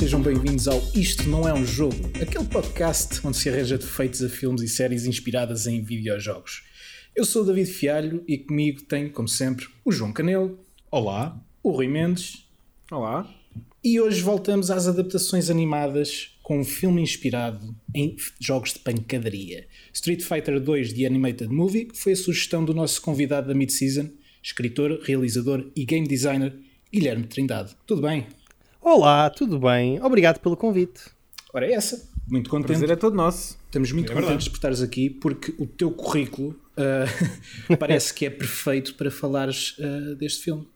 Sejam bem-vindos ao Isto Não É um Jogo, aquele podcast onde se arranja defeitos a filmes e séries inspiradas em videojogos. Eu sou o David Fialho e comigo tenho, como sempre, o João Canelo. Olá. O Rui Mendes. Olá. E hoje voltamos às adaptações animadas com um filme inspirado em jogos de pancadaria. Street Fighter 2 The Animated Movie foi a sugestão do nosso convidado da Mid-Season, escritor, realizador e game designer Guilherme Trindade. Tudo bem? Olá, tudo bem? Obrigado pelo convite. Ora, é essa. Muito O contente. prazer é todo nosso. Estamos muito É contentes por estares aqui porque o teu currículo ah, parece que é perfeito para falares ah, deste filme.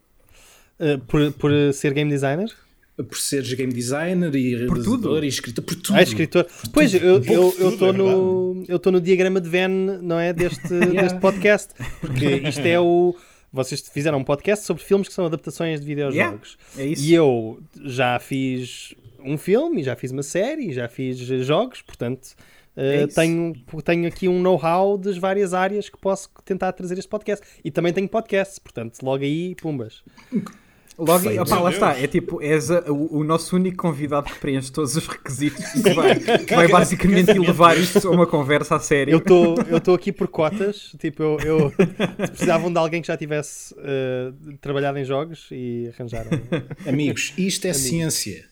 Uh, por, por uh, ser game designer? Por seres game designer e realizador tudo. e escritor, por tudo. Ah, escritor. Pois, eu Um pouco eu- de eu tudo, estou é no, eu estou no diagrama de Venn, não é? Deste, deste podcast. Porque isto é o. Vocês fizeram um podcast sobre filmes que são adaptações de videojogos. É isso. E eu já fiz um filme, já fiz uma série, já fiz jogos, portanto. uh, É tenho, tenho aqui um know-how das várias áreas que posso tentar trazer este podcast. E também tenho podcasts, portanto, logo aí, pumbas. Logo, Perfeito. opá, lá está. É tipo, és a- o, o nosso único convidado que preenche todos os requisitos e que vai, que vai basicamente elevar isto a uma conversa a sério. Eu estou aqui por cotas. Tipo, eu, eu precisavam de alguém que já tivesse uh, trabalhado em jogos e arranjaram. Amigos, isto é ciência.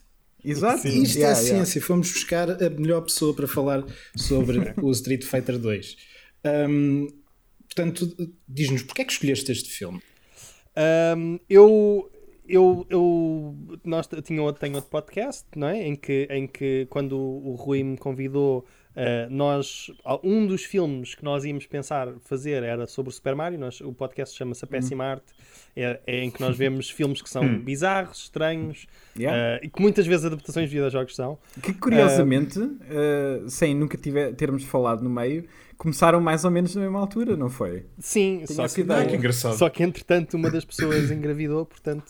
Exato. Isto Yeah, é yeah. ciência. Fomos buscar a melhor pessoa para falar sobre o Street Fighter 2. Ahm, portanto, diz-nos, porquê é que escolheste este filme? Um, eu, eu, eu, nós tinha outro, tenho outro podcast, não é? Em que, em que quando o Rui me convidou, uh, nós, ah, um dos filmes que nós íamos pensar fazer era sobre o Super Mario. Nós, o podcast chama-se A Péssima Arte, é, é em que nós vemos filmes que são bizarros, estranhos Yeah. uh, e que muitas vezes adaptações de videojogos são. Que curiosamente, eh, sem nunca tiver, termos falado no meio, começaram mais ou menos na mesma altura, não foi? Sim, só que, ideia. Que engraçado. só que entretanto uma das pessoas engravidou, portanto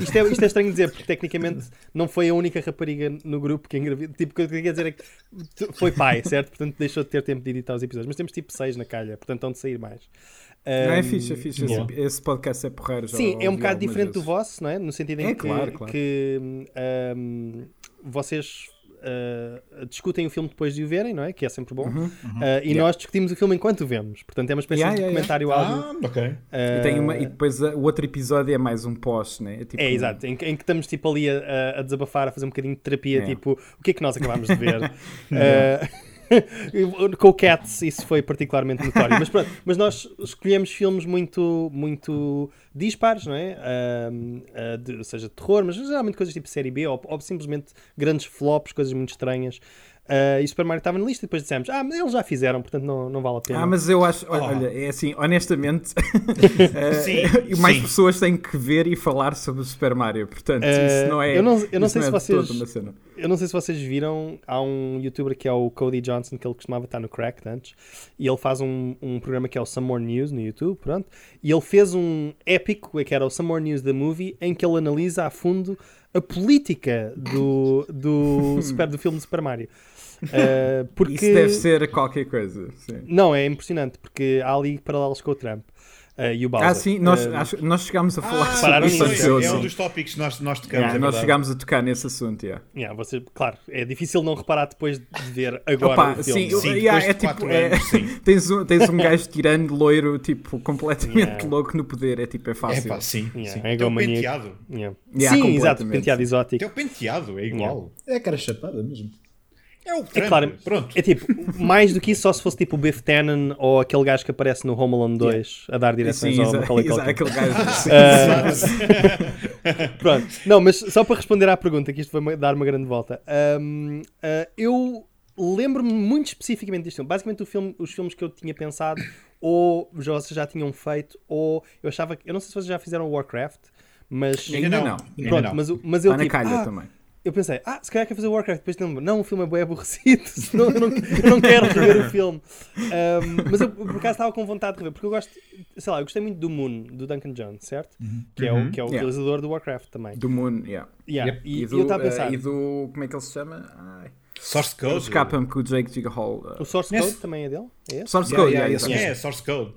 isto é, isto é estranho dizer, porque tecnicamente não foi a única rapariga no grupo que engravidou. Tipo, o que eu queria dizer é que foi pai, certo? Portanto deixou de ter tempo de editar os episódios, mas temos tipo seis na calha, portanto hão de sair mais. não, é Um, fixe, é fixe. Esse, esse podcast é porreiro. já Sim, é um bocado diferente do vezes. vosso, não é? No sentido em É, que, claro, claro. que hum, vocês uh, discutem o filme depois de o verem, não é? Que é sempre bom. Uh, e nós discutimos o filme enquanto o vemos. Portanto, é uma espécie Yeah, de yeah, documentário áudio. Ah, ok. E, tem uma, e depois o outro episódio é mais um pós, né? É, tipo, É, exato, em, que- em que estamos tipo ali a, a- desabafar, a fazer um bocadinho de terapia, tipo, o que é que nós acabámos de ver? Com o Cats isso foi particularmente notório, mas pronto, mas nós escolhemos filmes muito, muito dispares, não é? Ah, de- ou seja, de terror, mas geralmente coisas tipo série B ou, ou simplesmente grandes flops, coisas muito estranhas. Ah, e o Super Mario estava na lista e depois dissemos, ah, mas eles já fizeram, portanto não, não vale a pena. Ah, mas eu acho, olha, Oh. olha, é assim, honestamente, eh, Sim, mais sim. pessoas têm que ver e falar sobre o Super Mario, portanto, Eh, isso não é. eu não- eu não sei se é de vocês-. Eu não sei se vocês viram, há um youtuber que é o Cody Johnson, que ele costumava estar no Cracked antes, e ele faz um, um programa que é o Some More News no YouTube, pronto, e ele fez um épico, que era o Some More News da Movie, em que ele analisa a fundo a política do, do, super, do filme de Super Mario. Uh, porque... Isso deve ser qualquer coisa. Sim. Não, é impressionante, porque há ali paralelos com o Trump uh, e o Bowser. Ah, sim, nós, Uh, acho- nós chegámos a falar Ah, sobre isso. antes, é sim. um dos tópicos que nós, nós tocamos. Yeah, é nós verdade. chegámos a tocar nesse assunto. Yeah. yeah, você, claro, é difícil não reparar depois de ver agora Opa, o filme. sim, Sim, yeah, depois é de tipo, quatro é- anos, sim. tens, um, tens um gajo tirando loiro, tipo, completamente Yeah. louco no poder. É tipo, é É fácil. pá, sim. Yeah, sim. é Teu egomaníaco. penteado. Yeah. Yeah, Sim, exato, penteado exótico. Teu penteado é igual. É a cara chapada mesmo. É o É Trump. claro, Pronto. é tipo, mais do que isso, só se fosse tipo o Biff Tannen ou aquele gajo que aparece no Home Alone 2 a dar direções Sim, ao Macaulay Culkin. aquele gajo. sim. Pronto, não, mas só para responder à pergunta, que isto vai dar uma grande volta. Hum, ah, eu lembro-me muito especificamente disto filme. Basicamente, o filme- os filmes que eu tinha pensado, ou já, vocês já tinham feito, ou eu achava que. Eu não sei se vocês já fizeram Warcraft, mas. Ainda não. Ainda Pronto, não. mas, mas eu Está na tipo, calha ah, também. Eu pensei, ah, se calhar quer fazer Warcraft. Depois lembro, não, o filme é bem aborrecido, senão eu não, eu não quero rever o filme. Um, mas eu, por acaso, estava com vontade de rever, porque eu gosto, sei lá, eu gostei muito do Moon, do Duncan Jones, certo? Que é o, que é o Yeah. realizador do Warcraft também. Do Moon, yeah. Yeah, Yep. E, E e do, eu estava a pensar, eh, e do. Como é que ele se chama? Ai. Source Code. Escapa-me com o Jake Gyllenhaal. o Source Yes. Code também é dele? É esse? Source Yeah, Code, yeah, yeah, yeah, exato. É, Source Code.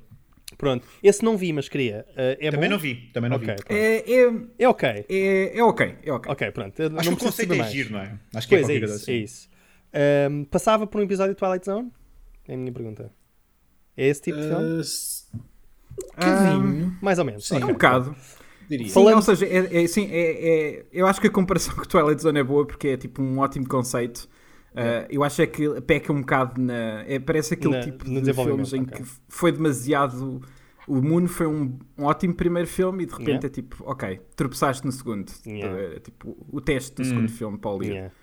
Pronto. Esse não vi, mas queria. Uh, é Também bom? não vi, também não Ok, vi. É, é, É ok. é, é ok, é ok. Ok, pronto. Eu Acho não que o conceito é mais. giro, não é? Acho que é Pois é coisa isso, assim. é isso. Ahm, passava por um episódio de Twilight Zone? É a minha pergunta. É esse tipo de filme? Uh, s- bocadinho, Mais ou menos. sim. É ok. um bocado. diria. Sim, Falando- ou seja, é, é, sim, é, é- eu acho que a comparação com o Twilight Zone é boa porque é tipo um ótimo conceito. Uh, eu acho é que peca um bocado na. É, parece aquele Na- tipo de filmes em desenvolvimento, que foi demasiado. O Moon foi um, um ótimo primeiro filme e de repente Yeah. é tipo, ok, tropeçaste no segundo. Yeah. É, tipo o teste do segundo filme para o livro. Yeah.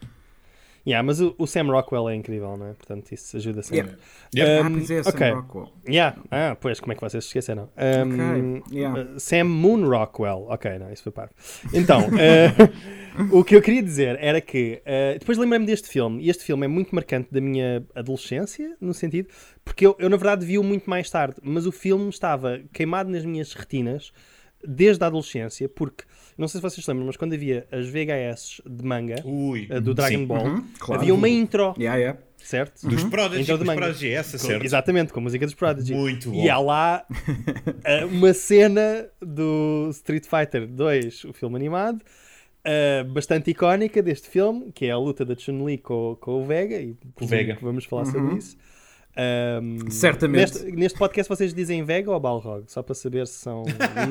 Yeah, mas o, o Sam Rockwell é incrível, não é? Portanto, isso ajuda sempre. Yeah. Yeah. Ah, pois é, Sam ok. Rockwell. Yeah. Ah, pois, como é que vocês se esqueceram? Um, Ok, yeah. uh, Sam Moon Rockwell. Ok, não, isso foi parvo. Então, uh, o que eu queria dizer era que uh, depois lembrei-me deste filme, e este filme é muito marcante da minha adolescência, no sentido, porque eu, eu na verdade vi-o muito mais tarde, mas o filme estava queimado nas minhas retinas desde a adolescência, porque, não sei se vocês lembram, mas quando havia as VHS de manga Ui, do Dragon sim. Ball, Uhum, claro. havia uma intro, Yeah, yeah. certo? Dos Prodigy, Intro de dos manga. Prodigy, essa, Com- certo? Exatamente, com a música dos Prodigy. Muito bom. E há lá uh, uma cena do Street Fighter 2, o filme animado, uh, bastante icónica deste filme, que é a luta da Chun-Li com, com o Vega, e Vega. vamos falar sobre isso. Um, Certamente. Neste, neste podcast vocês dizem Vega ou Balrog? Só para saber se são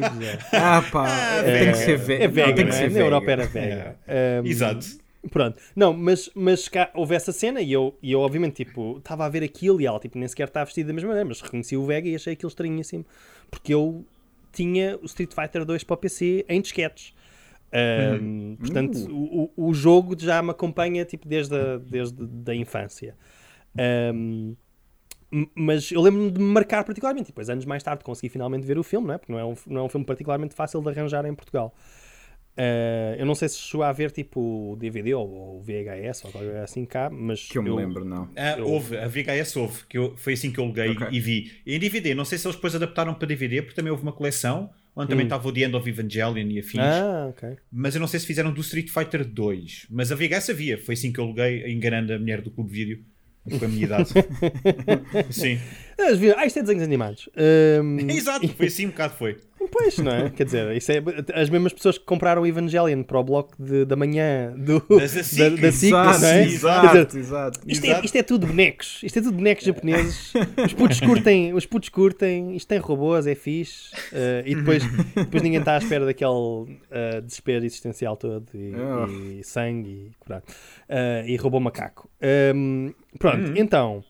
Ah, pá, tem que ser Vega. É Vega, Não, tem que é? ser Na Vega. Europa era Vega. Um, Exato. Pronto, não, mas, mas cá houve essa cena e eu, e eu obviamente, tipo, estava a ver aquilo e ela, tipo, nem sequer estava vestida da mesma maneira, mas reconheci o Vega e achei aquilo estranhíssimo, porque eu tinha o Street Fighter 2 para o PC em disquetes. Um, Portanto, o, o o jogo já me acompanha, tipo, desde a, desde da infância. Um, mas eu lembro-me de me marcar particularmente, e depois anos mais tarde consegui finalmente ver o filme, não é? porque não é um, não é um filme particularmente fácil de arranjar em Portugal. Uh, eu não sei se chegou a ver tipo DVD ou, ou VHS ou qualquer assim cá, mas Que eu me lembro, não. Ah, Eu- houve, a VHS houve, que eu- foi assim que eu loguei Ok. e vi. E em DVD, não sei se eles depois adaptaram para DVD, porque também houve uma coleção onde também estava o The End of Evangelion e afins. Ah, ok. Mas eu não sei se fizeram do Street Fighter 2. Mas a VHS havia, foi assim que eu loguei, enganando a mulher do Clube Vídeo, com a minha idade. Sim. Ah, isto é desenhos animados. Um, Exato, foi assim um bocado foi. Pois, não é? Quer dizer, isso é as mesmas pessoas que compraram o Evangelion para o bloco de, da manhã do, da da, SIC. Não é? Quer dizer, exato, exato. Isto é, Exato. isto é tudo bonecos, isto é tudo bonecos japoneses. Os putos curtem, os putos curtem, isto tem robôs, é fixe. eh, e depois, depois ninguém está à espera daquele eh, desespero existencial todo e, Ah. e sangue e. Eh, e robô macaco. Ehm, pronto, então.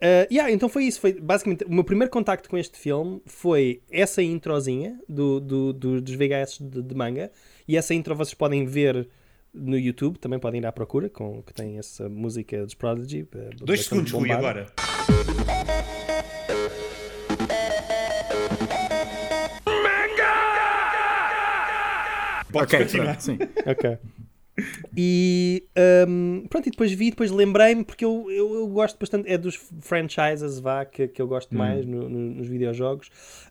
Eh, yeah, então foi isso. Foi basicamente o meu primeiro contacto com este filme foi essa introzinha do, do, do- dos VHS de, de manga. E essa intro vocês podem ver no YouTube, também podem ir à procura, com, que tem essa música dos Prodigy. eh, Dois segundos, Rui, agora. Podes Ok, continuar. sim. Ok. E hum, pronto, e depois vi, depois lembrei-me, porque eu, eu, eu gosto bastante, é dos franchises vá, que, que eu gosto mais no- no- nos videojogos.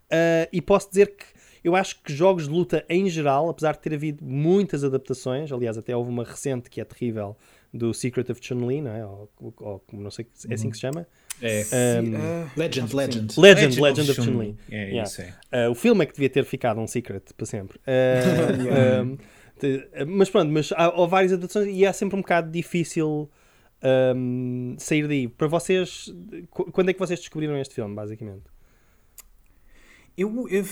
Ah, e posso dizer que eu acho que jogos de luta em geral, apesar de ter havido muitas adaptações, aliás, até houve uma recente que é terrível do Secret of Chun-Li, não é? Ou, ou, como não sei, é assim que se chama? É. Um, Ah, Legend, Legend. Legend, Legend of Chun-Li. É Yeah. isso, é. Uh, o filme é que devia ter ficado um secret para sempre. Uh, Yeah. um, mas pronto, mas há, há várias adaptações e é sempre um bocado difícil um, sair daí. Para vocês, qu- quando é que vocês descobriram este filme, basicamente? Eu, eu,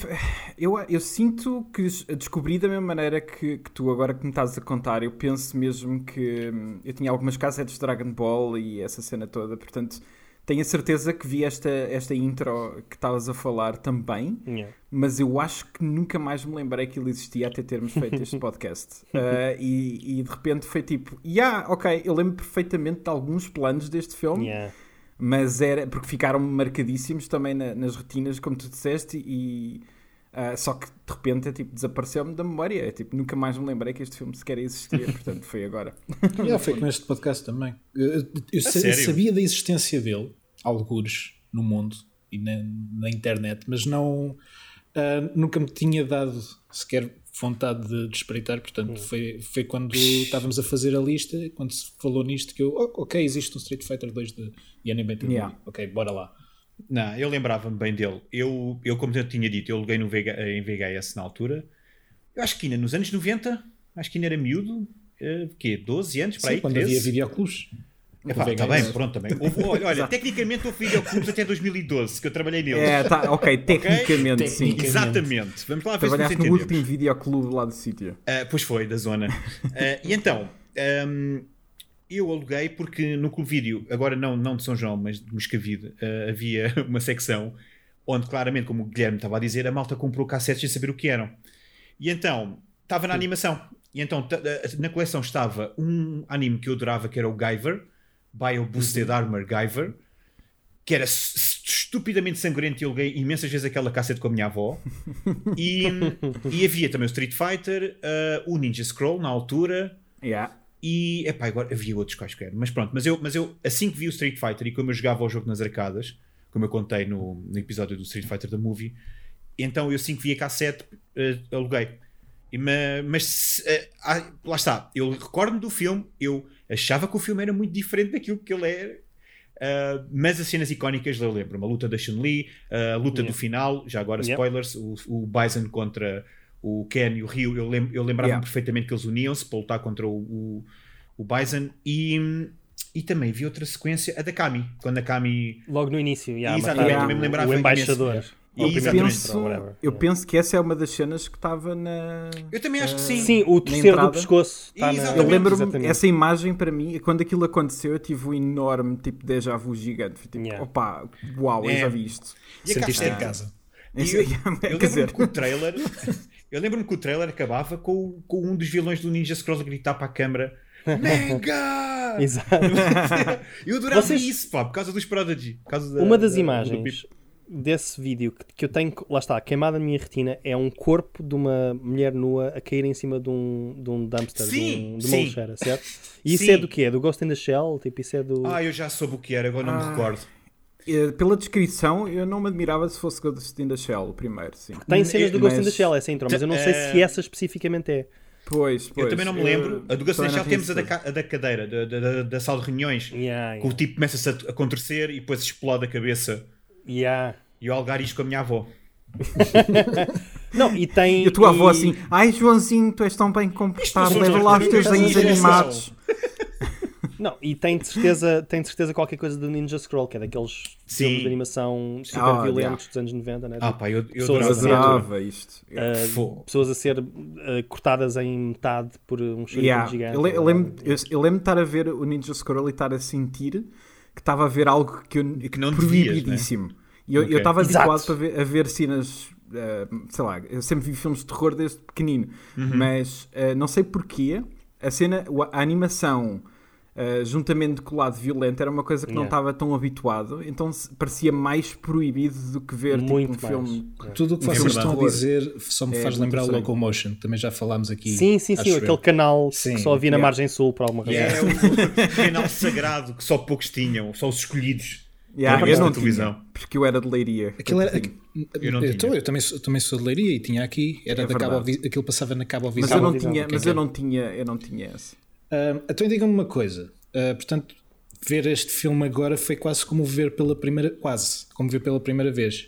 eu, eu sinto que descobri da mesma maneira que, que tu agora que me estás a contar. Eu penso mesmo que hum, eu tinha algumas cassetes de Dragon Ball e essa cena toda, portanto tenho a certeza que vi esta, esta intro que estavas a falar também, Yeah. mas eu acho que nunca mais me lembrei que ele existia até termos feito este podcast. Ah, e, e de repente foi tipo, yeah, ok, eu lembro perfeitamente de alguns planos deste filme. Yeah. Mas era porque ficaram marcadíssimos também na- nas retinas, como tu disseste, e ah, só que de repente é tipo desapareceu-me da memória. É tipo, nunca mais me lembrei que este filme sequer existia, portanto foi agora. Yeah, foi com este podcast também. Eu, eu- sabia da existência dele, algures, no mundo e na, na internet, mas não ah, nunca me tinha dado sequer vontade de, de espreitar. Portanto, foi, foi quando estávamos a fazer a lista, quando se falou nisto, que eu, oh, ok, existe um Street Fighter 2 de, de Animated Yeah. Ok, bora lá. Não, eu lembrava-me bem dele. Eu, eu, como eu tinha dito, eu aluguei no VH, em VHS na altura. Eu acho que ainda nos anos 90, acho que ainda era miúdo. Uh, quê? 12 anos? Para Sim, aí, quando 13? havia videoclubes. Epá, tá VHS. bem, pronto, também. Houve- olha, olha tecnicamente houve videoclubes até 2012, que eu trabalhei neles. É, tá, ok, tecnicamente sim. Tecnicamente. Exatamente. Vamos lá ver se Trabalhaste no entendemos. último videoclube lá do sítio. Ah, pois foi, da zona. Ah, e então, ahm, eu aluguei porque no Clube Vídeo, agora não, não de São João, mas de Moscavide, ah, havia uma secção onde claramente, como o Guilherme estava a dizer, a malta comprou cassetes sem saber o que eram. E então, estava na animação. E então, ah, na coleção estava um anime que eu adorava, que era o Guyver, Bio Boosted Armor Guyver, que era estupidamente sangrento e eu aluguei imensas vezes aquela cassete com a minha avó. E, e havia também o Street Fighter, uh, o Ninja Scroll na altura. Yeah. E epá, agora havia outros quaisquer, mas pronto. Mas eu, mas eu assim que vi o Street Fighter e como eu jogava o jogo nas arcadas, como eu contei no, no episódio do Street Fighter da Movie, então eu assim que vi a cassete uh, aluguei. E ma- mas uh, ah, lá está, eu recordo-me do filme, eu achava que o filme era muito diferente daquilo que ele era. Uh, mas as cenas icónicas eu lembro-me, a luta da Chun-Li, a luta Yeah. do final, já agora Yeah. spoilers, o, o Bison contra o Ken e o Ryu, eu, lem eu lembrava-me Yeah. perfeitamente que eles uniam-se para lutar contra o, o, o Bison e, e também vi outra sequência, a da Kami, quando a Kami Logo no início, yeah, Exatamente, mataram também me lembrava o embaixador. E Eu penso, eu Yeah. penso que essa é uma das cenas que estava na. Eu também acho que sim. Sim, o terceiro do pescoço está na. Eu lembro-me, essa imagem para mim, quando aquilo aconteceu, eu tive um enorme tipo déjà vu gigante. Foi tipo, Yeah. opa, uau, eu É. já vi isto. E a Sentiste em cassete? casa. Eu, Quer eu dizer, lembro-me que o trailer eu lembro-me que o trailer acabava com, com um dos vilões do Ninja Scroll a gritar para a câmara Mega! Exato. eu adorava Vocês- isso, pá, por causa dos Prodigy. Por causa da- Uma das da- imagens desse vídeo que, que eu tenho, lá está, queimada na minha retina, é um corpo de uma mulher nua a cair em cima de um, de um dumpster, Sim, de, um, de uma lixeira, certo? E isso Sim. é do quê? É do Ghost in the Shell? Tipo, isso é do. Ah, eu já soube o que era, agora não me Ah. recordo. Eh, pela descrição, eu não me admirava se fosse Ghost in the Shell, o primeiro, sim. Tem cenas do Ghost in the Mas- Shell, essa intro, mas eu não sei Eh, se essa especificamente é. Pois, pois. eu também não me lembro. A do Ghost in the Shell temos a da, ca- a da cadeira, da, da, da- sala de reuniões. Yeah, Que o yeah. tipo começa-se a, a contorcer e depois explode a cabeça. Yeah. E eu algar isto com a minha avó. Não, e tem. E a tua avó e- assim, ai Joãozinho, tu és tão bem comportado, leva lá os teus desenhos animados. Não, e tem de certeza, tem de certeza qualquer coisa do Ninja Scroll, que é daqueles Sim. filmes de animação super Ah, violentos yeah. dos anos 90, né? Ah, pá, eu, eu Pessoas adorava. a dizer- Adorava isto. uh, pessoas a ser uh, cortadas em metade por um shuriken Yeah. gigante. Eu, le- eu lembro, eu, eu lembro de estar a ver o Ninja Scroll e estar a sentir que estava a ver algo que, eu, que não devias, proibidíssimo. E eu Ok. eu estava habituado para ver, a ver cenas, eh, sei lá, eu sempre vi filmes de terror desde pequenino, Uhum. mas eh, não sei porquê, a cena, a animação juntamente com o lado violento era uma coisa que não Yeah. estava tão habituado, então parecia mais proibido do que ver Muito tipo, um mais. filme. Yeah. Tudo o que É vocês verdade. estão a dizer só me É faz lembrar o. Locomotion. Também já falámos aqui. Sim, sim, sim, aquele eu. canal Sim. que só havia na Yeah. margem sul por alguma razão. é o canal sagrado que só poucos tinham, só os escolhidos. Yeah, Não eu não na televisão. tinha, porque eu era de Leiria. Aquilo era, Eu não tinha. eu também sou, também sou de Leiria e tinha aqui, era É da Cabo verdade. Aquilo passava na Cabo Mas Visão. eu não tinha, é mas eu é? não tinha, eu não tinha esse. Ah, então digam-me uma coisa. Ah, portanto, ver este filme agora foi quase como ver pela primeira, quase como ver pela primeira vez.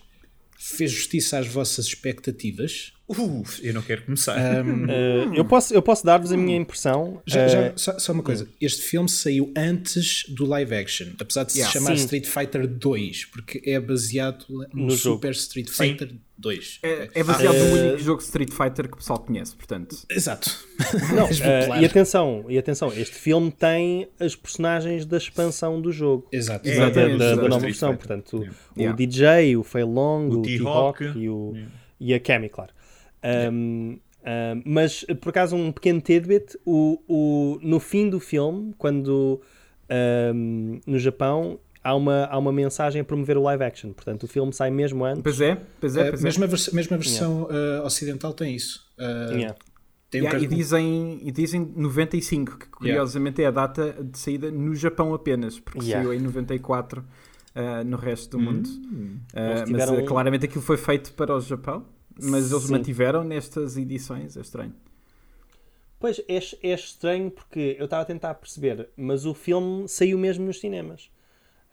Fez justiça às vossas expectativas. Uh, eu não quero começar. Uh, eu posso, eu posso dar-vos a minha impressão. Já, uh, já- só, só uma coisa, este filme saiu antes do live action, apesar de se Yeah. chamar Sim. Street Fighter 2, porque é baseado no, No jogo. Super Street Fighter 2. É, é baseado no Ah. único jogo de Street Fighter que o pessoal conhece, portanto. Exato. Não, uh, e atenção, e atenção, este filme tem as personagens da expansão do jogo. Exato. É, da, da- da- da nova versão, portanto, Yeah. o Yeah. DJ, o Fei Long, O o T-Hawk. T-Hawk e, o, e a Cammy, claro. Um, um, mas, por acaso, um pequeno tidbit, o, o, no fim do filme, quando um, no Japão, há uma, há uma mensagem a promover o live action, portanto, o filme sai mesmo antes. Pois é, pois é, Ah, pois é. mesmo a, vers- mesmo a versão ah, ocidental tem isso. Ah, Yeah. tem um Yeah, e, dizem, e dizem 95, que curiosamente é a data de saída no Japão apenas, porque Yeah. saiu em 94 ah, no resto do mundo. Eles mas claramente aquilo foi feito para o Japão, mas eles Sim. mantiveram nestas edições, é estranho. Pois, é, é estranho porque eu estava a tentar perceber, mas o filme saiu mesmo nos cinemas.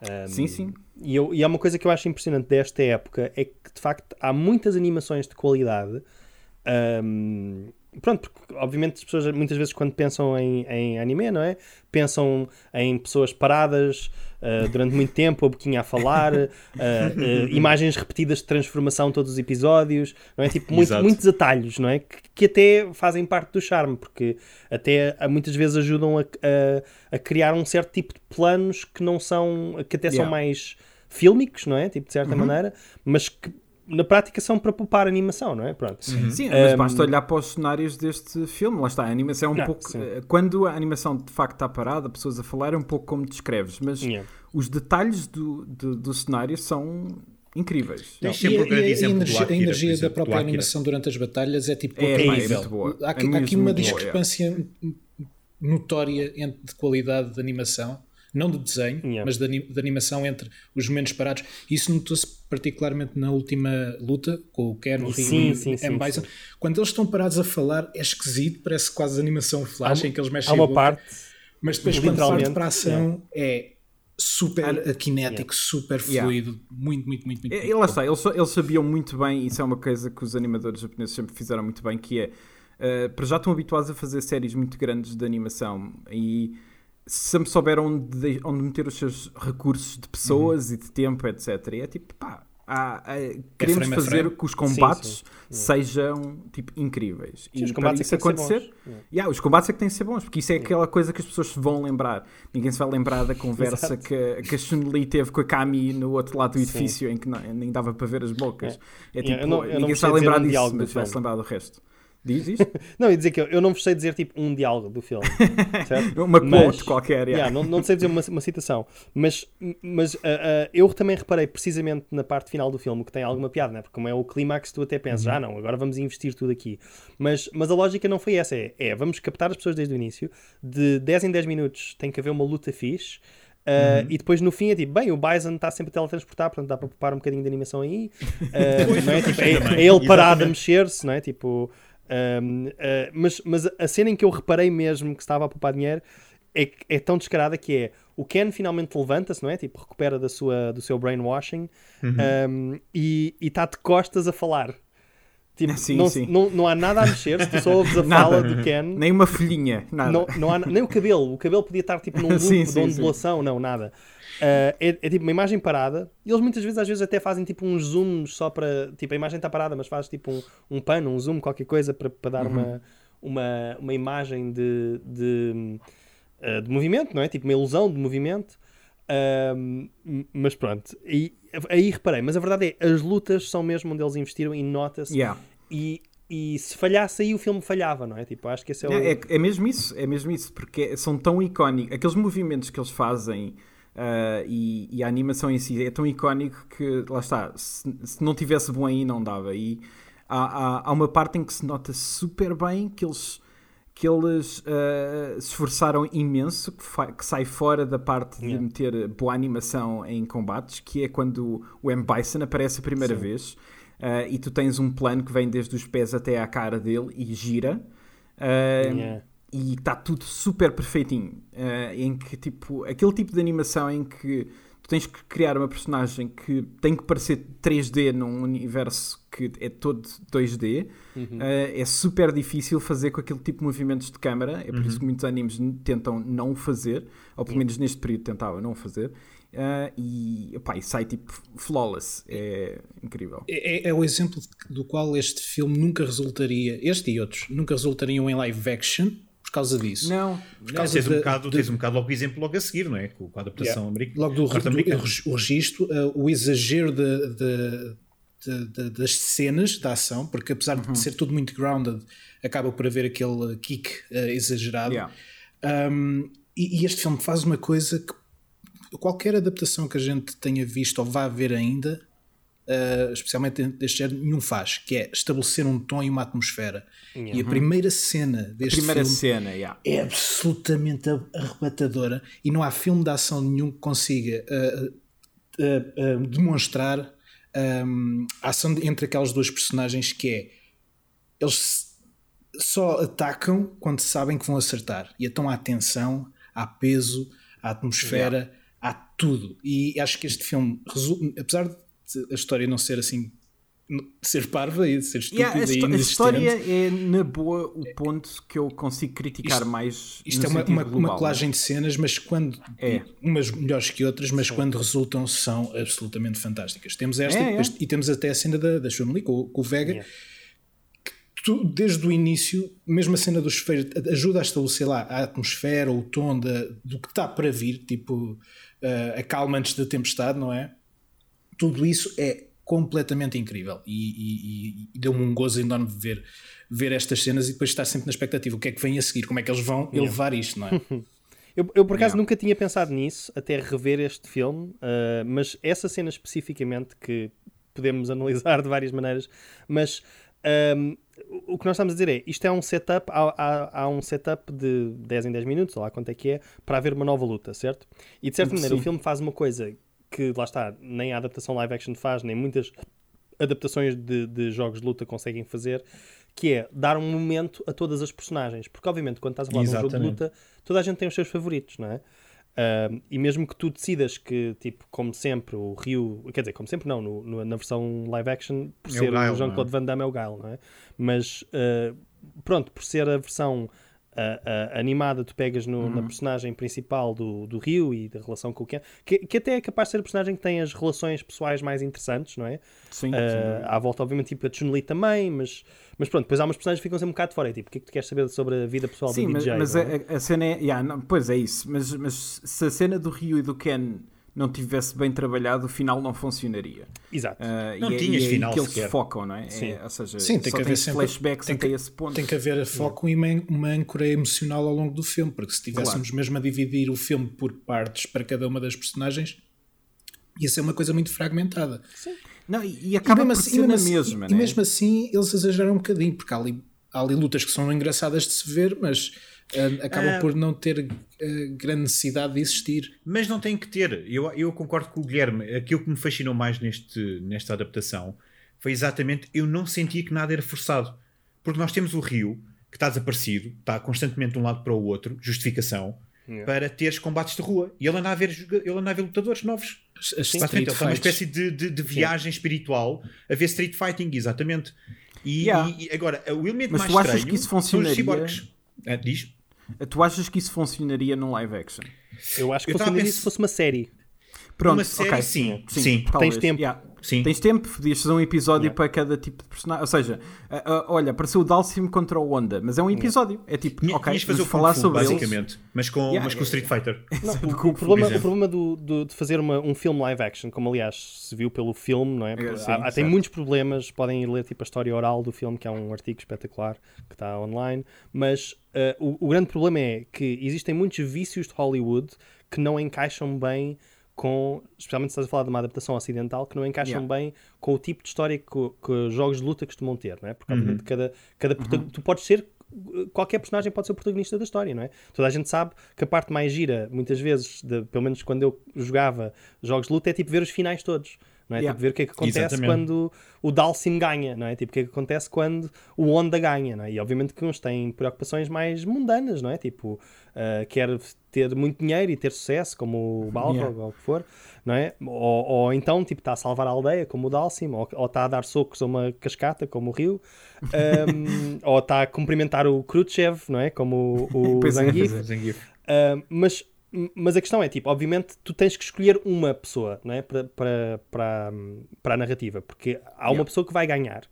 Um, Sim, sim. E, eu, e há uma coisa que eu acho impressionante desta época é que de facto há muitas animações de qualidade. Um, pronto, porque obviamente as pessoas muitas vezes quando pensam em, em anime, não é? Pensam em pessoas paradas uh, durante muito tempo, a boquinha a falar, uh, uh, imagens repetidas de transformação todos os episódios, não é? Tipo, muito, muitos atalhos, não é? Que, que, até fazem parte do charme, porque até muitas vezes ajudam a, a, a, criar um certo tipo de planos que não são, que até yeah. são mais fílmicos, não é? Tipo, de certa uhum. maneira, mas que na prática são para poupar animação, não é? Pronto. Uhum. Sim, mas um... basta olhar para os cenários deste filme, lá está, a animação é um não, pouco. Sim. Eh, quando a animação de facto está parada, pessoas a falar, é um pouco como descreves, mas yeah. os detalhes do, do, do cenário são incríveis. Não. E, e, a, energia, a energia da própria animação durante as batalhas é tipo é, é muito boa. Há, é há aqui uma discrepância boa, notória entre, de qualidade de animação não de desenho, yeah. mas de, de, animação entre os momentos parados. Isso notou-se particularmente na última luta com o Ken, o e o M. Bison. Quando eles estão parados a falar, é esquisito, parece quase animação flash há, em que eles mexem há uma parte, mas depois quando parte para a ação yeah. é super kinético, yeah. super fluido, yeah. muito, muito, muito, muito. E, lá está, eles, eles sabiam muito bem, isso é uma coisa que os animadores japoneses sempre fizeram muito bem, que é, uh, para já estão habituados a fazer séries muito grandes de animação e sempre souberam onde, onde meter os seus recursos de pessoas uhum. e de tempo, etc. E é tipo, pá, há, há, queremos é fazer que os combates sim, sim. sejam tipo, incríveis. Sim, e os combates é isso é acontecer, yeah, os combates é que têm de ser bons, porque isso é aquela coisa que as pessoas se vão lembrar. Ninguém se vai lembrar da conversa que, que a Chun-Li teve com a Kami no outro lado do edifício em que não, nem dava para ver as bocas. É, é tipo, eu não, eu ninguém se vai lembrar disso, mas vai se lembrar do resto. Diz isto? não, ia dizer que eu, eu não vos sei dizer tipo um diálogo do filme. Uma quote qualquer. Yeah. Yeah, não, não sei dizer uma, uma citação. Mas, mas uh, uh, eu também reparei precisamente na parte final do filme que tem alguma piada, né? porque como é o clímax, tu até pensas, uhum. ah não, agora vamos investir tudo aqui. Mas, mas a lógica não foi essa. É, é, vamos captar as pessoas desde o início. De 10 em 10 minutos tem que haver uma luta fixe. Uh, uhum. E depois no fim é tipo, bem, o Bison está sempre a teletransportar, portanto dá para poupar um bocadinho de animação aí. Uh, não é? Tipo, é, é ele parado a mexer-se, não é? Tipo, um, uh, ah, mas, mas a cena em que eu reparei mesmo que estava a poupar dinheiro é, é tão descarada que é o Ken finalmente levanta-se, não é? Tipo, recupera da sua, do seu brainwashing uhum. um, e está de costas a falar. Tipo, sim, não, sim. Não, não há nada a mexer, tu só ouves a fala do Ken. Nem uma folhinha, nada. Não, não há, nem o cabelo. O cabelo podia estar tipo num loop sim, de ondulação, não, nada. Uh, é, é, tipo uma imagem parada e eles muitas vezes às vezes até fazem tipo uns zooms só para tipo a imagem está parada mas faz tipo um, um pano, um zoom, qualquer coisa para, para dar uhum. uma, uma, uma imagem de, de, uh, de movimento, não é? Tipo uma ilusão de movimento uh, mas pronto e, aí reparei, mas a verdade é as lutas são mesmo onde eles investiram e nota-se yeah. e e se falhasse aí o filme falhava, não é? Tipo, acho que esse é o... É, é, é mesmo isso, é mesmo isso, porque são tão icónicos, aqueles movimentos que eles fazem Uh, e, e, a animação em si é tão icónico que, lá está, se, se não tivesse bom aí não dava. E há, há, há, uma parte em que se nota super bem que eles, que eles uh, se esforçaram imenso, que, que, sai fora da parte de yeah. meter boa animação em combates, que é quando o M. Bison aparece a primeira Sim. vez uh, e tu tens um plano que vem desde os pés até à cara dele e gira. Yeah e está tudo super perfeitinho. Uh, em que, tipo, aquele tipo de animação em que tu tens que criar uma personagem que tem que parecer 3D num universo que é todo 2D, uhum. uh, é super difícil fazer com aquele tipo de movimentos de câmera. É por uhum. isso que muitos animes tentam não o fazer, ou pelo menos neste período tentavam não o fazer. Uh, e, opá, e sai tipo flawless, é incrível. É, é, é, o exemplo do qual este filme nunca resultaria, este e outros, nunca resultariam em live action, causa disso. Não, por causa tens, de, um bocado, de... tens um bocado logo o exemplo logo a seguir, não é? Com, a adaptação yeah. americana. Logo do, do o registro, uh, o exagero de, de, de, das cenas da ação, porque apesar uhum. de ser tudo muito grounded, acaba por haver aquele kick uh, exagerado. Yeah. Um, e, e, este filme faz uma coisa que qualquer adaptação que a gente tenha visto ou vá ver ainda uh, especialmente deste género, nenhum faz, que é estabelecer um tom e uma atmosfera. Uhum. E a primeira cena deste primeira filme cena, yeah. é absolutamente arrebatadora e não há filme de ação nenhum que consiga uh, uh, demonstrar um, a ação entre aquelas duas personagens que é eles só atacam quando sabem que vão acertar e então há tensão, há peso, há atmosfera, yeah. há tudo. E acho que este filme, apesar de a história não ser assim ser parva e de ser estúpida yeah, a, a história é na boa o ponto que eu consigo criticar isto, mais isto é uma, uma, uma, colagem de cenas mas quando é. umas melhores que outras mas Sim. quando resultam são absolutamente fantásticas temos esta é, e, depois, é. e, temos até a cena da, da Chun-Li com, com, o Vega yeah. tu, desde o início mesmo a cena dos chuveiros ajuda a estabelecer lá a atmosfera o tom da, do que está para vir tipo uh, a calma antes da tempestade não é tudo isso é completamente incrível e, e, e deu-me um gozo enorme de ver, ver estas cenas e depois estar sempre na expectativa o que é que vem a seguir, como é que eles vão yeah. elevar isto, não é? eu, eu, por acaso yeah. nunca tinha pensado nisso até rever este filme, uh, mas essa cena especificamente que podemos analisar de várias maneiras, mas um, o que nós estamos a dizer é isto é um setup, há, há, há, um setup de 10 em 10 minutos, ou lá quanto é que é, para haver uma nova luta, certo? E de certa maneira Sim. o filme faz uma coisa que lá está, nem a adaptação live action faz, nem muitas adaptações de, de, jogos de luta conseguem fazer, que é dar um momento a todas as personagens. Porque, obviamente, quando estás a falar Exatamente. de um jogo de luta, toda a gente tem os seus favoritos, não é? Uh, e mesmo que tu decidas que, tipo, como sempre, o Rio, quer dizer, como sempre, não, no, no, na versão live action, por é ser o, o Jean-Claude é? Van Damme é o Guile, não é? Mas, uh, pronto, por ser a versão animada, tu pegas no, uhum. na personagem principal do, do Rio e da relação com o Ken, que, que até é capaz de ser a personagem que tem as relações pessoais mais interessantes, não é? Sim. Uh, à volta, obviamente, tipo a Chun-Li também, mas, mas pronto, depois há umas personagens que ficam sempre um bocado fora. É tipo, o que é que tu queres saber sobre a vida pessoal sim, do DJ? Mas, mas é? a, a, cena é. Yeah, não, pois é isso, mas, mas se a cena do Rio e do Ken não tivesse bem trabalhado, o final não funcionaria. Exato. Uh, não e é, tinhas é, final que eles focam, não é? Sim. é ou seja, Sim, tem que haver sempre, flashbacks tem até que, esse ponto. Tem que haver foco e uma, uma âncora emocional ao longo do filme, porque se estivéssemos claro. mesmo a dividir o filme por partes para cada uma das personagens, ia ser uma coisa muito fragmentada. Sim. Não, e acaba e por assim, ser na assim, mesma, E né? mesmo assim eles exageram um bocadinho, porque há ali, há ali lutas que são engraçadas de se ver, mas uh, acaba uh, por não ter uh, grande necessidade de existir. Mas não tem que ter. Eu, eu concordo com o Guilherme. Aquilo que me fascinou mais neste, nesta adaptação foi exatamente eu não sentia que nada era forçado. Porque nós temos o Rio, que está desaparecido, está constantemente de um lado para o outro, justificação, yeah. para teres combates de rua. E ele anda a ver, ele anda a ver lutadores novos. Sim, ele é uma espécie de, de, de viagem Sim. espiritual a ver street fighting, exatamente. E, yeah. e agora, o elemento Mas mais tu achas que isso funcionaria? são os Ah, diz? Tu achas que isso funcionaria num live action? Eu acho que eu funcionaria se fosse uma série. Pronto, uma série, okay. sim. Sim, sim. tens tempo. Yeah. Sim. Tens tempo, podias fazer um episódio yeah. para cada tipo de personagem. Ou seja, uh, uh, olha, apareceu o Dalsim contra o Honda, mas é um episódio. Yeah. É tipo, ok, fazer falar sobre basicamente, eles. mas com, yeah. mas com Street Fighter. Não, o, o, problema, o problema do, do, de fazer uma, um filme live action, como aliás se viu pelo filme, não é? é sim, há, tem muitos problemas. Podem ir ler tipo a história oral do filme, que é um artigo espetacular que está online. Mas uh, o, o grande problema é que existem muitos vícios de Hollywood que não encaixam bem com, especialmente se estás a falar de uma adaptação ocidental, que não encaixam yeah. bem com o tipo de história que, que, jogos de luta costumam ter, não é? Porque, obviamente, uhum. cada, cada uhum. tu podes ser qualquer personagem pode ser o protagonista da história, não é? Toda a gente sabe que a parte mais gira, muitas vezes, de, pelo menos quando eu jogava jogos de luta, é tipo ver os finais todos. Não é? Yeah. Tipo, ver o que é que acontece Exatamente. quando o Dalsim ganha, não é? Tipo, o que é que acontece quando o Honda ganha, não é? E obviamente que uns têm preocupações mais mundanas, não é? Tipo, uh, quer ter muito dinheiro e ter sucesso, como o Balrog yeah. ou o que for, não é? Ou, ou então, tipo, está a salvar a aldeia, como o Dalsim, ou, ou está a dar socos a uma cascata, como o Rio, um, ou está a cumprimentar o Khrushchev, não é? Como o, o Zangief. É, uh, mas mas a questão é, tipo, obviamente tu tens que escolher uma pessoa não é? para, para, para, para a narrativa, porque há uma yeah. pessoa que vai ganhar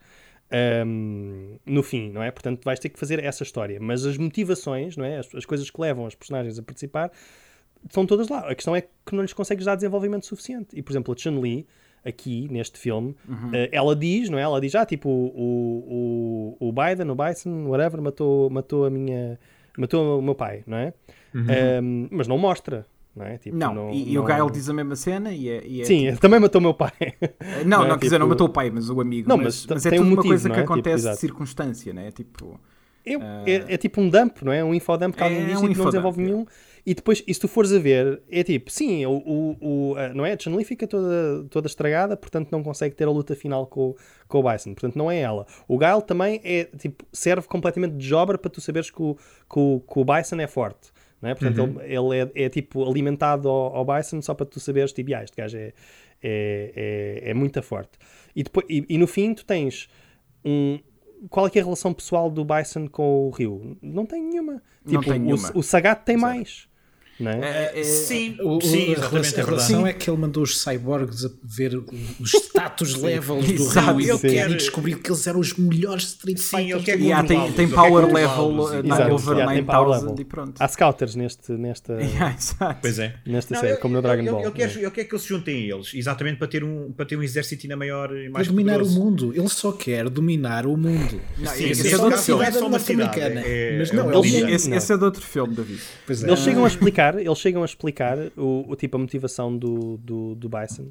um, no fim, não é? Portanto, vais ter que fazer essa história. Mas as motivações, não é? As, as, coisas que levam as personagens a participar estão todas lá. A questão é que não lhes consegues dar desenvolvimento suficiente. E, por exemplo, a Chun-Li, aqui neste filme, uhum. uh, ela diz, não é? Ela diz, ah, tipo, o, o, o Biden, o Bison, whatever, matou, matou a minha. matou o meu pai, não é? Uhum. Um, mas não mostra. Não, é? tipo, não, não, e, não... o Gael diz a mesma cena e é, e é Sim, tipo... também matou meu pai. Não, não, não quer dizer, não tipo- matou o pai, mas o amigo. Não, mas, mas, mas é tudo um motivo, uma coisa que é? Tipo, acontece tipo, de circunstância, né? Tipo. É, uh... é, é, tipo um dump, não é? Um infodump que alguém é, diz um e não desenvolve nenhum. E depois, e se tu fores a ver, é tipo, sim, o, o, o não é? A Chun-Li fica toda, toda estragada, portanto não consegue ter a luta final com, com o Bison. Portanto, não é ela. O Gael também é, tipo, serve completamente de jobber para tu saberes que o, que o, que o Bison é forte Não é? Portanto, Uhum. ele, ele é, é, tipo alimentado ao, ao Bison só para tu saberes, tipo, ah, este gajo é, é, é, é muito forte. E, depois, e, e no fim, tu tens um. Qual é, é a relação pessoal do Bison com o Rio? Não tem nenhuma. Não Tipo, tem o- nenhuma. O, Sagat tem mais. Não é? É- é- Sim, O- sim, a, exatamente, relação, é a relação verdade. é que ele mandou os cyborgs a ver os status levels do Exato, Rio e, sim. ele- e descobriu que eles eram os melhores Street Sim, Fighters. quer há, mundo. tem, tem power quer level controlá-los, exato. over Yeah, tem power 9000 level. e pronto. Há scouters neste, nesta, Yeah, exato. Pois é. nesta Não, série, ele- como no Dragon ele, Ball. Ele, quer, ele quer que eles se juntem a eles, exatamente para ter um, para ter um exército ainda maior e Para mais dominar poderoso. o mundo. Ele só quer dominar o mundo. Não, Sim, esse é de é cidade, norte-americana. é- Mas é não, é. Esse, é de outro filme, David. Pois é. Eles chegam a explicar, eles chegam a explicar o, o tipo a motivação do, do, do Bison.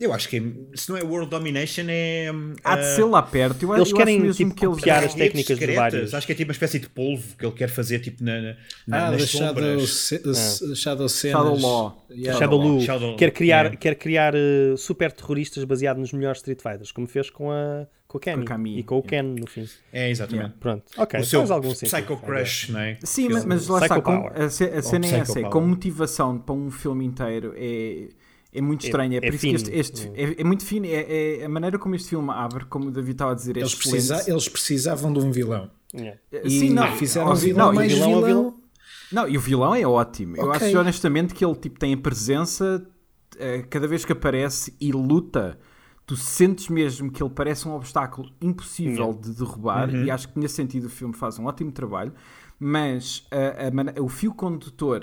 Eu acho que é- se não é World Domination é. hum, Há de ah, ser lá perto. Eu, Eles eu querem, acho mesmo tipo, que eles. copiar as técnicas de secretas. vários. Acho que é tipo uma espécie de polvo que ele quer fazer tipo na, na, Ah, nas Shadow, sombras. Se- Shadow Cenas. Shadow Law. Yeah. Shadow Shadow- quer criar, é. quer criar eh, super terroristas baseado nos melhores Street Fighters, como fez com a, com a Cammy Com a e com o Ken no fim. É, exatamente. Pronto, ok, O seu faz algum sentido. Psycho Crush, não é? Sim, mas, mas lá está. Power. a, a cena é essa. é, Power. como motivação para um filme inteiro é. É muito estranho, é, é por isso que este, este- é, é muito fino. É, é a maneira como este filme abre, como o David estava a dizer, é Eles, precisa- eles precisavam de um vilão. Yeah. E Sim, não, fizeram um vilão não, o vilão é vilão. vilão. Não, e o vilão é ótimo. Eu Ok. acho honestamente que ele tipo, tem a presença, eh, cada vez que aparece e luta, tu sentes mesmo que ele parece um obstáculo impossível de derrubar, e acho que nesse sentido o filme faz um ótimo trabalho. Mas a- a mana- o fio condutor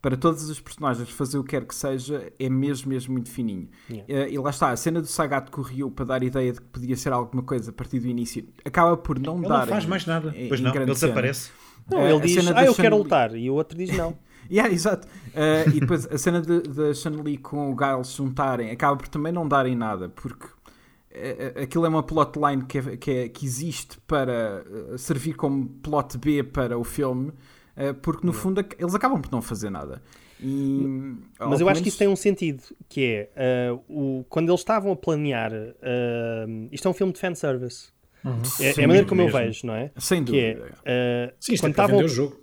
para todos os personagens fazer o que quer que seja é mesmo, mesmo muito fininho. Eh, e lá está, a cena do Sagat Ryu para dar a ideia de que podia ser alguma coisa a partir do início acaba por não Ele dar. não faz em- mais nada. em- Pois em não, ele cena. desaparece. Não, Eh, ele a diz, cena da ah, eu quero lutar, e o outro diz não. Yeah, exato. Uh, e depois a cena de Chun-Li com o Guile se juntarem acaba por também não darem nada, porque uh, aquilo é uma plotline que, é, que, é- que existe para uh, servir como plot B para o filme, uh, porque no fundo eles acabam por não fazer nada. E, Mas eu pelo acho que menos- isso tem um sentido, que é, ah, o, quando eles estavam a planear, ah, isto é um filme de fanservice. É, Sim, é a maneira como eu mesmo. vejo, não é? Sem Que é, dúvida. ah, Sim, isto é quando para estavam vender o jogo.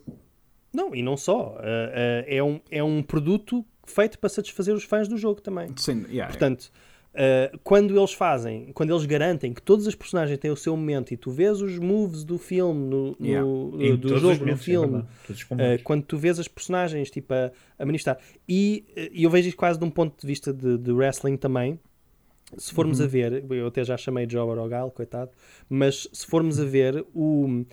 Não, e não só. é, um, é um produto feito para satisfazer os fãs do jogo também. Sem, yeah, Portanto, ah, quando eles fazem, quando eles garantem que todos os personagens têm o seu momento e tu vês os moves do filme, no, no- Yeah. do, Em do jogo no momentos, filme, combates. quando tu vês as personagens tipo, a, a manifestar, e, ah, e eu vejo isto quase de um ponto de vista de, de wrestling também. Se formos Uhum. a ver, eu até já chamei Joe Rogal, coitado, mas se formos a ver, o,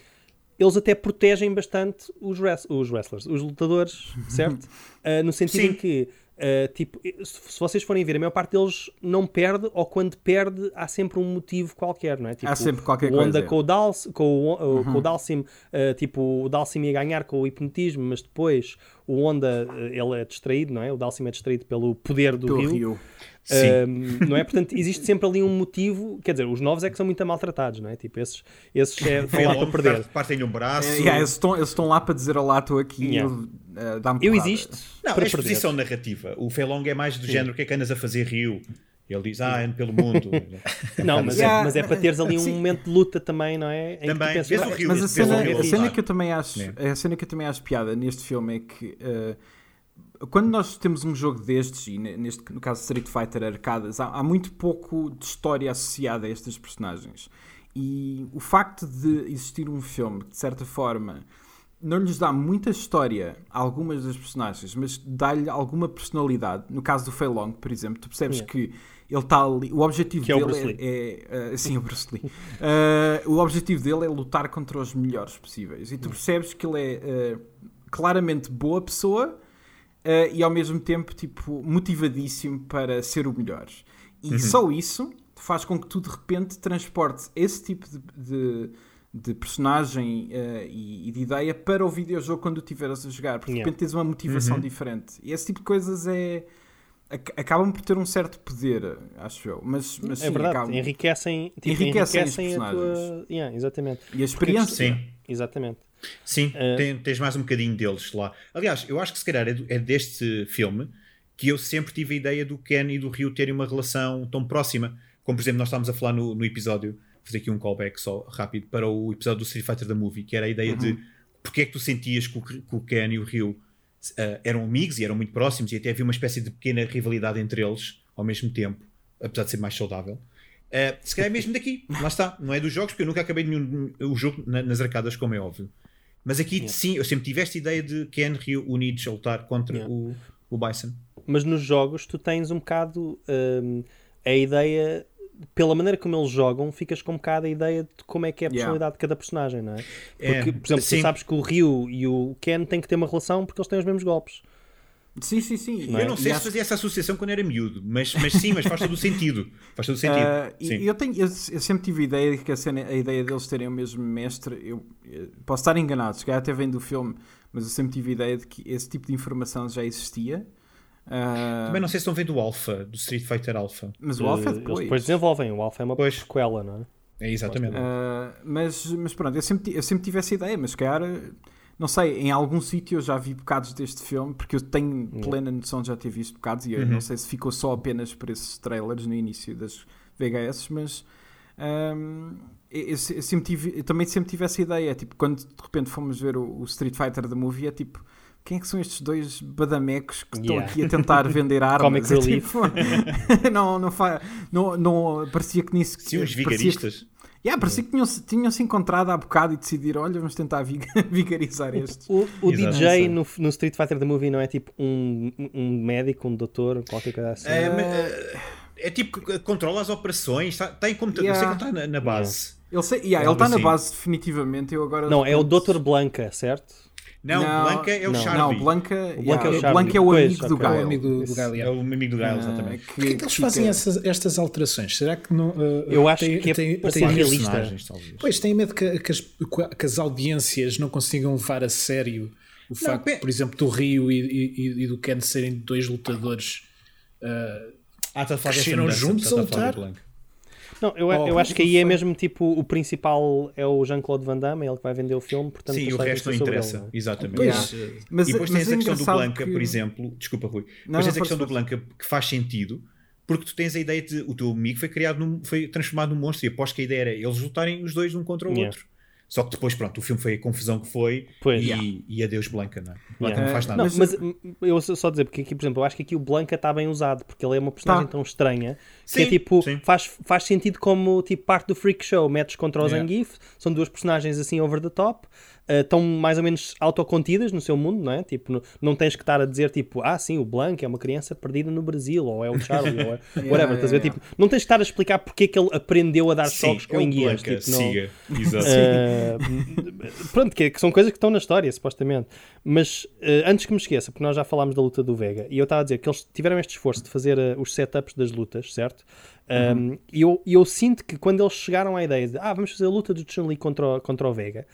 eles até protegem bastante os, wres- os wrestlers, os lutadores, certo? Ah, no sentido Sim. em que, ah, tipo, se, vocês forem ver, a maior parte deles não perde, ou quando perde, há sempre um motivo qualquer, não é? Tipo, Há sempre qualquer o Honda coisa. Uhum. com o, Dals, com o, com o Dalsim, ah, tipo, o Dalsim ia ganhar com o hipnotismo, mas depois o Honda, ah, ele é distraído, não é? O Dalsim é distraído pelo poder do pelo Rio. Rio. Sim. Um, não é? Portanto, existe sempre ali um motivo. Quer dizer, os novos é que são muito maltratados, não é? Tipo, esses, esses é, estão lá para perder. Partem-lhe um braço. É, yeah, eles, estão, eles estão lá para dizer olá, estou aqui, Yeah. uh, dá-me Eu existo Não, para é exposição perder. narrativa. O Feilong é mais do género o que é que andas a fazer Rio. Ele diz, ah, ando pelo mundo. Não, mas, Yeah. é, mas é para teres ali um Sim. momento de luta também, não é? Em que tu Também. pensas, Vês o "Ah, Rio, Mas a cena, Rio a cena que eu também acho, É. a cena que eu também acho piada neste filme é que eh, quando nós temos um jogo destes, e ne- neste, no caso Street Fighter Arcadas, há, há muito pouco de história associada a estes personagens. E o facto de existir um filme que, de certa forma, não lhes dá muita história a algumas das personagens, mas dá-lhe alguma personalidade. No caso do Fei Long, por exemplo, tu percebes Yeah. que ele está ali. O objetivo Que é dele é, é, uh, sim, o Bruce Lee. Uh, o objetivo dele é lutar contra os melhores possíveis. E tu percebes que ele é uh, claramente boa pessoa uh, e ao mesmo tempo tipo, motivadíssimo para ser o melhor. E só isso faz com que tu de repente transportes esse tipo de, de, de personagem uh, e, e de ideia para o videojogo quando estiveres a jogar. Porque de Yeah. repente tens uma motivação diferente. E esse tipo de coisas é. Ac- Acabam por ter um certo poder, acho eu. Mas, mas É sim, verdade, acabam- enriquecem, tipo, Enriquecem os a tua. personagens. Yeah, exatamente. E a experiência. Sim. Exatamente. Sim, Eh, tem- tens mais um bocadinho deles lá. Aliás, eu acho que se calhar é, do- é deste filme que eu sempre tive a ideia do Ken e do Ryu terem uma relação tão próxima. Como, por exemplo, nós estávamos a falar no, no episódio, vou fazer aqui um callback só rápido, para o episódio do Street Fighter da Movie, que era a ideia de porque é que tu sentias que o, que o Ken e o Ryu uh, eram amigos e eram muito próximos e até havia uma espécie de pequena rivalidade entre eles ao mesmo tempo, apesar de ser mais saudável. Uh, se calhar é mesmo daqui, lá está, não é dos jogos, porque eu nunca acabei nenhum o jogo na, nas arcadas, como é óbvio. Mas aqui yeah. sim, eu sempre tive esta ideia de Ken Ryu unidos a lutar contra yeah. o, o Bison. Mas nos jogos tu tens um bocado um, a ideia pela maneira como eles jogam, ficas com um bocado a ideia de como é que é a personalidade yeah. de cada personagem, não é? é porque, é, por exemplo, sim. tu sabes que o Ryu e o Ken têm que ter uma relação porque eles têm os mesmos golpes. Sim, sim, sim. Não eu não sei se fazia essa associação quando era miúdo, mas, mas sim, mas faz todo o sentido. Faz todo o sentido. Uh, eu, tenho, eu, eu, sempre tive a ideia de que a, cena, a ideia deles terem o mesmo mestre, eu, eu posso estar enganado, se calhar até vem do filme, mas eu sempre tive a ideia de que esse tipo de informação já existia. Uh... Também não sei se estão vendo o Alpha, do Street Fighter Alpha. Mas o Alpha é depois. Eles depois desenvolvem, o Alpha é uma pois. sequela, não é? É exatamente. Uh, mas, mas pronto, eu sempre, eu sempre tive essa ideia, mas se calhar não sei, em algum sítio eu já vi bocados deste filme, porque eu tenho plena noção de já ter visto bocados, e eu uhum. não sei se ficou só apenas por esses trailers no início das VHS, mas um, eu, eu, sempre tive, eu também sempre tive essa ideia, tipo, quando de repente fomos ver o, o Street Fighter da movie, é tipo, quem é que são estes dois badamecos que estão aqui a tentar vender armas? Comic é, Relief. Tipo, não, não, fa... não, não, parecia que nisso... Sim, os vigaristas. Yeah, parecia que tinham-se tinham -se encontrado há bocado e decidiram: olha, vamos tentar vigarizar este. O, o, o DJ no, no, Street Fighter The Movie não é tipo um, um médico, um doutor, qualquer coisa assim? É, é, é tipo, controla as operações, está, tá em computador, yeah. sei que ele está na, na base. Ele, sei, yeah, ele está na base definitivamente. Eu agora não, é o Dr. Blanca, certo? Não, não, Blanca é o não, Charlie. Não, Blanca, o Blanca, yeah, é, o Blanca é o amigo pois, do Gael. É o amigo do, do Gael, É o amigo do Gael, exatamente. Porquê que, que eles fazem essas, estas alterações? Será que não. Uh, eu acho tem, que é tem, tem realista. Pois, tem medo que, que, as, que, as, audiências não consigam levar a sério o não, facto, por exemplo, do Rio e, e, e, do Ken serem dois lutadores. Uh, ah, está a falar cresceram juntos a lutar. Não, eu, oh, eu acho que aí é mesmo tipo o principal é o Jean-Claude Van Damme, é ele que vai vender o filme, portanto Sim, o resto não interessa. Ele, não é? Exatamente. Pois, mas, e depois mas tens é a questão do Blanca, que... por exemplo, desculpa Rui, não, depois tens a questão do Blanca que faz sentido. Porque tu tens a ideia de o teu amigo foi criado num, foi transformado num monstro e após que a ideia era eles lutarem os dois um contra o yeah. outro. Só que depois, pronto, o filme foi a confusão que foi e, yeah. e adeus Blanca, não é? Blanca yeah. não faz nada. Não, mas eu só dizer, porque aqui, por exemplo, eu acho que aqui o Blanca está bem usado, porque ele é uma personagem tá. tão estranha sim, que é tipo, faz, faz sentido como tipo parte do freak show, metes contra o yeah. Zangief, são duas personagens assim over the top, uh, estão mais ou menos autocontidas no seu mundo, não é? Tipo, não, não tens que estar a dizer tipo, ah, sim, o Blanca é uma criança perdida no Brasil, ou é o Charlie, ou é whatever, estás a ver? Tipo, não tens que estar a explicar porque é que ele aprendeu a dar sim, choques com é enguias. Tipo, não, siga, exato. Uh, pronto, que, que, são coisas que estão na história, supostamente. Mas uh, antes que me esqueça, porque nós já falámos da luta do Vega, e eu estava a dizer que eles tiveram este esforço de fazer uh, os setups das lutas, certo? Uhum. Um, e eu, eu, sinto que quando eles chegaram à ideia de ah, vamos fazer a luta do Chun-Li contra, contra o Vega,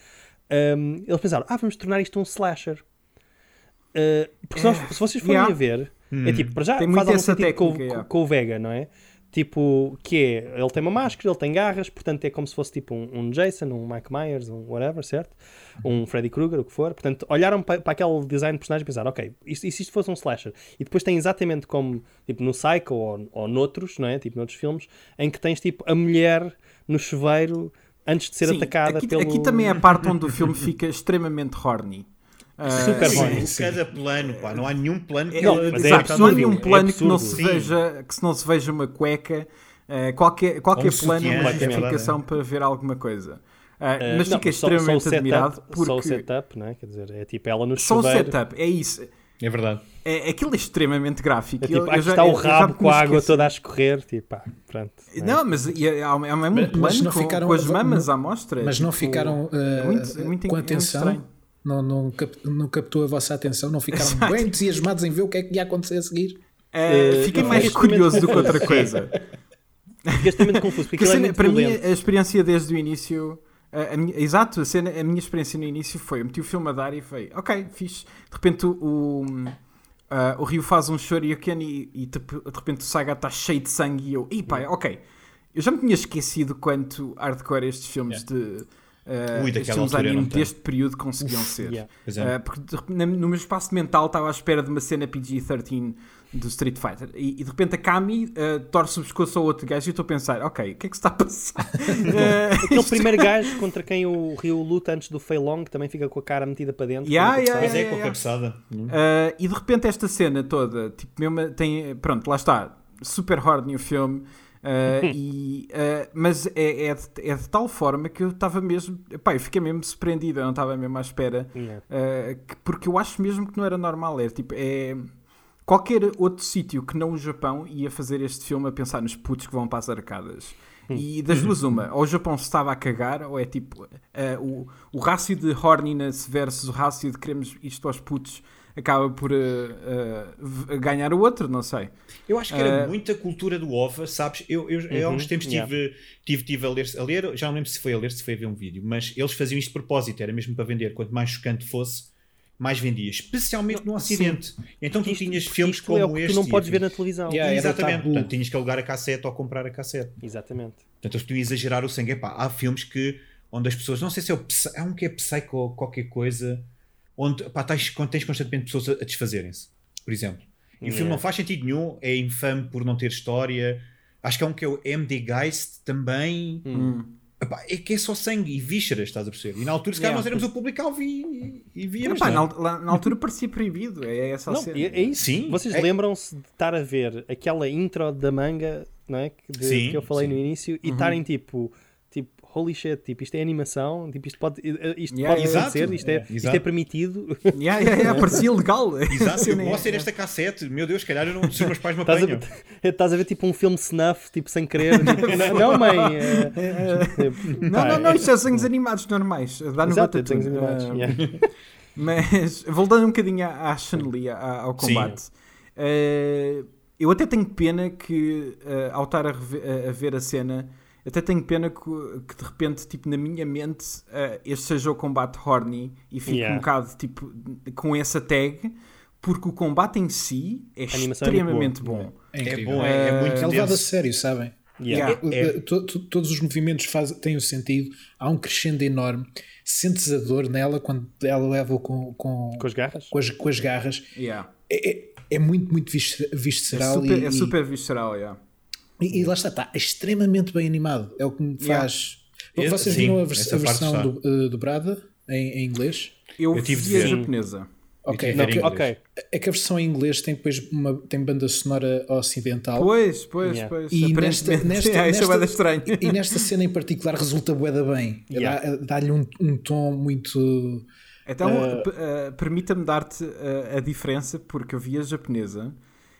um, eles pensaram, ah, vamos tornar isto um slasher. Uh, porque nós, se vocês forem yeah. a ver, hum. é tipo, para já tem faz algum sentido técnica, com, yeah. com, o Vega, não é? Tipo, que é, ele tem uma máscara, ele tem garras, portanto é como se fosse tipo um, um Jason, um Mike Myers, um whatever, certo? Um Freddy Krueger, o que for. Portanto, olharam para, para aquele design de personagem e pensaram, ok, e se isto fosse um slasher? E depois tem exatamente como, tipo, no Psycho ou, ou noutros, não é? Tipo, noutros filmes, em que tens tipo a mulher no chuveiro antes de ser Sim, atacada aqui, pelo... aqui também é a parte onde o filme fica extremamente horny. Super horny. Cada plano, pá, não há nenhum plano que não, ele, é não há nenhum plano é que, não se veja, que se não se veja uma cueca. Uh, qualquer qualquer um plano é uma justificação para ver alguma coisa. Uh, mas fica extremamente só, só admirado setup, porque... Só o setup, né? quer dizer, é tipo ela no chuveiro... Só o setup, é isso. É verdade. É, aquilo é extremamente gráfico. É tipo, eu, aqui já, está o rabo com a água toda a escorrer, tipo, pá, pronto. É? Não, mas é, é, é mesmo um plano com, ficaram, com as mamas à mostra. Mas tipo, não ficaram uh, muito, muito, com atenção? Não, não, cap, não captou a vossa atenção? Não ficaram Exato. bem entusiasmados em ver o que é que ia acontecer a seguir? Uh, fiquei mais curioso do que outra coisa. Fiquei extremamente confuso, porque, porque é para mim a experiência desde o início a, a minha, exato, a, cena, a minha experiência no início foi: eu meti o filme a dar e foi, ok, fixe. De repente o, o, uh, o Rio faz um shoryuken e, e de, de repente o Saga está cheio de sangue e eu, e pá, ok. Eu já me tinha esquecido quanto hardcore estes filmes yeah. de uh, Ui, daquela filmes anime deste período conseguiam ser. yeah. É. Uh, porque de no meu espaço mental estava à espera de uma cena PG-13 do Street Fighter e, e de repente a Kami uh, torce o pescoço ao outro gajo e eu estou a pensar, ok, o que é que se está a passar? Uh, Aquele primeiro gajo contra quem o Ryu luta antes do Fei Long, que também fica com a cara metida para dentro. Yeah, com a yeah, Mas cabeçada. é com a cabeçada. Uh, e de repente esta cena toda, tipo, mesmo tem, pronto, lá está, super horny o filme, uh, e, uh, mas é, é, de, é de tal forma que eu estava mesmo, pá, eu fiquei mesmo surpreendido, eu não estava mesmo à espera, uh, que- porque eu acho mesmo que não era normal, é tipo, é... Qualquer outro sítio que não o Japão ia fazer este filme a pensar nos putos que vão para as arcadas. E das duas, uma, ou o Japão se estava a cagar, ou é tipo o, o rácio de horniness versus o rácio de queremos isto aos putos acaba por eh, v- ganhar o outro, não sei. Eu acho que era Uh, muita cultura do OVA, sabes? Eu, eu, eu há uns tempos yeah. tive, tive, tive a, ler, a ler, já não lembro se foi a ler, se foi a ver um vídeo, mas eles faziam isto de propósito, era mesmo para vender. Quanto mais chocante fosse, mais vendia, especialmente no Ocidente. Então tu Isto- tinhas filmes como é o que este. tu não e podes ver na televisão. Yeah, Exatamente, tabu. portanto tinhas que alugar a cassete ou comprar a cassete. Exatamente. Portanto, tu exagerar o sangue. Epá, há filmes que, onde as pessoas, não sei se é o há um que é psycho ou qualquer coisa, onde epá, tens, quando tens constantemente pessoas a, a desfazerem-se, por exemplo. E o Yeah. filme não faz sentido nenhum, é infame por não ter história. Acho que há um que é o MD Geist também. Hum. Epá, é que é só sangue e vísceras, estás a perceber? E na altura, se calhar, Yeah. nós éramos o público-alvo e, e víamos. Epá, na, é? lá- na altura parecia proibido, é essa Não, cena. é, é isso. Sim, Vocês é- lembram-se de estar a ver aquela intro da manga, não é? Que, de- Sim, que eu falei sim. no início e estarem tipo, tipo, holy shit, tipo, isto é animação, tipo, isto pode, isto Yeah, pode yeah. acontecer, isto é, é, isto é permitido. Yeah, yeah, yeah, parecia legal. Exato, eu é- posso ter esta cassete, meu Deus, se calhar eu não, se os meus pais me Estás a, apanham. ver, estás a ver tipo um filme snuff, tipo, sem querer. tipo, não, mãe. é- Não, não, não, isto é desenhos animados normais. Dá no Exato, é desenhos animados, yeah. Mas voltando um bocadinho à Chun-Li, ao combate, eh, eu até tenho pena que, eh, ao estar a, a- a ver a cena, até tenho pena que, que de repente, tipo, na minha mente, eh, este seja o combate horny e fique Yeah. um bocado tipo, com essa tag, porque o combate em si é é extremamente boa. bom. É É incrível. bom, é, é muito É levado a sério, sabem? Yeah. Yeah. É- Uh, to- to- todos os movimentos faz, têm o sentido, há um crescendo enorme. Sentes a dor nela quando ela leva com, com, Com as garras? com as, com as garras. Yeah. É, é- é muito, muito vis- É, visceral super, e, é super visceral, yeah. E, e lá está, está extremamente bem animado. É o que me Yeah. faz. É, Vocês sim, viram a, vers- a versão do, uh, dobrada em, em inglês? Eu, Eu tive de vi a japonesa. Ok, não, que- é que a versão em inglês tem depois uma tem banda sonora ocidental. Pois, pois, Yeah. pois. E nesta, nesta, yeah, é nesta- estranho. e nesta cena em particular resulta bué da bem. Yeah. Dá- Dá-lhe um, um tom muito. Então, Uh, uh, permita-me dar-te uh, a diferença, porque eu vi a japonesa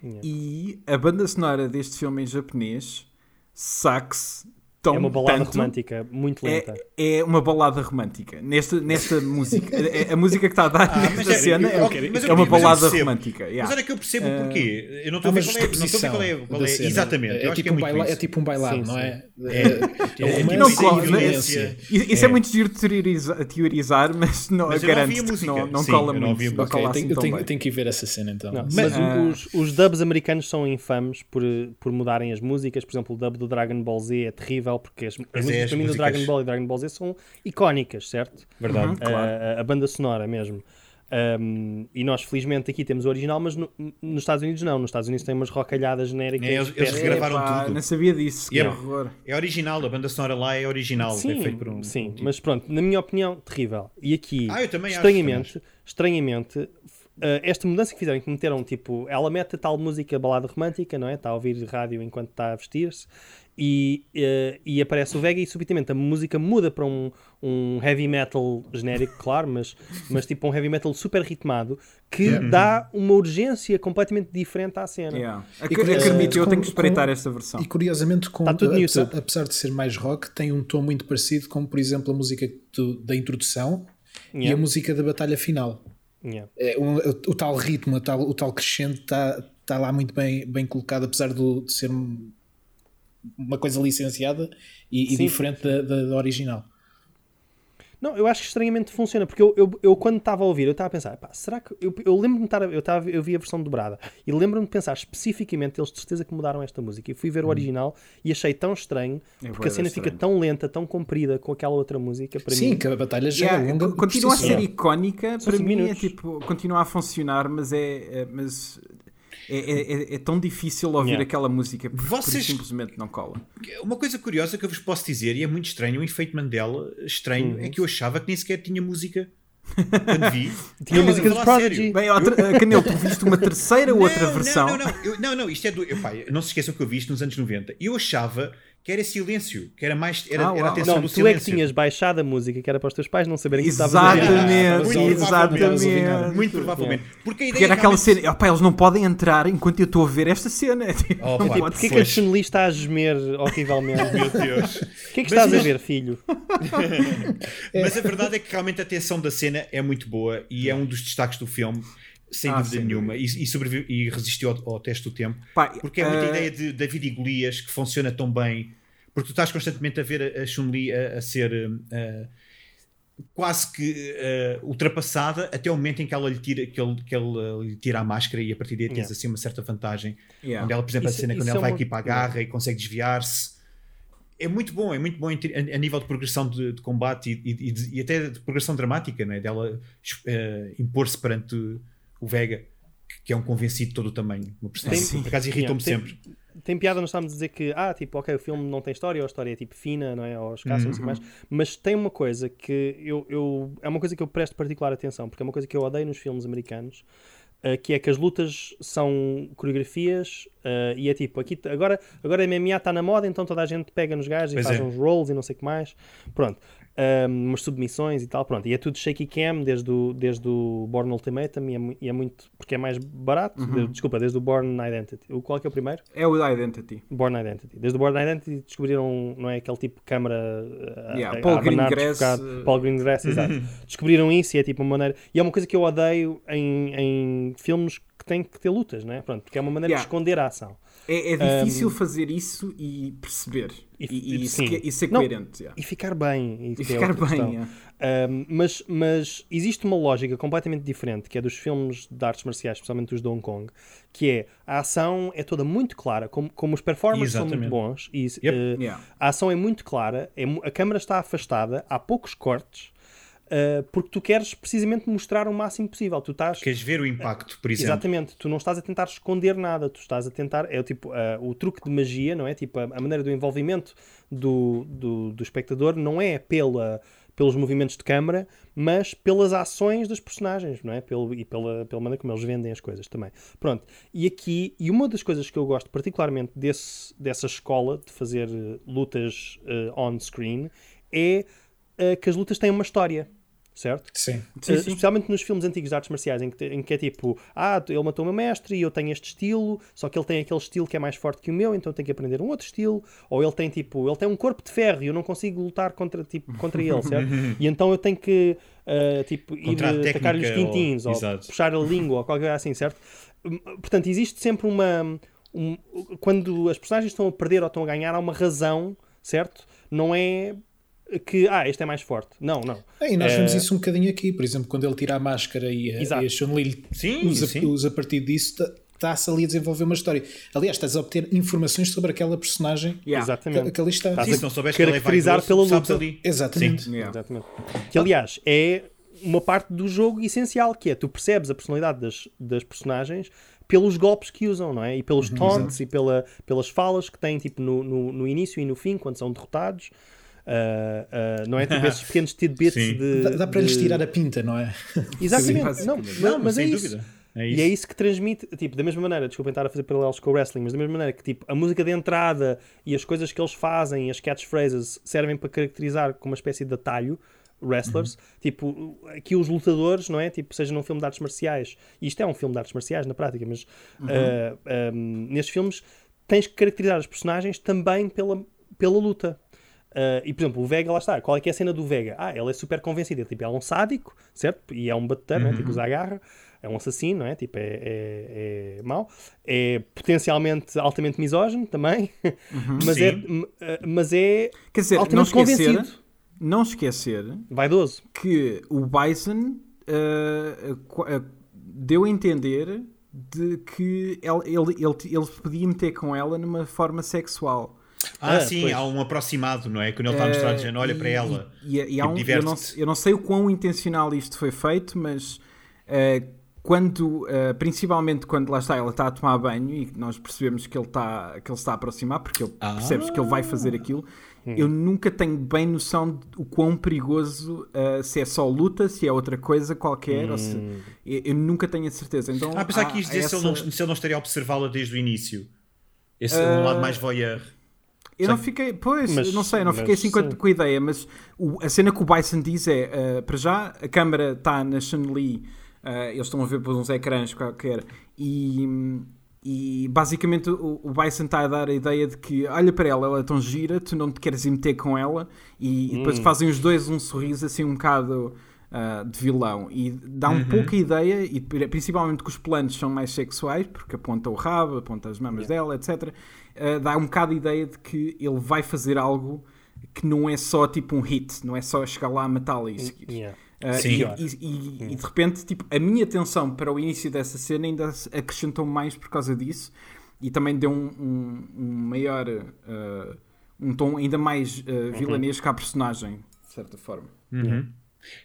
Yeah. e a banda sonora deste filme em japonês, sax, tão É uma balada tanto, romântica muito lenta. É, é uma balada romântica. Nesta, nesta música, a, a música que está a dar Ah, nesta é- cena é, eu- é uma balada percebo. romântica. yeah. Mas olha que eu percebo Eh, porquê. Eu não estou a ver qual é, não estou a ver juxtaposição qual é, é- exatamente. É, tipo é um baila- é tipo um bailado, Sim, não é? É, É, é, cola, violência. Isso isso é É. muito giro de teorizar, teorizar, mas não, Mas eu não garanto que música. não, não Sim, cola muito. Tenho, assim tenho- que ir ver essa cena então. Não, Mas- mas Ah. os, os dubs americanos são infames por, por mudarem as músicas. Por exemplo, o dub do Dragon Ball Z é terrível porque as, as é, músicas as para mim do Dragon Ball e Dragon Ball Z são icónicas, certo? Verdade. Uhum. Claro. A- a, banda sonora mesmo. Um, e nós, felizmente, aqui temos o original, mas no- nos Estados Unidos não. Nos Estados Unidos tem umas rocalhadas genéricas. É, eles- eles regravaram Epá, tudo. Não sabia disso, que E é- horror. É original, a banda sonora lá é original. é Sim, feito por um, sim um tipo. mas pronto, na minha opinião, terrível. E aqui, Ah, eu também acho, estranhamente, estranhamente, eh, esta mudança que fizeram, que meteram, tipo, ela mete a tal música balada romântica, não é? Está a ouvir rádio enquanto está a vestir-se, e, eh, e aparece o Vega e subitamente a música muda para um, um heavy metal genérico, claro, mas, mas tipo um heavy metal super ritmado, que dá uma urgência completamente diferente à cena. Yeah. E Acredito, eu com- tenho que espreitar com- esta versão. E curiosamente, com, Tá apesar, apesar de ser mais rock, tem um tom muito parecido com, por exemplo, a música do- da introdução e Yeah. a música da batalha final. Yeah. É, um- o, o tal ritmo, o tal, o tal crescente está tá lá muito bem, bem colocado, apesar do- de ser um- uma coisa licenciada e, e diferente da, da- da original. Não, eu acho que estranhamente funciona, porque eu, eu, eu quando estava a ouvir, eu estava a pensar, pá, será que. Eu, eu lembro-me de estar. a- Eu, estava, eu vi a versão dobrada e lembro-me de pensar especificamente, eles de certeza que mudaram esta música. E fui ver o original e achei tão estranho, É porque a cena da fica estranho. tão lenta, tão comprida com aquela outra música. Para Sim, mim, que a batalha já Yeah, é longa. continua a ser icónica, para mim minutos. é tipo, continua a funcionar, mas é, é- mas é, é- é- é tão difícil ouvir Yeah. aquela música porque, porque Vocês- simplesmente não cola. Uma coisa curiosa que eu vos posso dizer, e é muito estranho, um efeito Mandela estranho, Uhum. é que eu achava que nem sequer tinha música quando vi. Tinha Não, música falar Prodigy. Bem, outra, Canelo, tu viste uma terceira ou outra Não, versão? Não, não, não, Eu- não, não, isto é do. Eu, pá, não se esqueçam que eu vi isto nos anos 90. Eu achava que era silêncio, que era mais. Era, Ah, era a atenção Não, do tu é que silêncio. tinhas baixado a música, que era para os teus pais não saberem que tu estavas a. Exatamente, Muito provavelmente. exatamente. Muito provavelmente. Porque a ideia Porque era é aquela realmente- cena, opá, eles não podem entrar enquanto eu estou a ver esta cena. Oh, não pode Porquê que a Chun-Li está a gemer horrivelmente? Meu Deus. O que é que Mas estás a mas- ver, filho? Mas a verdade é que realmente a atenção da cena é muito boa e é um dos destaques do filme, sem Ah, dúvida sem nenhuma. E, e, sobrevive- e resistiu ao, ao teste do tempo. Pá, Porque é muita eh, ideia de David e Golias que funciona tão bem. Porque tu estás constantemente a ver a, Chun-Li a, a ser eh, quase que eh, ultrapassada até o momento em que ela lhe tira, que ele, que ele eh, lhe tira a máscara e a partir daí tens Yeah. assim uma certa vantagem. Yeah. Onde ela, por exemplo, Isso- a cena quando ela é vai uma- aqui para a garra e consegue desviar-se. É muito bom, é muito bom a, a nível de progressão de, de combate e, e- e de- e até de progressão dramática, né? dela eh, impor-se perante o Vega, que é um convencido de todo o tamanho. Uma personagem. Sim. Por acaso irritou-me Yeah, tem- sempre. Tem piada nós estamos a dizer que, ah, tipo, ok, o filme não tem história, ou a história é tipo fina, não é? Ou escassa, não sei o que mais. Mas tem uma coisa que eu, eu. É uma coisa que eu presto particular atenção, porque é uma coisa que eu odeio nos filmes americanos. uh, que é que as lutas são coreografias uh, e é tipo, aqui agora, agora a MMA está na moda, então toda a gente pega nos gajos Pois e faz é. uns rolls e não sei o que mais. Pronto. Um, umas submissões e tal, pronto. E é tudo shaky cam desde o, desde o Born Ultimatum e é, e é muito, porque é mais barato. De- desculpa, desde o Born Identity. O, qual é que é o primeiro? É o Identity. Born Identity. Desde o Born Identity descobriram, não é aquele tipo de câmara uh, Yeah, a, Paul a Greengrass, Paul Greengrass, exato. Descobriram isso e é tipo uma maneira. E é uma coisa que eu odeio em, em filmes que têm que ter lutas, não é? Pronto, porque é uma maneira Yeah. de esconder a ação. É, é difícil fazer isso e perceber. E- E, e, sim. se- e ser Não, coerente. yeah. E ficar bem. E é ficar bem. yeah. Um, mas, mas existe uma lógica completamente diferente, que é dos filmes de artes marciais, especialmente os de Hong Kong, que é a ação é toda muito clara, como, como os performances são muito Exatamente. bons, e, Yep. eh, Yeah. a ação é muito clara, é a câmara está afastada, há poucos cortes, eh, porque tu queres precisamente mostrar o máximo possível. Tu estás. Queres ver o impacto, por exemplo? Exatamente, tu não estás a tentar esconder nada, tu estás a tentar, é o tipo, ah, o truque de magia, não é? Tipo, a, a maneira do envolvimento do, do, do espectador não é pela, pelos movimentos de câmara, mas pelas ações dos personagens, não é? Pelo, e pela, pela maneira como eles vendem as coisas também. Pronto, e aqui, e uma das coisas que eu gosto particularmente desse, dessa escola de fazer lutas eh, on-screen é que as lutas têm uma história. Certo? Sim. Sim, Uh, sim. Especialmente nos filmes antigos de artes marciais, em que, em que é tipo, ah, ele matou o meu mestre e eu tenho este estilo, só que ele tem aquele estilo que é mais forte que o meu, então eu tenho que aprender um outro estilo. Ou ele tem tipo, ele tem um corpo de ferro e eu não consigo lutar contra, tipo, contra ele, certo? e então eu tenho que uh, tipo, ir Contra a uh, atacar-lhe os quintins ou- ou, puxar a língua ou qualquer coisa assim, certo? Hum, Portanto, existe sempre uma. um- quando as personagens estão a perder ou estão a ganhar, há uma razão, certo? Não é que, ah, este é mais forte. Não, não. É, E nós vemos isso um bocadinho aqui, por exemplo, quando ele tira a máscara e a, Exato. e a Chun-Li Sim, usa, sim. usa a partir disso, tá- está-se ali a desenvolver uma história. Aliás, estás a obter informações sobre aquela personagem Yeah. que, Exatamente. que ali está. Estás a se não que é caracterizar vaidoso, pela luta. ali. Exatamente. Sim. Yeah. Exatamente. Que aliás é uma parte do jogo essencial, que é tu percebes a personalidade das, das personagens pelos golpes que usam, não é? E pelos taunts e pela, pelas falas que têm tipo, no, no, no início e no fim, quando são derrotados. Ah, não é? Tipo esses pequenos tidbits Sim. de. Dá, dá para lhes de- tirar a pinta, não é? Exatamente. Sim, não, Não, mas é isso. É E isso. é isso que transmite, tipo, da mesma maneira, desculpa estar a fazer paralelos com o wrestling, mas da mesma maneira que tipo, a música de entrada e as coisas que eles fazem, as catchphrases, servem para caracterizar como uma espécie de atalho wrestlers, tipo, aqui os lutadores, não é? Tipo, seja num filme de artes marciais, e isto é um filme de artes marciais na prática, mas ah, ah, nestes filmes tens que caracterizar os personagens também pela, pela luta. Uh, e por exemplo, o Vega, lá está. Qual é que é a cena do Vega? Ah, ele é super convencido. Ele, tipo, é um sádico, certo? E é um bater, né? tipo, usa a garra. É um assassino, não é? Tipo, é, é, é mau. É potencialmente altamente misógino também. mas, é, Sim. uh, mas é Quer dizer, não altamente esquecer, convencido. não esquecer Vaidoso. que o Bison uh, uh, deu a entender de que ele, ele, ele, ele podia meter com ela numa forma sexual. Ah, ah sim, pois. há um aproximado, não é? Quando ele está a mostrar dizendo, olha e, para ela. E, e, e há um, eu, não, eu, não, sei o quão intencional isto foi feito, mas uh, quando, uh, principalmente quando lá está, ela está a tomar banho e nós percebemos que ele está, que ele está a aproximar, porque ele, ah. percebes que ele vai fazer aquilo, hum. eu nunca tenho bem noção de o quão perigoso, uh, se é só luta, se é outra coisa qualquer, hum. se, eu, eu, nunca tenho a certeza. Então, ah, pensar que isto dizer essa... se, ele não, se ele não estaria a observá-la desde o início. Esse uh... um lado mais voyeur. Eu não fiquei, pois, mas, não sei, não fiquei assim com, com, a ideia, mas o, a cena que o Bison diz é: uh, para já, a câmera está na Chun-Li, uh, eles estão a ver por uns ecrãs qualquer, e, e basicamente o, o Bison está a dar a ideia de que olha para ela, ela é tão gira, tu não te queres ir meter com ela, e, e depois hum. fazem os dois um sorriso assim um bocado. Uh, de vilão e dá um uhum. pouco a ideia, e principalmente que os planos são mais sexuais, porque aponta o rabo, aponta as mamas yeah. dela, etc uh, dá um bocado a ideia de que ele vai fazer algo que não é só tipo um hit, não é só chegar lá a matá-la e seguir. Yeah. Uh, Sim, e, e, e, e, de repente, tipo, a minha atenção para o início dessa cena ainda acrescentou mais por causa disso e também deu um, um, um maior, uh, um tom ainda mais uh, vilanesco uhum. à personagem, de certa forma. Uhum.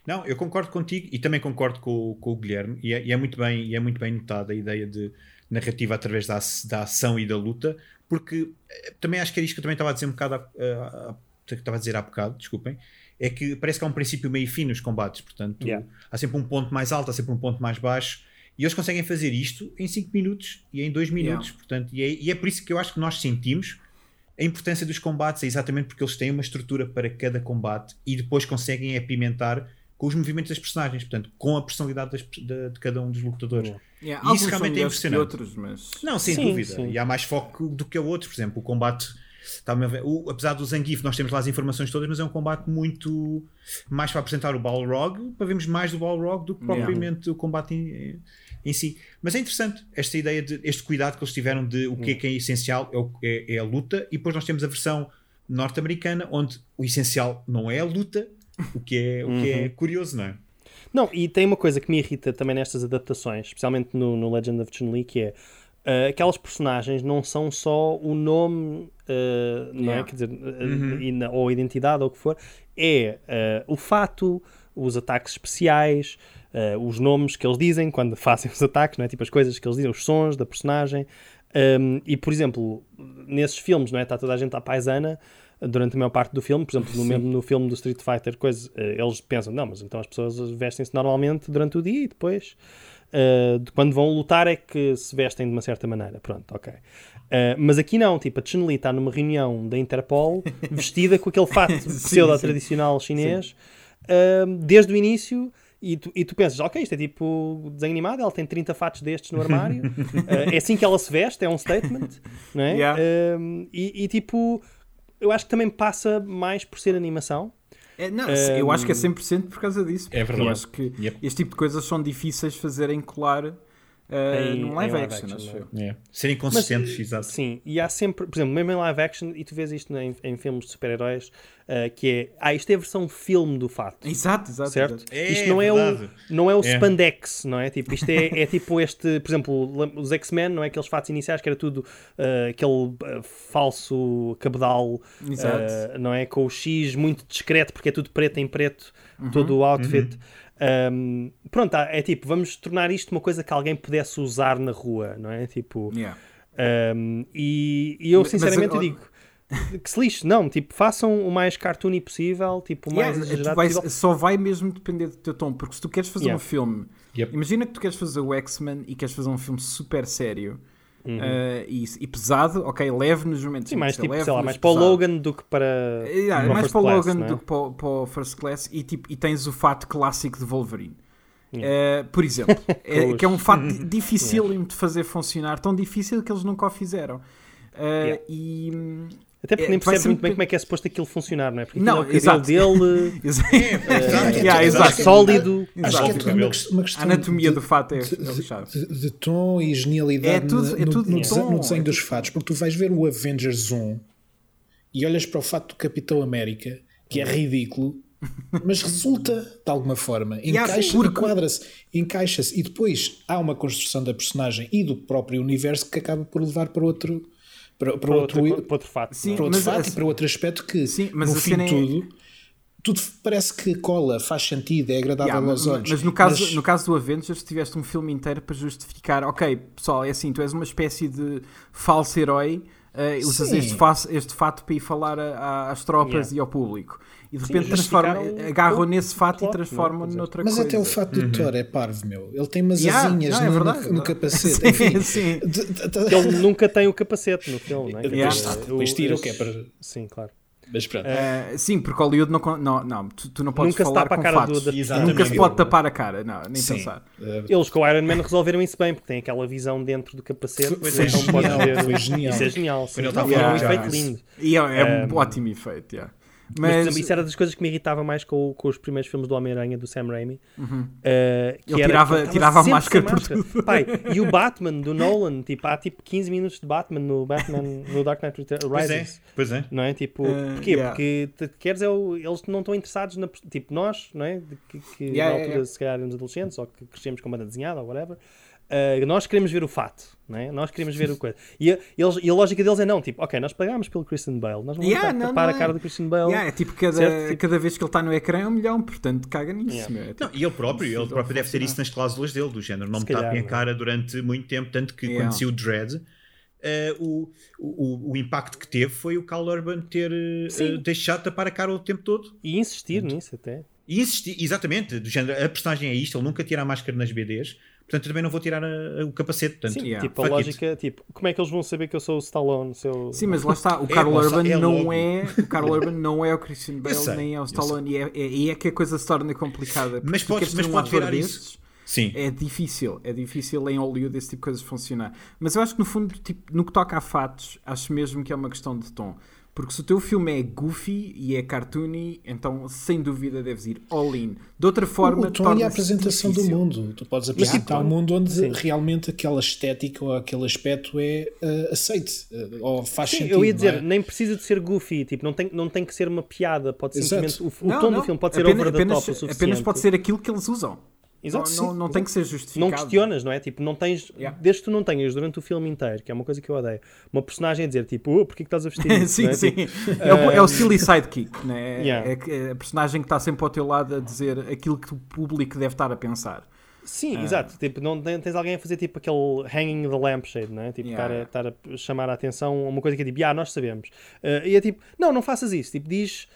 Não, eu concordo contigo e também concordo com, com o Guilherme e é, e é, muito bem e é muito bem notada a ideia de narrativa através da, da ação e da luta, porque eh, também acho que era isto que eu também estava a dizer um bocado, a, a, que estava a dizer há bocado, desculpem, é que parece que há um princípio meio fino nos combates, portanto yeah. há sempre um ponto mais alto, há sempre um ponto mais baixo, e eles conseguem fazer isto em 5 minutos e em 2 minutos, yeah. portanto, e é, e é por isso que eu acho que nós sentimos a importância dos combates, é exatamente porque eles têm uma estrutura para cada combate e depois conseguem apimentar com os movimentos das personagens, portanto, com a personalidade das, de, de, cada um dos lutadores. Yeah. E isso realmente é impressionante. Outros, mas... Não, sem sim, dúvida. Sim. E há mais foco do que a outros, por exemplo, o combate. Tá o, apesar do Zangief, nós temos lá as informações todas, mas é um combate muito mais para apresentar o Balrog, para vermos mais do Balrog do que propriamente yeah. o combate em, em, si. Mas é interessante esta ideia de este cuidado que eles tiveram de o que é que é essencial é, é, é a luta, e depois nós temos a versão norte-americana onde o essencial não é a luta, o que é, o que é uhum. curioso, não é? Não, e tem uma coisa que me irrita também nestas adaptações, especialmente no, no Legend of Chun-Li, que é uh, aquelas personagens não são só o nome, uh, não é? Quer dizer, uhum. ou a identidade ou o que for, é o fato, os ataques especiais, os nomes que eles dizem quando fazem os ataques, não é? Tipo as coisas que eles dizem, os sons da personagem. Um, e, por exemplo, nesses filmes, não é? Está toda a gente à paisana durante a maior parte do filme, por exemplo, no, mesmo no filme do Street Fighter, coisa, eh, eles pensam, não, mas então as pessoas vestem-se normalmente durante o dia e depois, uh, de quando vão lutar, é que se vestem de uma certa maneira. Pronto, ok. Uh, mas aqui não, tipo, a Chun-Li está numa reunião da Interpol vestida com aquele fato pseudo-tradicional chinês uh, desde o início. E tu, e tu pensas, ok, isto é tipo desenho animado, ela tem 30 fatos destes no armário, é assim que ela se veste, é um statement, não é? Yeah. e, e tipo, eu acho que também passa mais por ser animação. É, não, um, eu acho que é 100% por causa disso. É verdade. Eu acho que yep. este tipo de coisas são difíceis de fazerem colar Uh, num live, live action, action acho é. Serem consistentes, Mas, exato. Sim, e há sempre, por exemplo, mesmo em live action, e tu vês isto em, em filmes de super-heróis, uh, que é, ah, isto é a versão filme do fato. Exato, exato. Certo? Exato. É, isto não é, o, não é o é. spandex, não é? Tipo, isto é, é tipo este, por exemplo, os X-Men, não é? Aqueles fatos iniciais que era tudo uh, aquele falso cabedal, não é? Com o X muito discreto, porque é tudo preto em preto, uhum. todo o outfit. Uhum. Um, pronto, é tipo, vamos tornar isto uma coisa que alguém pudesse usar na rua, não é? Tipo, yeah. um, e, e, eu sinceramente mas, digo que se lixe, não, tipo, façam o mais cartoony possível, tipo, o mais yeah, exagerado vais, Só vai mesmo depender do teu tom, porque se tu queres fazer yeah. um filme, yep. imagina que tu queres fazer o X-Men e queres fazer um filme super sério Uhum. Uh, e, e, pesado, ok, leve nos momentos Sim, mais, tipo, sei lá, mais para o Logan do que para. Yeah, para mais para o Logan é? do que para, para o First Class e, tipo, e tens o fato clássico de Wolverine. Yeah. Uh, por exemplo, é, que é um fato difícil yeah. de fazer funcionar, tão difícil que eles nunca o fizeram. Uh, yeah. E até porque é, nem percebe muito bem como é que é suposto aquilo funcionar, não é? Porque não, é o cabelo dele é, exato. sólido. Acho que é tudo uma, uma questão. A anatomia de, do fato é de, de, de, tom e genialidade é tudo, é tudo no, no, desenho, no desenho dos fatos. Porque tu vais ver o Avengers 1 e olhas para o fato do Capitão América, que é ridículo, mas resulta de alguma forma, Yeah, encaixa, porque- enquadra-se, encaixa-se e depois há uma construção da personagem e do próprio universo que acaba por levar para outro para, para Para outro, outro, para outro fato. Sim, para outro mas fato e para outro aspecto que Sim, mas no fim de é- tudo tudo parece que cola, faz sentido, é agradável Yeah, aos mas, olhos. mas no caso, Mas- no caso do Avengers tiveste um filme inteiro para justificar, ok, pessoal, é assim, tu és uma espécie de falso herói, eh, usas este, fa- este fato para ir falar a- a- às tropas Yeah. e ao público. E de repente transforma, justificaram agarram nesse fato plot, e transformam? Quer noutra Mas coisa. até o fato do Thor é parvo, meu. Ele tem umas Yeah, asinhas não, é no, no- no capacete. Sim, Enfim, sim. ele nunca tem o capacete no filme, não é? Yeah. Depois o- tira o que é para- Sim, claro. Mas pronto. Eh, sim, porque Hollywood não, não, não tu, tu não podes Nunca se falar tapa a com cara fatos. do- da- Exatamente. Nunca se pode tapar a cara, não, nem Sim. pensar. Uh, Eles com o Iron Man resolveram isso bem, porque tem aquela visão dentro do capacete. Foi- foi então genial, ver- foi genial. Isso é genial. sim. É a um efeito já. lindo. E é, é um Um, ótimo efeito, yeah. Mas, por Mas, isso era das coisas que me irritava mais com, com os primeiros filmes do Homem-Aranha, do Sam Raimi. Uhum. eh, que Ele era tirava- que ele tirava a estava máscara sempre sem Pai, e o Batman, do Nolan, tipo, há tipo 15 minutos de Batman no, Batman, no Dark Knight Returns. Pois é, pois é. Não é? Tipo, Uh, porquê? yeah. Porque te- queres é o, eles não estão interessados na. Tipo, nós, não é? De Que, que Yeah, na altura, yeah. se calhar, éramos adolescentes ou que crescemos com banda desenhada ou whatever. uh, nós queremos ver o fato, é? Nós queremos ver o coisa. E a, eles, e a lógica deles é não, tipo, ok, nós pagámos pelo Christian Bale, nós vamos Yeah, não, tapar não a cara é. do Christian Bale. yeah, é tipo cada, Certo, tipo- cada vez que ele está no ecrã é um milhão, portanto caga nisso. Yeah. É tipo- Não, e ele próprio, ele próprio deve ter isso nas cláusulas dele, do género, não Se me tapem calhar, a não é? cara durante muito tempo, tanto que Yeah. quando saiu o Dread, eh, o, o, o impacto que teve foi o Cal Urban ter eh, deixado de tapar a cara o tempo todo. E insistir nisso até. E insistir, exatamente, do género, a personagem é isto, ele nunca tira a máscara nas BDs, portanto eu também não vou tirar a- a- o capacete. Portanto, Sim, Yeah. tipo, a fuck it. lógica, tipo, como é que eles vão saber que eu sou o Stallone? Se eu... Sim, mas lá está, o É, Carl Urban é não é o Carl Urban não é o Christian Bale sei, nem é o Stallone e é, é, e é que a coisa se torna complicada. porque Mas podes- queres mas um pode virar isso. Sim. É difícil, é difícil em Hollywood esse tipo de coisas funcionar. Mas eu acho que no fundo, tipo, no que toca a fatos, acho mesmo que é uma questão de tom. Porque se o teu filme é goofy e é cartoony, então sem dúvida deves ir all in. De outra forma, o tom e a torna-se apresentação difícil. do mundo. Tu podes apresentar tipo, um mundo onde sim. realmente aquela estética ou aquele aspecto é uh, aceite uh, ou faz Sim, sentido. eu ia dizer, é? nem precisa de ser goofy, tipo, não tem, não tem que ser uma piada, pode Exato. simplesmente. O, o Não, tom não, do filme pode ser apenas, over the apenas, top o suficiente. apenas pode ser aquilo que eles usam. Exato, não, não, não tem que ser justificado. Não questionas, não é? Tipo, não tens. Yeah. Desde que tu não tenhas durante o filme inteiro, que é uma coisa que eu odeio, uma personagem a dizer tipo, oh, porquê que estás a vestir isso? sim, é? sim. Tipo, É, o, é o silly sidekick, né? Yeah. É, é a personagem que está sempre ao teu lado a dizer aquilo que o público deve estar a pensar. Sim, Ah. exato. Tipo, não tens alguém a fazer tipo aquele hanging the lampshade, não é? Tipo, Yeah. estar, a, estar a chamar a atenção a uma coisa que é tipo, ah, nós sabemos. Uh, e é tipo, não, não faças isso. Tipo, diz.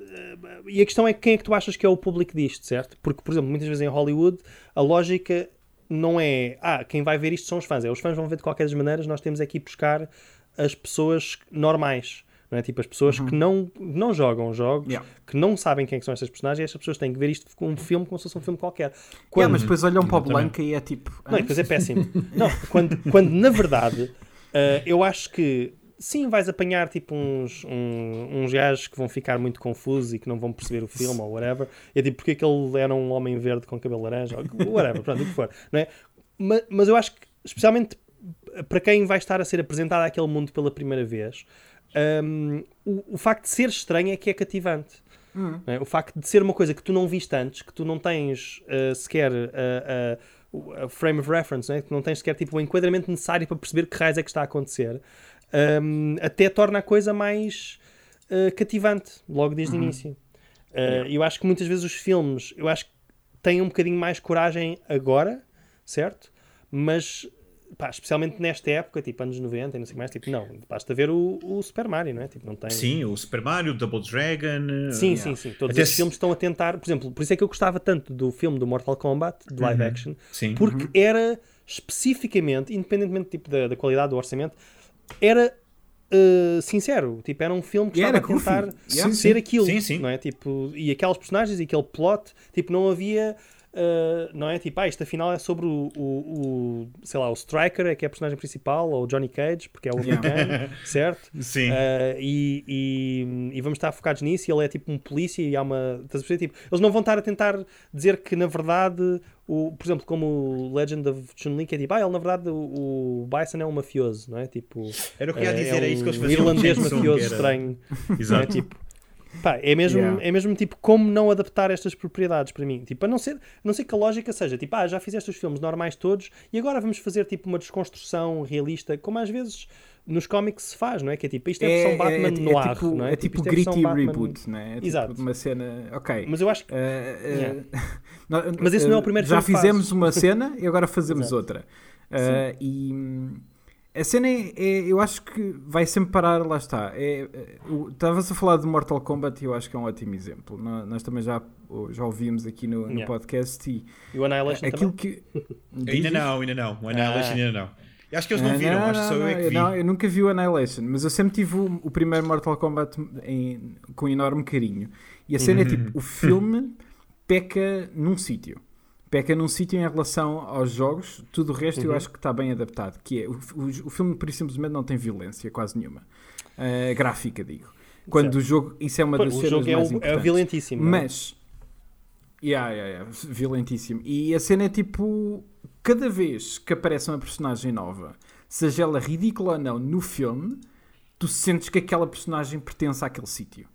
Uh, e a questão é quem é que tu achas que é o público disto, certo? Porque, por exemplo, muitas vezes em Hollywood a lógica não é, ah, quem vai ver isto são os fãs. É os fãs vão ver de qualquer das maneiras, nós temos aqui buscar as pessoas normais. Não é? Tipo, as pessoas que não, não jogam jogos, Uhum. Yeah. que não sabem quem é que são estas personagens, e estas pessoas têm que ver isto como um filme, como se fosse um filme qualquer. Yeah, Quando- mas depois olham para o Blanca e é tipo. não, e depois é péssimo. não, quando, quando na verdade eh, eu acho que sim, vais apanhar tipo uns, um- uns gajos que vão ficar muito confusos e que não vão perceber o filme ou whatever. E é tipo, porque é que ele era um homem verde com cabelo laranja ou whatever, pronto, o que for. Não é? mas, mas eu acho que, especialmente para quem vai estar a ser apresentado àquele mundo pela primeira vez, hum, o, o facto de ser estranho é que é cativante. não é? O facto de ser uma coisa que tu não viste antes, que tu não tens uh, sequer uh, uh, o- a frame of reference, não é? que não tens sequer tipo, o enquadramento necessário para perceber que raios é que está a acontecer, hum, até torna a coisa mais uh, cativante, logo desde o início. Uh, Eu acho que muitas vezes os filmes, eu acho que têm um bocadinho mais coragem agora, certo? Mas, pá, especialmente nesta época, tipo anos 90 e não sei mais, tipo, não, basta ver o, o Super Mario, não é? Tipo, não tem... Sim, o Super Mario, o Double Dragon. Sim, eh, sim, sim. Todos Até esses se- filmes estão a tentar, por exemplo, por isso é que eu gostava tanto do filme do Mortal Kombat, de live action, Sim. porque era especificamente, independentemente tipo, da, da qualidade do orçamento, era uh, sincero. Tipo, era um filme que E estava a tentar. Yeah. ser aquilo. Sim, sim. Não é? tipo, e aquelas personagens e aquele plot, tipo, não havia. uh, não é tipo, ah, isto afinal é sobre o, o, o, sei lá, o Striker, é que é a personagem principal, ou o Johnny Cage, porque é o americano, certo? Sim. Uh, e, e, e vamos estar focados nisso. E ele é tipo um polícia e há uma. Estás a perceber? Tipo, eles não vão estar a tentar dizer que na verdade, o, por exemplo, como o Legend of Chun-Li, que é tipo, ah, ele na verdade o, o Bison é um mafioso, não é? Tipo, Era o que ia uh, dizer, é isso que eles faziam. irlandês mafioso estranho, é? Exato. Tipo, Pá, é mesmo, Yeah. é mesmo tipo como não adaptar estas propriedades para mim. Tipo, a não ser, a não ser que a lógica seja tipo, ah, já fizeste os filmes normais todos e agora vamos fazer tipo uma desconstrução realista, como às vezes nos cómics se faz, não é? Que é tipo, isto é a versão Batman no ar, tipo, não é? é tipo isto a versão gritty Batman- reboot, né? É Exato. tipo uma cena. Ok. Mas eu acho que. Eh, eh, Yeah. Mas esse não é o eh, primeiro Já fizemos uma cena e agora fazemos outra. Eh, e hum, a cena é, é- Eu acho que vai sempre parar, lá está. É, é, Estavas a falar de Mortal Kombat e eu acho que é um ótimo exemplo. Nó- Nós também já, já ouvimos aqui no, no Yeah. podcast e E o Annihilation aquilo também? que. Ainda não, ainda não. O Annihilation Ah. ainda não. Eu acho que eles não Ah, viram, acho que só eu é que vi. Não, eu nunca vi o Annihilation, mas eu sempre tive o, o primeiro Mortal Kombat em- com enorme carinho. E a cena é tipo: o filme peca num sítio. Peca num sítio em relação aos jogos, tudo o resto eu acho que está bem adaptado. Que é, o, o, o filme, por isso simplesmente, não tem violência, quase nenhuma. Ah, gráfica, digo. Quando o jogo, isso é uma Pô, das o cenas jogo é, mais o- é violentíssimo. não é? Mas. Yeah, yeah, yeah, violentíssimo. E a cena é tipo: cada vez que aparece uma personagem nova, seja ela ridícula ou não no filme, tu sentes que aquela personagem pertence àquele sítio.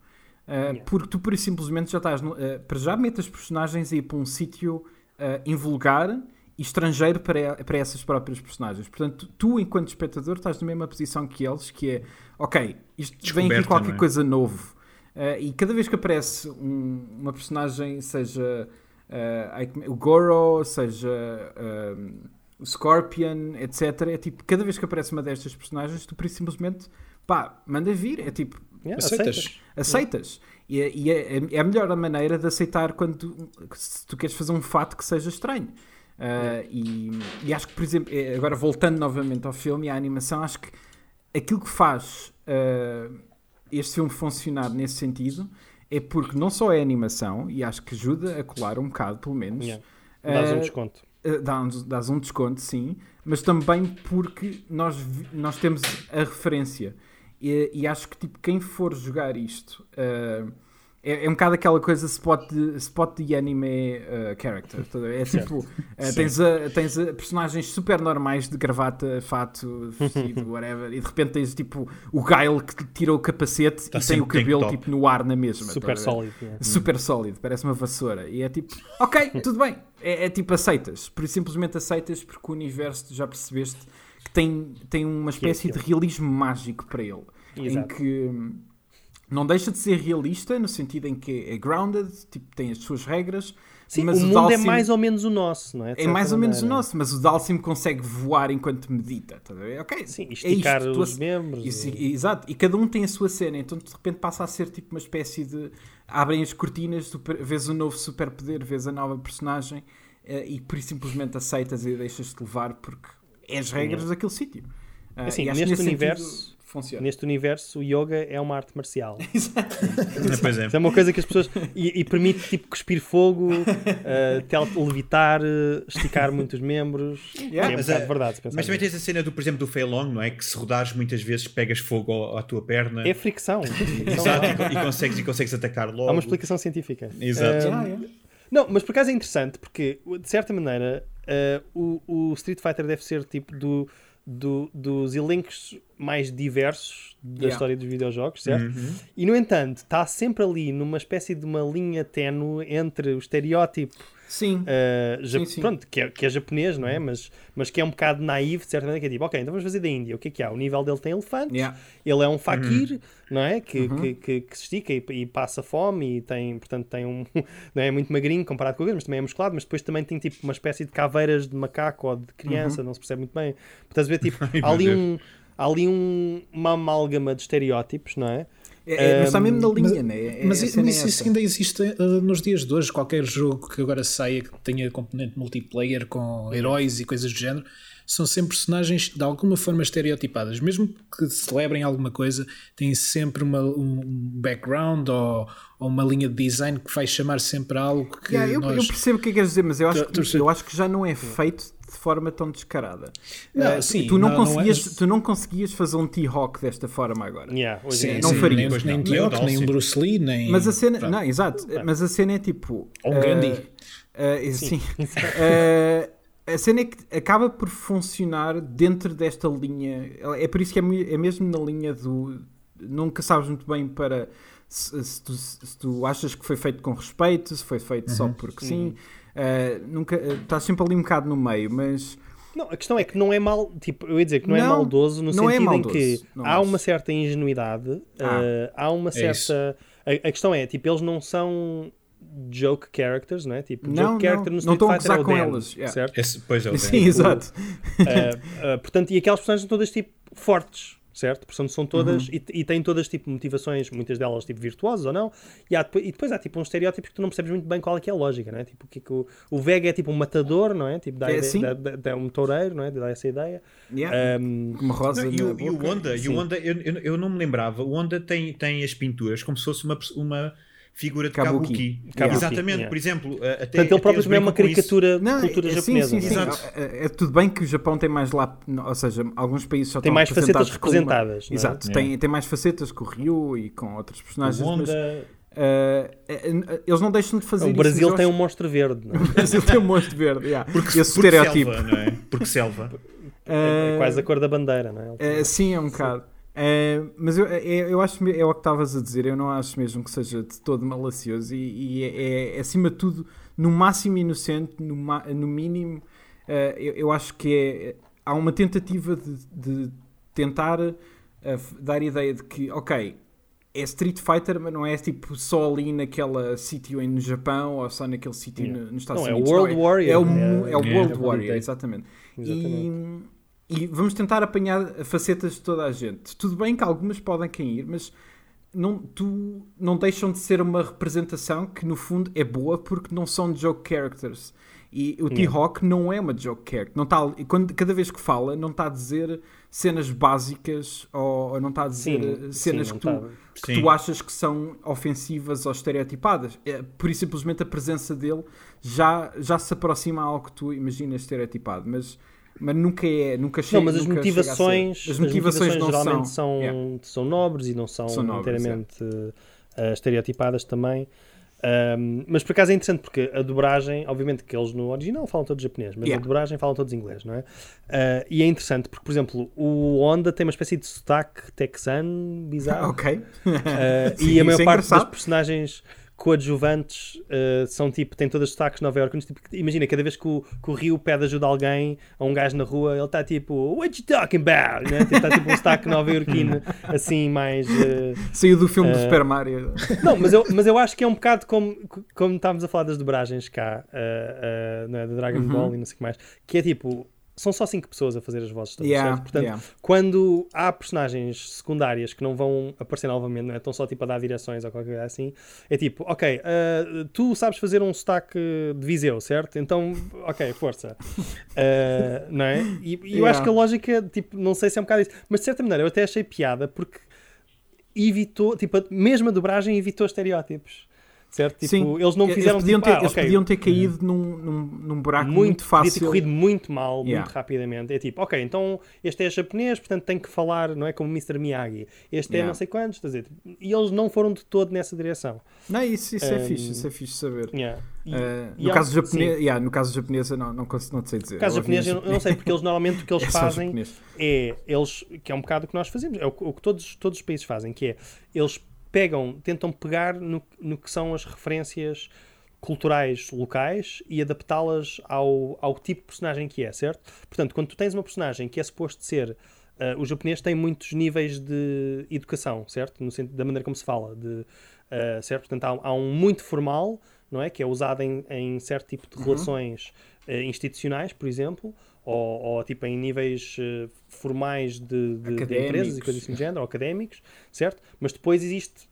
Uh, Porque tu, por e simplesmente, já estás. No, uh, para já, metes as personagens a ir para um sítio uh, invulgar e estrangeiro para, para essas próprias personagens. Portanto, tu, enquanto espectador, estás na mesma posição que eles, que é: ok, isto vem aqui qualquer é? coisa novo. Uh, e cada vez que aparece um- uma personagem, seja uh, é- o Goro, seja um, o Scorpion, etc., é tipo, cada vez que aparece uma destas personagens, tu simplesmente, pá, manda vir. É tipo, Yeah, Aceitas? aceitas. aceitas. E, é- e é, é a melhor maneira de aceitar quando tu, se tu queres fazer um fato que seja estranho. Uh, e, e acho que, por exemplo, eh, agora voltando novamente ao filme e à animação, acho que aquilo que faz uh, este filme funcionar nesse sentido é porque não só é animação, e acho que ajuda a colar um bocado, pelo menos. Yeah. Dás um uh, desconto. Uh, dá-nos- dás um desconto, sim, mas também porque nós, nós temos a referência. E, e acho que tipo, quem for jogar isto uh, é, é um bocado aquela coisa spot de, spot de anime uh, character. É tipo, uh, tens, a, tens a personagens super normais de gravata, fato, vestido, whatever, e de repente tens tipo o Guile que te tira o capacete Tá e tem o cabelo top. tipo, no ar na mesma. Super sólido. yeah. super sólido, parece uma vassoura. E é tipo, ok, tudo bem. É, é tipo, aceitas. Por simplesmente aceitas porque o universo, já percebeste, que tem, tem uma espécie de realismo mágico para ele. Exato. Em que hum, não deixa de ser realista, no sentido em que é grounded, tipo, tem as suas regras. Sim, mas o mundo é Dalsim- mais ou menos o nosso, não é? É mais ou menos o nosso, mas o Dalsim consegue voar enquanto medita. Tá a? Ok, Sim, é esticar isto, tu os ace- membros. isso, e- exato, e cada um tem a sua cena, então de repente passa a ser tipo uma espécie de. abrem as cortinas, tu per- vês o novo superpoder, vês a nova personagem eh, e por isso simplesmente aceitas e deixas-te levar porque é as regras daquele sítio. Ah, Assim, e que neste nesse sentido universo- funciona. Neste universo, o yoga é uma arte marcial. Pois é. Isso é uma coisa que as pessoas. E, e permite tipo cuspir fogo, uh, levitar, uh, esticar muitos membros. Yeah. é Mas, eh, verdade. Mas também tens a cena, do, por exemplo, do Fei Long, não é? Que se rodares muitas vezes pegas fogo ao- à tua perna. É fricção. Fricção. Exato, e, e consegues, e consegues atacar logo. Há uma explicação científica. Exato. Um, Ah, é. Não, mas por acaso é interessante porque, de certa maneira, uh, o, o Street Fighter deve ser tipo do, do- dos elencos mais diversos da Yeah. história dos videojogos, certo? Uhum. E no entanto, está sempre ali numa espécie de uma linha ténue entre o estereótipo Sim, Uh, ja- Sim, sim. Pronto, que é, que é japonês, não é? Mas, mas que é um bocado naivo, de certa maneira, que é tipo, ok, então vamos fazer da Índia. O que é que há? O nível dele tem elefantes, Yeah. ele é um fakir, não é? Que, Uhum. que, que, que se estica e, e passa fome e tem, portanto, tem um. Não é muito magrinho comparado com o mas também é musculado, mas depois também tem tipo uma espécie de caveiras de macaco ou de criança, Uhum. não se percebe muito bem. Portanto, vê, tipo, Ai, há ali, um, há ali um, uma amálgama de estereótipos, não é? É, é, mas está mesmo na Mas, linha, né? É- mas isso, é isso essa. ainda existe uh, nos dias de hoje. Qualquer jogo que agora saia que tenha componente multiplayer com heróis e coisas do género são sempre personagens de alguma forma estereotipadas. Mesmo que celebrem alguma coisa, têm sempre uma, um background ou, ou uma linha de design que vai chamar sempre algo que Yeah, eu, nós... eu percebo o que é que queres dizer, mas eu acho, que, eu acho que já não é feito de forma tão descarada. Não, Eh, sim, tu, não não- não conseguias, é- tu não conseguias fazer um T-Hawk desta forma agora. Yeah, Sim, não sim, faria. nem, nem não. Tioc, Nem um. Bruce Lee, nem... Mas a cena, Pronto. não, exato, mas a cena é tipo. Ou um Gandhi. eh, sim. Eh, a cena é que acaba por funcionar dentro desta linha. É por isso que é, é mesmo na linha do. Nunca sabes muito bem para se, se, tu, se, tu, achas que foi feito com respeito, se foi feito uhum. só porque sim. Uh, nunca, estás sempre ali um bocado no meio, mas. Não, a questão é que não é mal, tipo, eu ia dizer que não, é não é maldoso no sentido é maldoso, em que há uma certa ingenuidade, ah, uh, há uma é certa. A, a, questão é, tipo, eles não são joke characters, não é? Tipo, não, joke character não, no Street não Fighter é o com Dan, elas, yeah. certo? Esse, pois é o Sim, exato. Uh, uh, portanto, e aquelas personagens são todas tipo fortes, certo? Portanto, são todas uhum. e, e, têm todas tipo motivações, muitas delas tipo virtuosas ou não. E, há, e depois há tipo um estereótipo que tu não percebes muito bem qual é que é a lógica, não é? Tipo, que, que o, o Vega é tipo um matador, não é? Tipo, dá, é, ideia, dá, dá, dá um toureiro, não é? Dá essa ideia. Yeah. Um, Uma rosa não, e, o, e, o, Honda, e o Honda eu, eu, eu, não me lembrava, o Honda tem, tem as pinturas como se fosse uma, uma figura de Kabuki. Kabuki. Kabuki. Exatamente, yeah. por exemplo. Até, Portanto, ele próprio também é uma caricatura de cultura é, japonesa. Sim, sim, sim. É, é, tudo bem que o Japão tem mais lá, ou seja, alguns países só tem mais facetas representadas. Uma... Exato, é? tem, tem mais facetas com o Ryu e com outros personagens. Mas... Uh, eles não deixam de fazer o Brasil isso, tem um monstro verde. Não? É? o Brasil tem um monstro verde, yeah. porque, Esse porque estereótipo. Selva, não é? Porque selva. É, é, quase a cor da bandeira, não é? Uh, sim, é um bocado. Uh, mas eu, eu, eu acho é o que estavas a dizer, eu não acho mesmo que seja de todo malacioso e, e é, é, acima de tudo no máximo inocente, no, no mínimo uh, eu, eu, acho que é, há uma tentativa de, de tentar uh, dar a ideia de que, ok, é Street Fighter, mas não é tipo só ali naquela sítio no Japão ou só naquele sítio yeah. nos Estados não, Unidos. É o World não, Warrior. É o, é o World Warrior, exatamente. exatamente. E, e vamos tentar apanhar facetas de toda a gente. Tudo bem que algumas podem cair, mas não, tu, não deixam de ser uma representação que no fundo é boa porque não são joke characters. E o T-Hawk não é uma joke character. Não tá, quando, cada vez que fala, não está a dizer cenas básicas ou, ou não está a dizer sim, cenas sim, que, tu, tá. que tu achas que são ofensivas ou estereotipadas. É, por isso, simplesmente a presença dele já, já se aproxima a algo que tu imaginas estereotipado. Mas mas nunca é, nunca chega. Não, mas as motivações, as motivações, as motivações geralmente são, são, yeah. são nobres e não são, são nobres, inteiramente uh, estereotipadas também. Um, mas por acaso é interessante porque a dobragem, obviamente que eles no original falam todos japonês, mas yeah. a dobragem falam todos inglês, não é? Uh, e é interessante porque, por exemplo, o Honda tem uma espécie de sotaque texano bizarro. ok. Uh, Sim, e a maior é parte das personagens coadjuvantes uh, são tipo, têm todas os destaques Nova York. Tipo, imagina, cada vez que o, que o Rio pede ajuda a alguém, a um gajo na rua, ele está tipo, What you talking about? Né? Está tipo um sotaque nova iorquino assim, mais. Uh, Saiu do filme uh, do Super Mario. Não, mas eu, mas eu acho que é um bocado como, como estávamos a falar das dobragens cá, uh, uh, é? da Dragon uhum. Ball e não sei o que mais, que é tipo são só 5 pessoas a fazer as vozes todas, yeah, Portanto, yeah. quando há personagens secundárias que não vão aparecer novamente, não é? Estão só tipo a dar direções ou qualquer coisa assim, é tipo, ok, uh, tu sabes fazer um sotaque de Viseu, certo? Então, ok, força. Uh, não é? E, e yeah. eu acho que a lógica, tipo, não sei se é um bocado isso, mas de certa maneira eu até achei piada porque evitou, tipo, a mesma dobragem evitou estereótipos certo? Tipo, Sim, eles não fizeram eles podiam tipo, ter, ah, eles okay. podiam ter caído num, num, num buraco muito, muito fácil. Podia ter corrido muito mal, yeah. muito rapidamente. É tipo, ok, então este é japonês, portanto tem que falar, não é? Como Mr. Miyagi. Este é yeah. é não sei quantos, quer dizer, e eles não foram de todo nessa direção. Não, isso, isso um, é fixe, isso é fixe saber. Yeah. E, uh, no, caso japonês, yeah, no caso japonês, eu não, não, não sei dizer. No caso japonês, eu, eu não sei, porque eles normalmente o que eles é fazem é, eles, que é um bocado o que nós fazemos, é o, o que todos, todos os países fazem, que é, eles pegam, tentam pegar no, no que são as referências culturais locais e adaptá-las ao, ao tipo de personagem que é, certo? Portanto, quando tu tens uma personagem que é suposto ser. Uh, o japonês tem muitos níveis de educação, certo? No sentido da maneira como se fala, de, uh, certo? Portanto, há, há, um muito formal, não é? Que é usado em, em certo tipo de uhum. relações uh, institucionais, por exemplo, ou, ou tipo em níveis uh, formais de, de, de, empresas e coisas assim do género, ou académicos, certo? Mas depois existe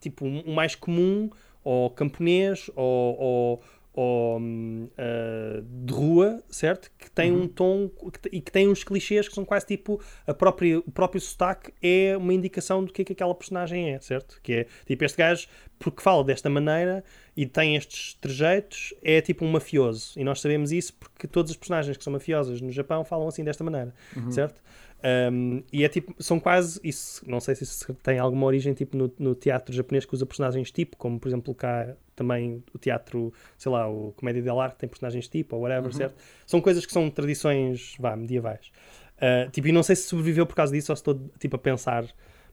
tipo um mais comum, ou camponês, ou, ou, ou uh, de rua, certo? Que tem uhum. um tom e que tem uns clichês que são quase tipo a própria, o próprio sotaque é uma indicação do que é que aquela personagem é, certo? Que é tipo este gajo, porque fala desta maneira e tem estes trejeitos, é tipo um mafioso. E nós sabemos isso porque todas as personagens que são mafiosas no Japão falam assim desta maneira, uhum. certo? Um, e é tipo, são quase, isso, não sei se isso tem alguma origem tipo no, no, teatro japonês que usa personagens tipo, como por exemplo cá também o teatro, sei lá, o Comédia dell'arte tem personagens tipo ou whatever, uhum. certo? São coisas que são tradições, vá, medievais. Uh, tipo, e não sei se sobreviveu por causa disso ou se estou tipo a pensar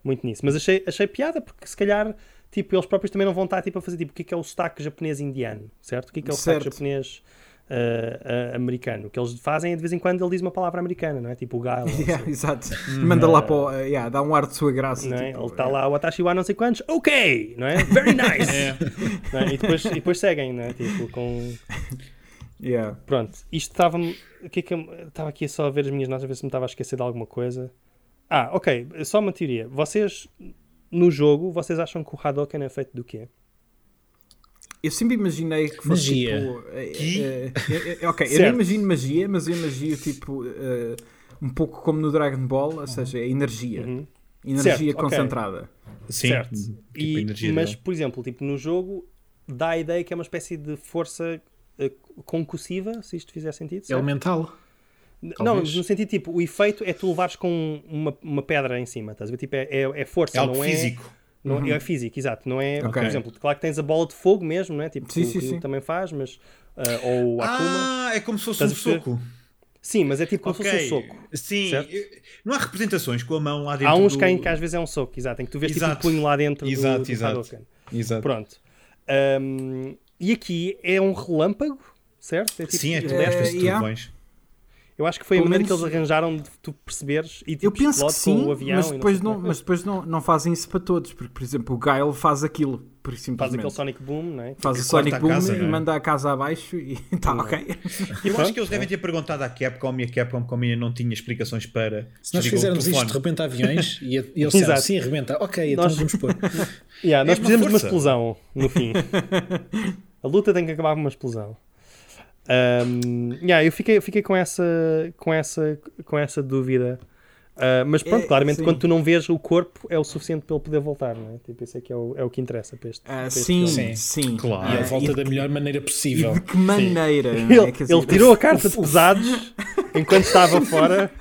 muito nisso. Mas achei, achei piada porque se calhar tipo, eles próprios também não vão estar tipo, a fazer tipo, o que é, que é o sotaque japonês indiano, certo? O que é, que é o sotaque Certo. japonês uh, uh, americano? O que eles fazem é de vez em quando ele diz uma palavra americana, não é? Tipo o ou Yeah, assim. exato. Manda lá para o. yeah, dá um ar de sua graça. Não é? tipo, Ele está lá, o Atashi wa não sei quantos, ok, não é? Very nice! É. É? e, depois, e depois seguem, não é? Tipo, com. Yeah. Pronto, isto estava-me. O que é Estava aqui só a ver as minhas notas, a ver se me estava a esquecer de alguma coisa. Ah, ok, só uma teoria. Vocês, no jogo, vocês acham que o Hadouken é feito do quê? Eu sempre imaginei que fosse Magia. tipo. eh, eh, eh, ok, eu não imagino magia, mas eu imagino tipo. eh, um pouco como no Dragon Ball, ou seja, é energia. Uhum. Energia Certo, concentrada. Sim, certo. tipo E- energia mas, dele. por exemplo, tipo, no jogo dá a ideia que é uma espécie de força eh, concussiva, se isto fizer sentido. certo? Elemental. Não, talvez. no sentido tipo, o efeito é tu levares com uma, uma pedra em cima, estás a ver? Tipo, é, é, é força, É algo não físico. é. Não, É físico, exato. Não é, Ok. por exemplo, claro que tens a bola de fogo mesmo, não é? Tipo, Sim, que o sim, sim. também faz, mas. ah, ou o Akuma. Ah, é como se fosse um soco. Sim, mas é tipo como se Ok. fosse um soco. Sim, certo? não há representações com a mão lá dentro. Há uns do... que, em que às vezes é um soco, exato, em que tu vês tipo um punho lá dentro Exato, do, do exato. Hadouken. Exato. Pronto. Ahm, e aqui é um relâmpago, certo? É tipo- Sim, é tu lestas e yeah. trovões. Eu acho que foi a Pelo maneira menos- que eles arranjaram de tu perceberes e tipo, Eu penso que sim, com o avião mas depois, não, é. mas depois não, não fazem isso para todos, porque, por exemplo, o Guile faz aquilo, por faz simplesmente. aquele Sonic Boom, não é? Faz que o Sonic a Boom casa, e não é? manda a casa abaixo e está ok. Eu acho que eles devem ter perguntado à Capcom e a Capcom, como ainda não tinha explicações para. Se nós fizermos isto, telefone. rebenta aviões e, e eles disseram, sim, rebenta. Ok, então Nós- vamos pôr. Yeah, nós É uma precisamos de uma explosão no fim. a luta tem que acabar com uma explosão. Um, yeah, eu fiquei, eu fiquei com, essa, com, essa, com essa dúvida. Uh, mas pronto, É, claramente, sim. quando tu não vês o corpo, é o suficiente para ele poder voltar, não é? Tipo, isso é que é o, é o que interessa para este, Ah, para este sim, filme. sim, Claro. E Ah, ele volta e da melhor maneira E possível. de que maneira? é? Ele, Quer ele tirou a carta de pesados enquanto estava fora.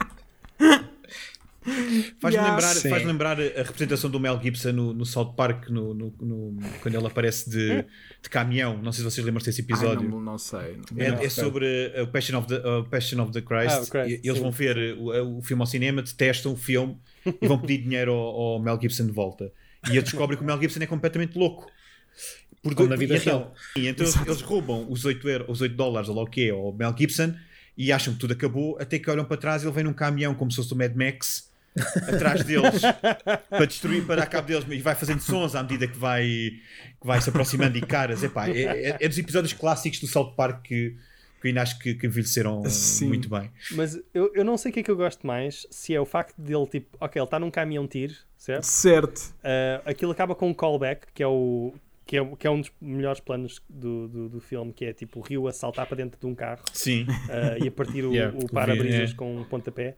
Faz-me Yeah. lembrar, Sim. faz lembrar a representação do Mel Gibson no, no South Park, no, no- no- quando ele aparece de, de caminhão. Não sei se vocês lembram desse Ai, episódio. não, não sei. É, Não, é sobre o Passion of the, uh, Passion of the Christ. Ah, Christ, E eles vão ver o, o filme ao cinema, detestam o filme e vão pedir dinheiro ao, ao Mel Gibson de volta. E ele descobre que o Mel Gibson é completamente louco. Por Como do- na vida e então, real. E então eles, eles roubam os 8, euro, os 8 dólares ou lá o que é ao Mel Gibson e acham que tudo acabou, até que olham para trás e ele vem num caminhão como se fosse o Mad Max atrás deles para destruir, para dar cabo deles e vai fazendo sons à medida que vai, que vai se aproximando e caras. Epá, é, é, é dos episódios clássicos do South Park que, que eu ainda acho que, que envelheceram Sim. muito bem. Mas eu, eu não sei o que é que eu gosto mais, se é o facto dele, tipo, ok, ele está num caminhão tiro, certo? Certo. Uh, aquilo acaba com um callback, que é o. Que é, que é um dos melhores planos do, do, do filme, que é tipo o Rio a saltar para dentro de um carro Sim. uh, e a partir o, Yeah, o para-brisas é. com um pontapé.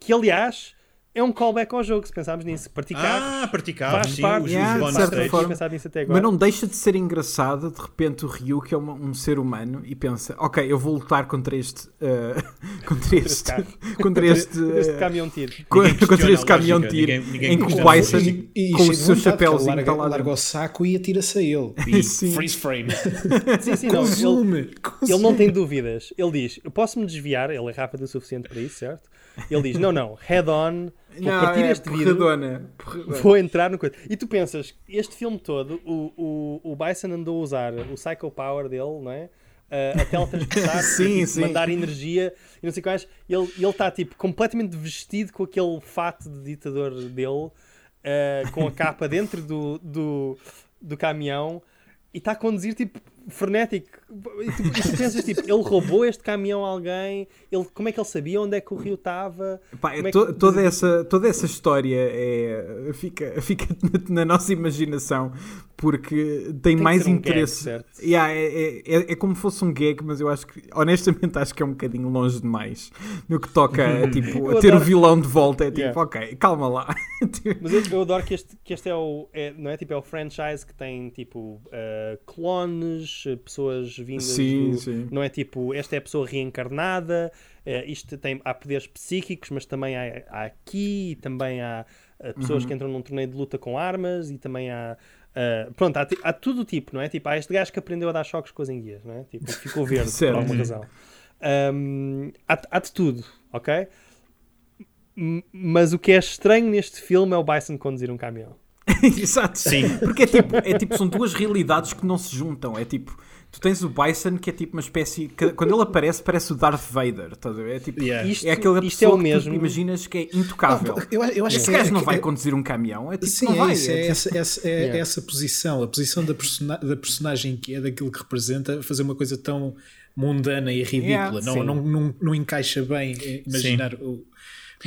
Que aliás é um callback ao jogo, se pensarmos nisso. Partir carros Ah, praticar, sim, parte os, yeah, os bonus forma. nisso até agora. Mas não deixa de ser engraçado, de repente, o Ryu, que é uma- um ser humano, e pensa: Ok, eu vou lutar contra este. eh, contra este. carro. contra este. Este eh, caminhão tiro. contra este caminhão tiro. em que o Bison. E com o seu chapéuzinho, larga, está lá larga o saco e atira-se a ele. E Sim. freeze frame. Sim, sim, não. Ele, Consume. ele não tem dúvidas. Ele diz: Eu posso me desviar, ele é rápido o suficiente para isso, certo? Ele diz: Não, não, head on, vou Não, partir é este vidro. porradona. Vou entrar no coisa. E tu pensas, este filme todo, o, o, o Bison andou a usar o Psycho Power dele, não é? Uh, a teletransportar, Sim, tipo, sim. mandar energia e não sei quais. Ele ele está tipo completamente vestido com aquele fato de ditador dele, uh, com a capa dentro do, do, do caminhão e está a conduzir tipo frenético. E tu, e tu pensas tipo, ele roubou este caminhão a alguém? Ele, como é que ele sabia onde é que o rio estava? Pá, é to- que- toda, essa, toda essa história é, fica, fica na, nossa imaginação porque tem, que mais um interesse. gag? Yeah, é, é, é, é como se fosse um gag, mas eu acho que, honestamente, acho que é um bocadinho longe demais no que toca a, tipo, a ter o adoro- vilão de volta. É tipo, Yeah. ok, calma lá. Mas eu, eu adoro que este, que este é o. É, não é? Tipo, é o franchise que tem tipo uh, clones, uh, pessoas vindas. Sim, do- sim. Não é tipo, esta é a pessoa reencarnada, uh, isto tem, há poderes psíquicos, mas também há, há aqui, e também há uh, pessoas Uhum. que entram num torneio de luta com armas e também há. uh, pronto, há, há tudo o tipo, não é? Tipo, há este gajo que aprendeu a dar choques com as enguias, não é? Tipo, ficou verde por alguma razão. Um, há, há de tudo, ok? M- Mas o que é estranho neste filme é o Bison conduzir um caminhão. Exato. Sim. Porque é tipo, é tipo, são duas realidades que não se juntam. É tipo, tu tens o Bison que é tipo uma espécie. que- quando ele aparece, parece o Darth Vader. Estás a ver? É tipo. Yeah. Isto, é aquela isto é pessoa o que mesmo. imaginas que é intocável. Eu, eu acho Esse que gajo é- não que vai é- conduzir um caminhão. É tipo, Sim, não é vai. isso, é, tipo- essa, essa- é Yeah. essa posição, a posição da, persona- da personagem que é daquilo que representa, fazer uma coisa tão mundana e ridícula. Yeah, não, não, não, não encaixa bem eh, imaginar o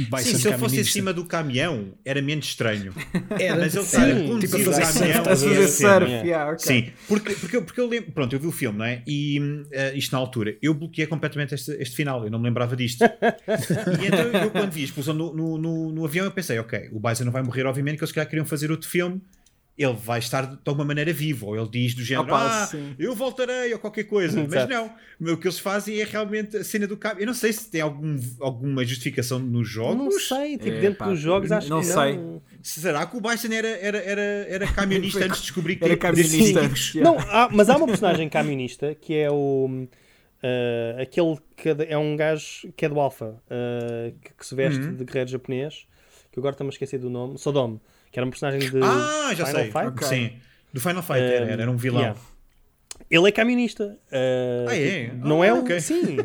Bison Sim, se ele fosse em cima do caminhão, era menos estranho. Era, Mas ele sim, está a tipo conduzir a o fazer caminhão. a fazer surf. sim, yeah, ok. Sim, porque, porque, eu- porque eu lembro, pronto, eu vi o filme, não é? E eh, isto na altura, eu bloqueei completamente este, este final, eu não me lembrava disto. e então eu, quando vi a explosão no, no, no, no avião, eu pensei, ok, o Bison não vai morrer, obviamente, que eles se calhar queriam fazer outro filme. Ele vai estar de alguma maneira vivo, ou ele diz do género, Opa, ah, sim. eu voltarei, ou qualquer coisa. Mas não, o que eles fazem é realmente a cena do cabo. Eu não sei se tem algum, alguma justificação nos jogos. Não sei, tipo, É, dentro pá, dos jogos acho não que sei. não. Será que o Bison era, era, era, era camionista antes de descobrir que Era camionista. Não, há- mas há uma personagem camionista que é o. ah, aquele que é um gajo que é do Alpha, ah, que, que se veste Uhum. de guerreiro japonês, que agora estou-me a esquecer do nome, Sodom, que era um personagem de Ah, já Final sei. Fight. Ok. Sim. Do Final Fight era, era, era um vilão. Yeah. Ele é camionista. ah, Ah, é? tipo, Não Ah, é o. ok. Sim.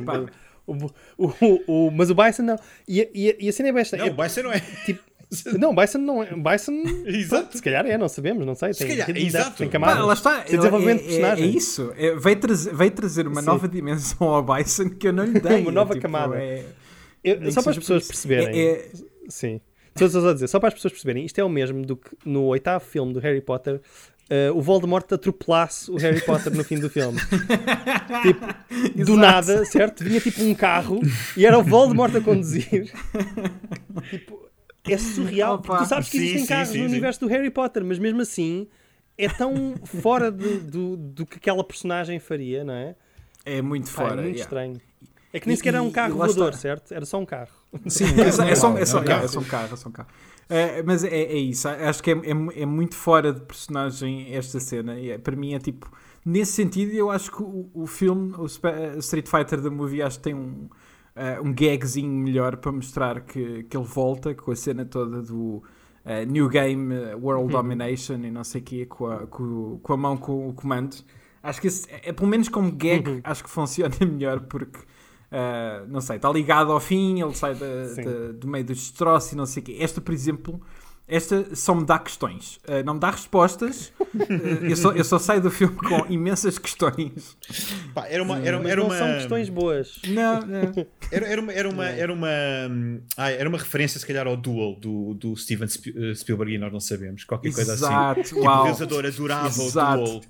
o, o, o, o- mas o Bison não. E, a- e, a- e a cena é besta. Não, é, o Bison não é. tipo, não, o Bison não é. Bison. Exato. pronto, se calhar é, não sabemos, não sei. Se Tem, calhar, tem, exato. tem Pá, camadas. lá está. Tem desenvolvimento de é, é, é personagem. isso. É, veio, trazer, veio trazer uma Sim. nova dimensão ao Bison que eu não lhe dei. Uma nova Tipo, camada. é- Eu- só para as pessoas isso. perceberem. É- é- Sim. Estou só a dizer, só para as pessoas perceberem, isto é o mesmo do que no oitavo filme do Harry Potter eh, o Voldemort atropelasse o Harry Potter no fim do filme. tipo, do Exato. nada, certo? Vinha tipo um carro e era o Voldemort a conduzir. tipo, é surreal. Opa. porque tu sabes que Sim, existem sim, carros sim, no sim. universo do Harry Potter, mas mesmo assim é tão fora de- do, do que aquela personagem faria, não é? é muito Pá, fora. é muito yeah. estranho. É que nem E- sequer era um carro voador, está. certo? Era só um carro. Sim, É só, é só, é só, um carro. é só um carro, é só um carro. Mas é, é isso, acho que é, é, é muito fora de personagem esta cena. E é- para mim é tipo, nesse sentido, eu acho que o, o filme, o eh, Street Fighter da movie, acho que tem um, eh, um gagzinho melhor para mostrar que, que ele volta com a cena toda do eh, New Game World Domination e não sei o quê, com a, com, com a mão com o comando. Acho que esse, é, pelo menos como gag, acho que funciona melhor porque. Uh, não sei, está ligado ao fim, ele sai Sim. da- do meio dos destroços e não sei o quê. Esta, por exemplo, esta só me dá questões, Uh, não me dá respostas. Uh, eu, só, eu só saio do filme com imensas questões. Pá, era uma. Era, era não uma são questões boas. Não, não. Era, era uma, era, uma, era, uma, era uma referência, se calhar, ao Duel do, do Steven Sp- eh, Spielberg e nós não sabemos. Qualquer coisa assim. Exato, Tipo, o realizador adorava Exato. o Duel.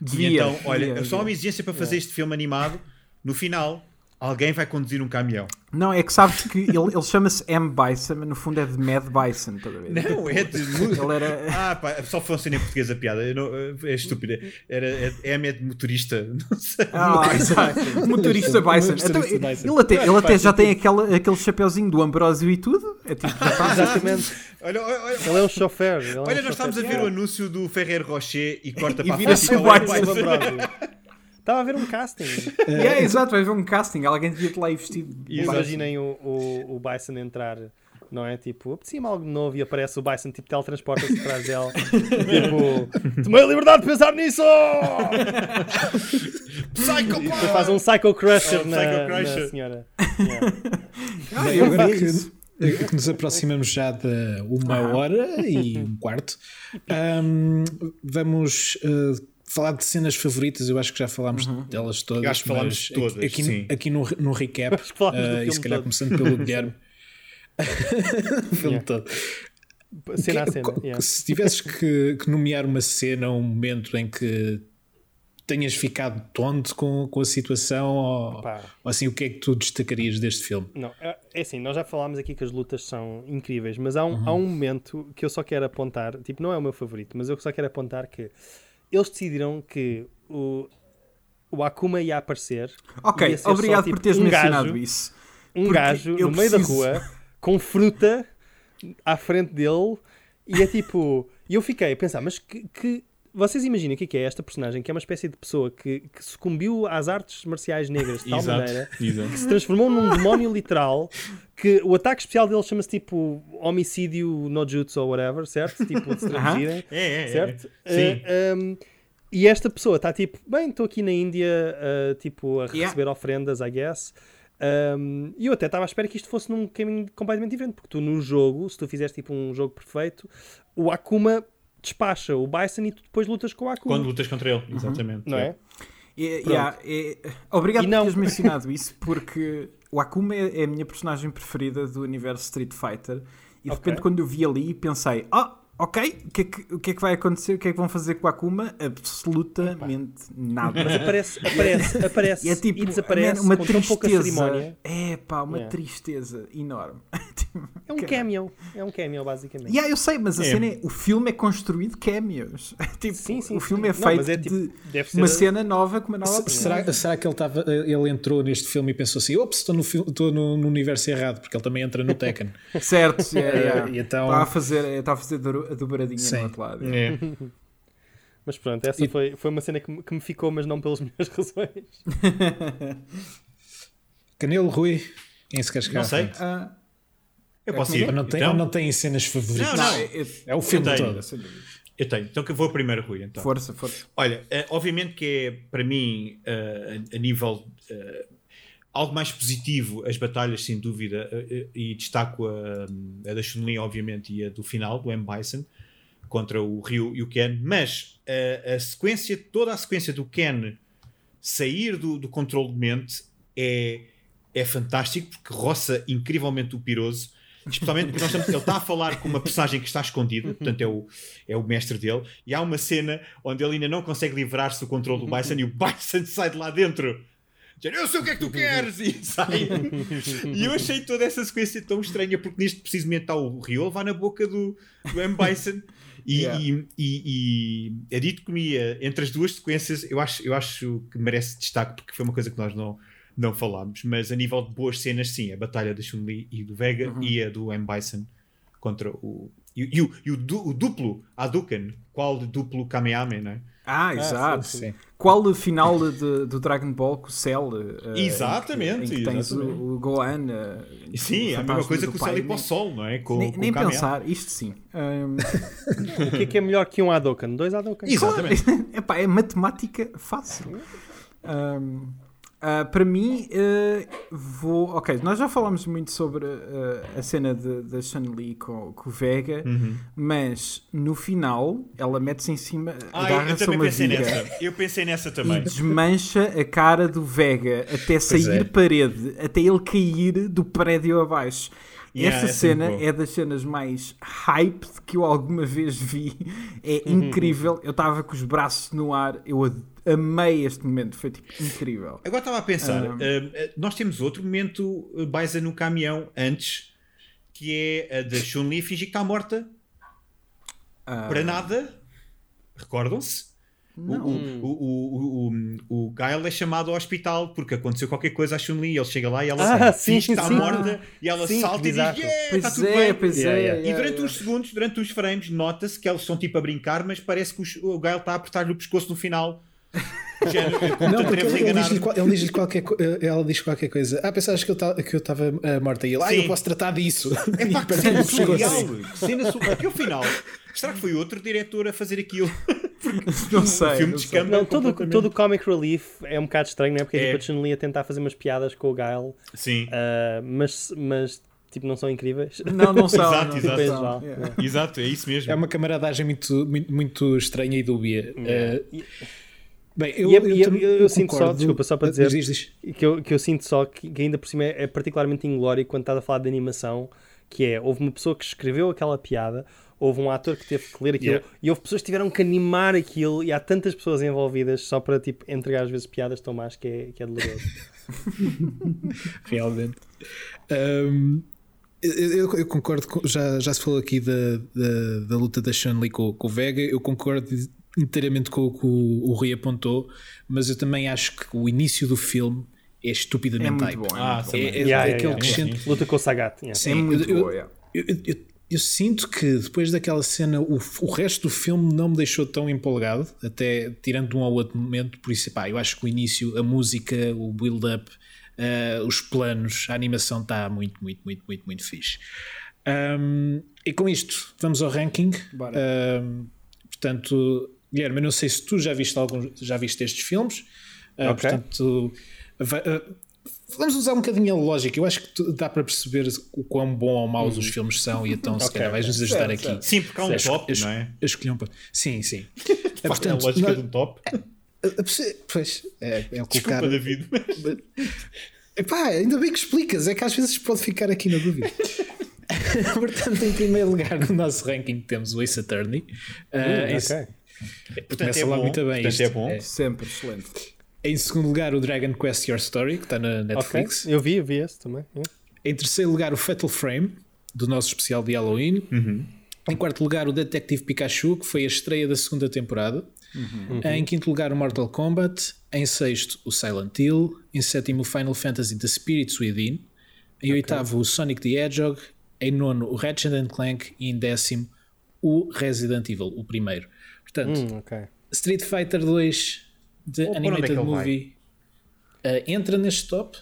Devia, e então, olha, devia, só uma exigência para fazer este filme animado. No final, alguém vai conduzir um caminhão. Não, é que sabes que ele, ele chama-se M. Bison, mas no fundo é de Mad Bison, estás a ver? Não, é de. Ele era. Ah, pá, só funciona em português a piada. Eu não- é estúpida. Era, é, é de motorista. Não sei. Ah, exato. Motorista Bison. Motorista Então, Bison. ele até, ele até já tem aquele, aquele chapeuzinho do Ambrósio e tudo. É tipo, já está. Exatamente. Olha, olha, olha, Ele é um chofer. ele é um olha, nós chofer. estamos a ver o anúncio do Ferrer Rocher e corta E para a vira-se frente. o e está Bison. o Bison. Estava a ver um casting. É, exato, vai ver um casting. Alguém devia te lá ir vestido. de E imaginem o, o, o Bison entrar, não é? Tipo, apetecia-me algo novo e aparece o Bison, tipo, teletransporta-se atrás dela. tipo, tomei a liberdade de pensar nisso! Psycho E depois faz um Psycho Crusher, Oh, na, Psycho na Crusher. senhora. Yeah. Ah, eu agora que, nos aproximamos já de uma hora e um quarto, ahm, vamos ah, falar de cenas favoritas. Eu acho que já falámos delas todas. Eu acho que falámos todas, Aqui, sim. aqui no, no recap, que ah, e se calhar todo. começando pelo Guilherme. o filme Yeah. todo. Cena a Que- cena. yeah. Se tivesses que, que nomear uma cena, um momento em que tenhas ficado tonto com, com a situação, ou, ou assim, o que é que tu destacarias deste filme? Não, é é assim, nós já falámos aqui que as lutas são incríveis, mas há um, Uhum. há um momento que eu só quero apontar, tipo, não é o meu favorito, mas eu só quero apontar que eles decidiram que o, o Akuma ia aparecer. Ok, ia ser obrigado só, por tipo, teres um mencionado gajo, isso. Um gajo no meio da rua com fruta à frente dele e é tipo. E eu fiquei a pensar, mas que, que vocês imaginem o que é, que é esta personagem, que é uma espécie de pessoa que, que sucumbiu às artes marciais negras de tal Exato, maneira exato. que se transformou num demónio literal. Que o ataque especial dele chama-se tipo homicídio no jutsu ou whatever, certo? Tipo, de se traduzirem. É, é, é. certo? Sim. Eh, um, e esta pessoa está tipo, bem, estou aqui na Índia, uh, tipo, a Yeah. receber ofrendas, I guess. Um, e eu até estava à espera que isto fosse num caminho completamente diferente, porque tu no jogo, se tu fizeres tipo um jogo perfeito, o Akuma despacha o Bison e tu depois lutas com o Akuma. Quando lutas contra ele, exatamente. Não é? É, yeah, é- obrigado E por não- teres mencionado isso, porque o Akuma é, é a minha personagem preferida do universo Street Fighter. E de Ok. repente, quando eu vi ali, pensei: Ah, ok, o que, é que, o que é que vai acontecer? O que é que vão fazer com o Akuma? Absolutamente nada. Mas aparece, aparece, aparece E é tipo e desaparece uma com tão pouca tristeza. cerimónia. É pá, uma Yeah. tristeza enorme. Tipo, É um cameo. É um cameo, basicamente. Yeah, eu sei, mas a É. cena é, o filme é construído de cameos. tipo, Sim, sim, o filme sim. é Não, feito mas é tipo- de uma cena nova com uma nova Se-. Será, será que ele, tava, ele entrou neste filme e pensou assim: ops, estou no, estou no, no universo errado, porque ele também entra no Tekken. Certo, yeah, yeah. E então- está a fazer, está a fazer a dobradinha Sim. no outro lado. É. Mas pronto, essa E- foi, foi uma cena que, me- que me ficou, mas não pelas minhas razões. Canelo, Rui, quem se quer chegar Não sei. Ah, Eu posso é ir. Não, tem, então, não tem cenas favoritas? Não, não. é- é- o filme Eu tenho. todo. Eu tenho. Então que eu vou primeiro, Rui. Então. Força, força. Olha, eh, obviamente que é para mim eh, a, a nível eh, algo mais positivo as batalhas, sem dúvida, eh, eh, e destaco a, a da Chun-Li, obviamente, e a do final, do M. Bison, contra o Ryu e o Ken, mas eh, a sequência, toda a sequência do Ken sair do, do controle de mente é, é fantástico porque roça incrivelmente o piroso. Especialmente porque estamos, ele está a falar com uma personagem que está escondida, portanto é o, é o mestre dele, e há uma cena onde ele ainda não consegue livrar-se do controle do Bison e o Bison sai de lá dentro. Eu sei o que é que tu queres! E sai. E eu achei toda essa sequência tão estranha, porque neste precisamente está o Rio a levar na boca do, do M. Bison. E, Yeah. e, e, e é dito que me ia- entre as duas sequências, eu acho, eu acho que merece destaque, porque foi uma coisa que nós não, não falámos. Mas a nível de boas cenas, sim, a batalha da Chun-Li e do Vega e a do M. Bison contra o. E, e o, e o, o duplo Hadouken, qual duplo Kamehameha, não é? Ah, exato. sim, sim. Qual o final de- do Dragon Ball com o Cell? eh, Exatamente, Em que, em que tens exatamente. o, o Gohan. eh, Sim, o é a mesma coisa que o ir para o nem- sol, não é? Com, Nem, com nem pensar, isto sim. Ahm, O que é que é melhor que um Hadouken? Dois Hadouken? Exatamente. Epá, é matemática fácil. Ahm, ah, para mim, eh, vou. Ok, nós já falámos muito sobre eh, a cena de- da Chun-Li com, com o Vega, Uhum. mas no final ela mete-se em cima, Ah, eu agarra-se uma pensei viga nessa. Eu pensei nessa e também. desmancha a cara do Vega até sair é. parede, até ele cair do prédio abaixo. Yeah, Esta essa é cena é das cenas mais hyped que eu alguma vez vi. É incrível. Eu estava com os braços no ar. Eu amei este momento. Foi tipo incrível. Agora estava a pensar, Ah. eh, eh, nós temos outro momento eh, Bison no caminhão antes, que é a da Chun-Li fingir que está morta Ah, para nada. Recordam-se? O, Não. o, o, o, o, o Guile é chamado ao hospital porque aconteceu qualquer coisa à Chun-Li. Ele chega lá e ela Ah, está sim. morta e ela Sim, salta e diz. Yeah, Pois está tudo é, bem. pois Yeah, é. yeah. E durante yeah. uns segundos, durante uns frames, nota-se que eles estão tipo a brincar, mas parece que os- o Guile está a apertar-lhe o pescoço no final. Não, porque ele, diz-lhe ele diz-lhe qualquer eh, ela diz qualquer coisa. Ah, pensavas que eu ta- que eu estava eh, morta e ele, ah, eu posso tratar disso. É pá, que E cena surreal! Que cena surreal! Porque o final, será que foi outro diretor a fazer aquilo? Não sei. o filme não sei. Não, todo, todo o comic relief é um bocado estranho, não é? Porque é, É. tipo a Chun-Li a tentar fazer umas piadas com o Guile, Sim, ah, mas, mas tipo não são incríveis. Não, não são. Exato, não exato. são. Yeah. exato, é isso mesmo. É uma camaradagem muito, muito, muito estranha e dúbia. Eh, E- bem, eu, E é- e é- também- eu sinto só- desculpa, só para dizer- Diz, diz, diz. que eu, que eu sinto só que, que ainda por cima é, é particularmente inglório quando estás a falar de animação, que é, houve uma pessoa que escreveu aquela piada, houve um ator que teve que ler aquilo, Yeah. e houve pessoas que tiveram que animar aquilo, e há tantas pessoas envolvidas só para tipo, entregar às vezes piadas tão más que é, que é doloroso. realmente. Um, eu, eu- concordo, com- já, já se falou aqui da, da, da luta da Chun-Li com, com o Vega, eu concordo inteiramente com o que o, o Rui apontou, mas eu também acho que o início do filme é É estupidamente muito hype. bom. É Ah, muito. É, é Yeah, yeah, aquele yeah. crescente. Luta com o Sagat. yeah. Sim, É muito eu- boa. yeah. Eu, eu- eu sinto que depois daquela cena o, o resto do filme não me deixou tão empolgado, até tirando um ou outro momento, por isso, pá, eu acho que o início, a música, o build-up, uh, os planos, a animação está muito, muito, muito, muito, muito fixe. Um, e com isto, vamos ao ranking. Um, portanto, Guilherme, eu não sei se tu já viste alguns, já viste estes filmes. Uh, okay. Portanto, uh, Vamos usar um bocadinho a lógica. Eu acho que dá para perceber o quão bom ou maus hum. os filmes são e então, okay. se calhar, vais-nos ajudar certo, aqui. Certo. Sim, porque há um top, não é? Eu escolhi um Sim, sim. é, portanto, a lógica não... de um top. Pois, é, é o colocar... Desculpa, David. Epá, ainda bem que explicas, é que às vezes pode ficar aqui na dúvida. portanto, em primeiro lugar no nosso ranking temos o Ace Attorney. Uh, uh, okay. Portanto, é bom, muito bem. Portanto, é bom. É. Sempre excelente. Em segundo lugar, o Dragon Quest Your Story, que está na Netflix. Okay. Eu vi, eu vi esse também. Yeah. Em terceiro lugar, o Fatal Frame, do nosso especial de Halloween. Uhum. Em quarto lugar, o Detective Pikachu, que foi a estreia da segunda temporada. Uhum. Em quinto lugar, o Mortal Kombat. Em sexto, o Silent Hill. Em sétimo, o Final Fantasy The Spirits Within. Em okay. oitavo, o Sonic the Hedgehog. Em nono, o Ratchet Clank. E em décimo, o Resident Evil, o primeiro. Portanto, hum, okay. Street Fighter 2 de Ou Animated é Movie uh, entra neste top?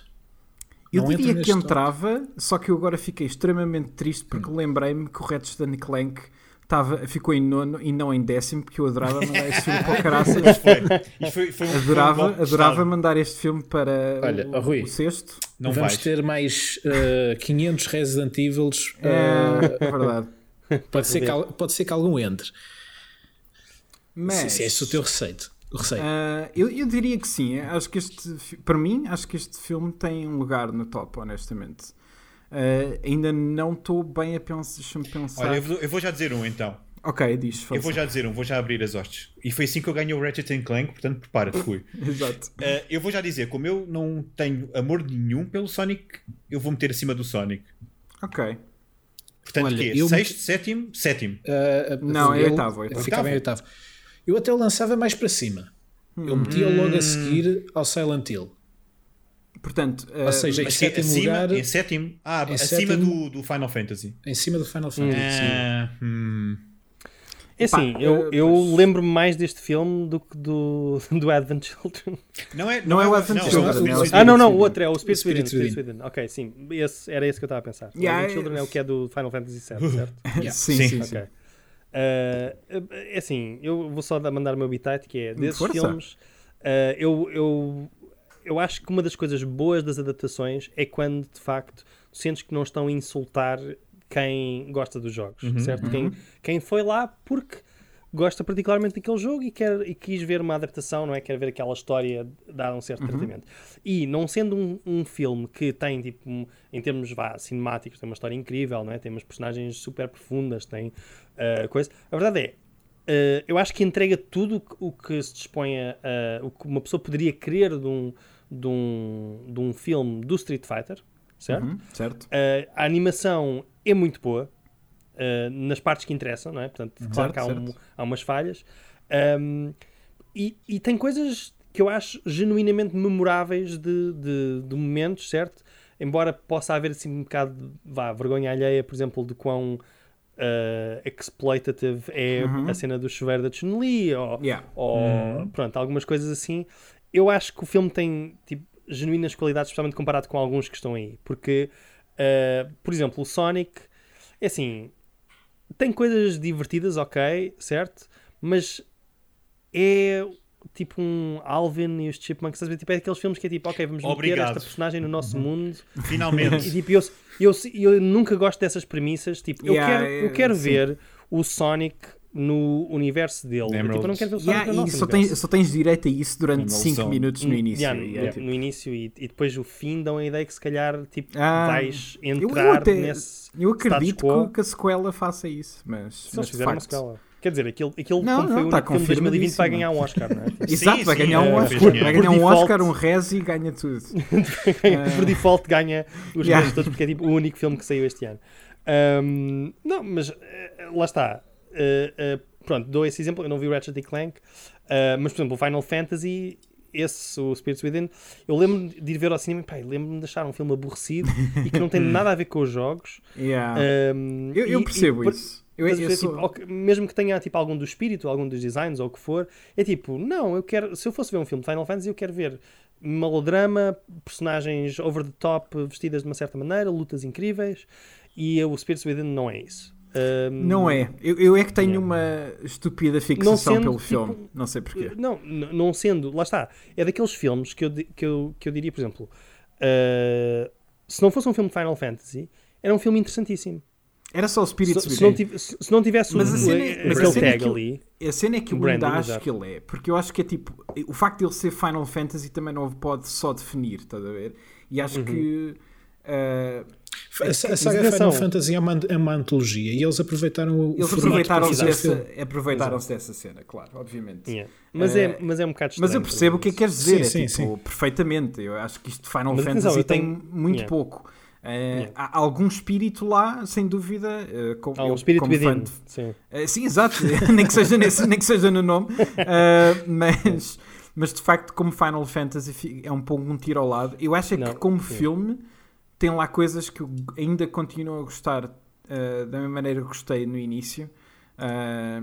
Eu não diria que entrava, top? só que eu agora fiquei extremamente triste porque hum. lembrei-me que o Ratchet Clank Tava, ficou em nono e não em décimo, porque eu adorava mandar este filme para o caraças. foi, foi um, adorava um adorava mandar este filme para Olha, o, Rui, o sexto. Não Vamos vais. ter mais uh, 500 Resident Evils. Uh, é, é, verdade. Pode ser, que, pode ser que algum entre. Mas, se, se é esse o teu receito. Uh, eu, eu, diria que sim. Acho que este, para mim, acho que este filme tem um lugar no top, honestamente. Uh, ainda não estou bem a pensar. Deixa-me pensar. Olha, eu vou, eu vou, já dizer um então. Ok, diz. Eu vou já dizer um, vou já abrir as hostes. E foi assim que eu ganhei o Ratchet Clank, portanto prepara-te, fui. Exato. Uh, eu vou já dizer, como eu não tenho amor nenhum pelo Sonic, eu vou meter acima do Sonic. Ok. Portanto, Olha, quê? Eu... Sexto, sétimo, sétimo. Uh, não, é oitavo. oitavo. Ficava em oitavo. Eu até o lançava mais para cima. Eu metia logo a seguir ao Silent Hill. Portanto, ou seja, em sétimo acima, lugar. Em sétimo? Ah, em acima sétimo, do, do Final Fantasy. Em cima do Final Fantasy. Uh, hum. É assim, Pá, eu, eu lembro-me mais deste filme do que do, do Advent Children. Não é, não, não é, é o Advent não, Children. Não, ah, não, não, o outro é o Spirit, Spirit, Within, Spirit Within. Ok, sim, esse, era esse que eu estava a pensar. Yeah, o Advent Children é o que é do Final Fantasy VII, certo? yeah. Sim, sim, sim. Okay. Uh, é assim, eu vou só mandar o meu bitite que é desses Força. filmes. Uh, eu, eu, eu acho que uma das coisas boas das adaptações é quando de facto sentes que não estão a insultar quem gosta dos jogos, uhum, certo? Uhum. Quem, quem foi lá porque gosta particularmente daquele jogo e, quer, e quis ver uma adaptação, não é? Quer ver aquela história dar um certo uhum. tratamento. E não sendo um, um filme que tem, tipo, um, em termos vá, cinemáticos, tem uma história incrível, não é? Tem umas personagens super profundas, tem uh, coisa. A verdade é, uh, eu acho que entrega tudo o que se dispõe a, uh, o que uma pessoa poderia querer de um, de um, de um filme do Street Fighter, certo? Uhum, certo. a animação é muito boa, uh, nas partes que interessam, não é? Portanto, uhum. claro que há, um, há umas falhas. Um, e, e, tem coisas que eu acho genuinamente memoráveis de, de, de, momentos, certo? Embora possa haver assim um bocado de vá, vergonha alheia, por exemplo, de quão uh, exploitative é uhum. a cena do chuveiro da Chun-Li ou, yeah. ou uhum. pronto, algumas coisas assim. Eu acho que o filme tem tipo, genuínas qualidades, especialmente comparado com alguns que estão aí. Porque, uh, por exemplo, o Sonic, é assim, tem coisas divertidas, ok, certo? Mas é tipo um Alvin e os Chipmunks, tipo, é aqueles filmes que é tipo, ok, vamos meter esta personagem no nosso mundo. Finalmente. E tipo, eu, eu, eu nunca gosto dessas premissas. Tipo, yeah, eu quero, eu quero ver o Sonic no universo dele. Tipo, eu não quero ver o Sonic yeah, no nosso só, tens, só tens direito a isso durante 5 minutos no início. Yeah, yeah, tipo... No início e, e, depois o fim dão a ideia que se calhar tipo, ah, vais entrar eu até, nesse Eu acredito que, a sequela faça isso, mas, se mas fizeram uma sequela. Quer dizer, aquele, aquele não, como não, foi o tá único filme de 2020 vai ganhar um Oscar, não é? Exato, sim, vai ganhar sim, um Oscar. Vai ganhar um Oscar, um Rez e ganha tudo. Por default ganha os yeah. todos, porque é tipo o único filme que saiu este ano. Um, não, mas eh, lá está. Uh, uh, pronto, dou esse exemplo. Eu não vi Ratchet Clank, uh, mas por exemplo, o Final Fantasy esse, o Spirits Within, eu lembro de ir ver ao cinema e lembro-me de achar um filme aborrecido e que não tem nada a ver com os jogos. Yeah. Um, eu, eu e- percebo e- isso. Eu, eu sou- tipo, mesmo que tenha tipo, algum do espírito, algum dos designs ou o que for, é tipo, não, eu quero, se eu fosse ver um filme de Final Fantasy, eu quero ver melodrama, personagens over the top vestidas de uma certa maneira, lutas incríveis, e o Spirits Within não é isso. Um, Não é. Eu, eu é que tenho Yeah. uma estúpida fixação sendo, pelo tipo, filme. Não sei porquê. Não, não sendo, lá está, é daqueles filmes que eu, que eu, que eu diria, por exemplo, uh, se não fosse um filme de Final Fantasy, era um filme interessantíssimo. Era só o Spirit Se, se não tive- se- não tivesse Mas o- a cena é- aquele a cena é tag que eu- ali. A cena é que ainda acho exato. que ele é. Porque eu acho que é tipo. O facto de ele ser Final Fantasy também não pode só definir, estás a ver? E acho que. Ah, A, a saga atenção. Final Fantasy é uma, é uma antologia e eles aproveitaram o eles aproveitaram-se para fazer o dessa, filme. aproveitaram-se dessa cena, claro, obviamente. Yeah. Mas, Eh, é, mas é um bocado Mas eu estranho, percebo o que é que queres dizer, Sim, é sim, tipo, perfeitamente. Eu acho que isto de Final Mas Fantasy atenção, tem tenho- muito Yeah. pouco. Eh, Yeah. Há algum espírito lá, sem dúvida. eh, com, Há um eu, espírito within. de- Sim. Eh, sim, exato, nem, que seja nesse, nem que seja no nome, mas, mas de facto, como Final Fantasy é um pouco um tiro ao lado, eu acho é que, como sim. filme, tem lá coisas que eu ainda continuo a gostar eh, da mesma maneira que gostei no início, eh,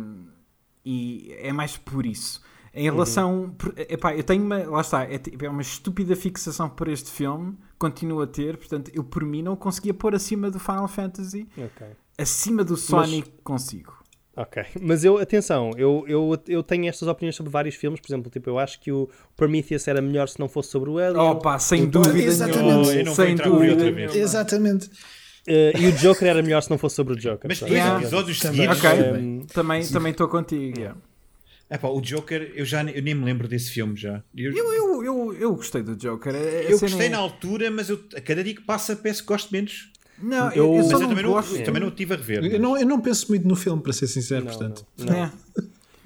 e é mais por isso. Em relação. por- Epá, eu tenho uma. Lá está, é, tipo, é uma estúpida fixação por este filme, continuo a ter, portanto, eu por mim não conseguia pôr acima do Final Fantasy, Ok. acima do Sonic consigo. Ok. Mas eu, atenção, eu, eu, eu tenho estas opiniões sobre vários filmes. Por exemplo, tipo, eu acho que o Prometheus era melhor se não fosse sobre o Alien. Opa, sem Então, dúvida exatamente. Oh, eu não vou sem entrar por aí dúvida vez. nenhuma. Exatamente. Eh, e o Joker era melhor se não fosse sobre o Joker. Mas dois Yeah. episódios Também. seguidos. Ok. Um, Também também estou contigo. yeah. Epá, o Joker, eu já eu nem me lembro desse filme já. Eu, Eu, eu, eu, gostei do Joker. A- a eu gostei é- na altura, mas eu, a cada dia que passa peço que gosto menos. Não, Eu- eu, eu eu não também não, gosto. eu também não tive a rever. Eu mas- não, eu não penso muito no filme, para ser sincero, não, portanto. não, não.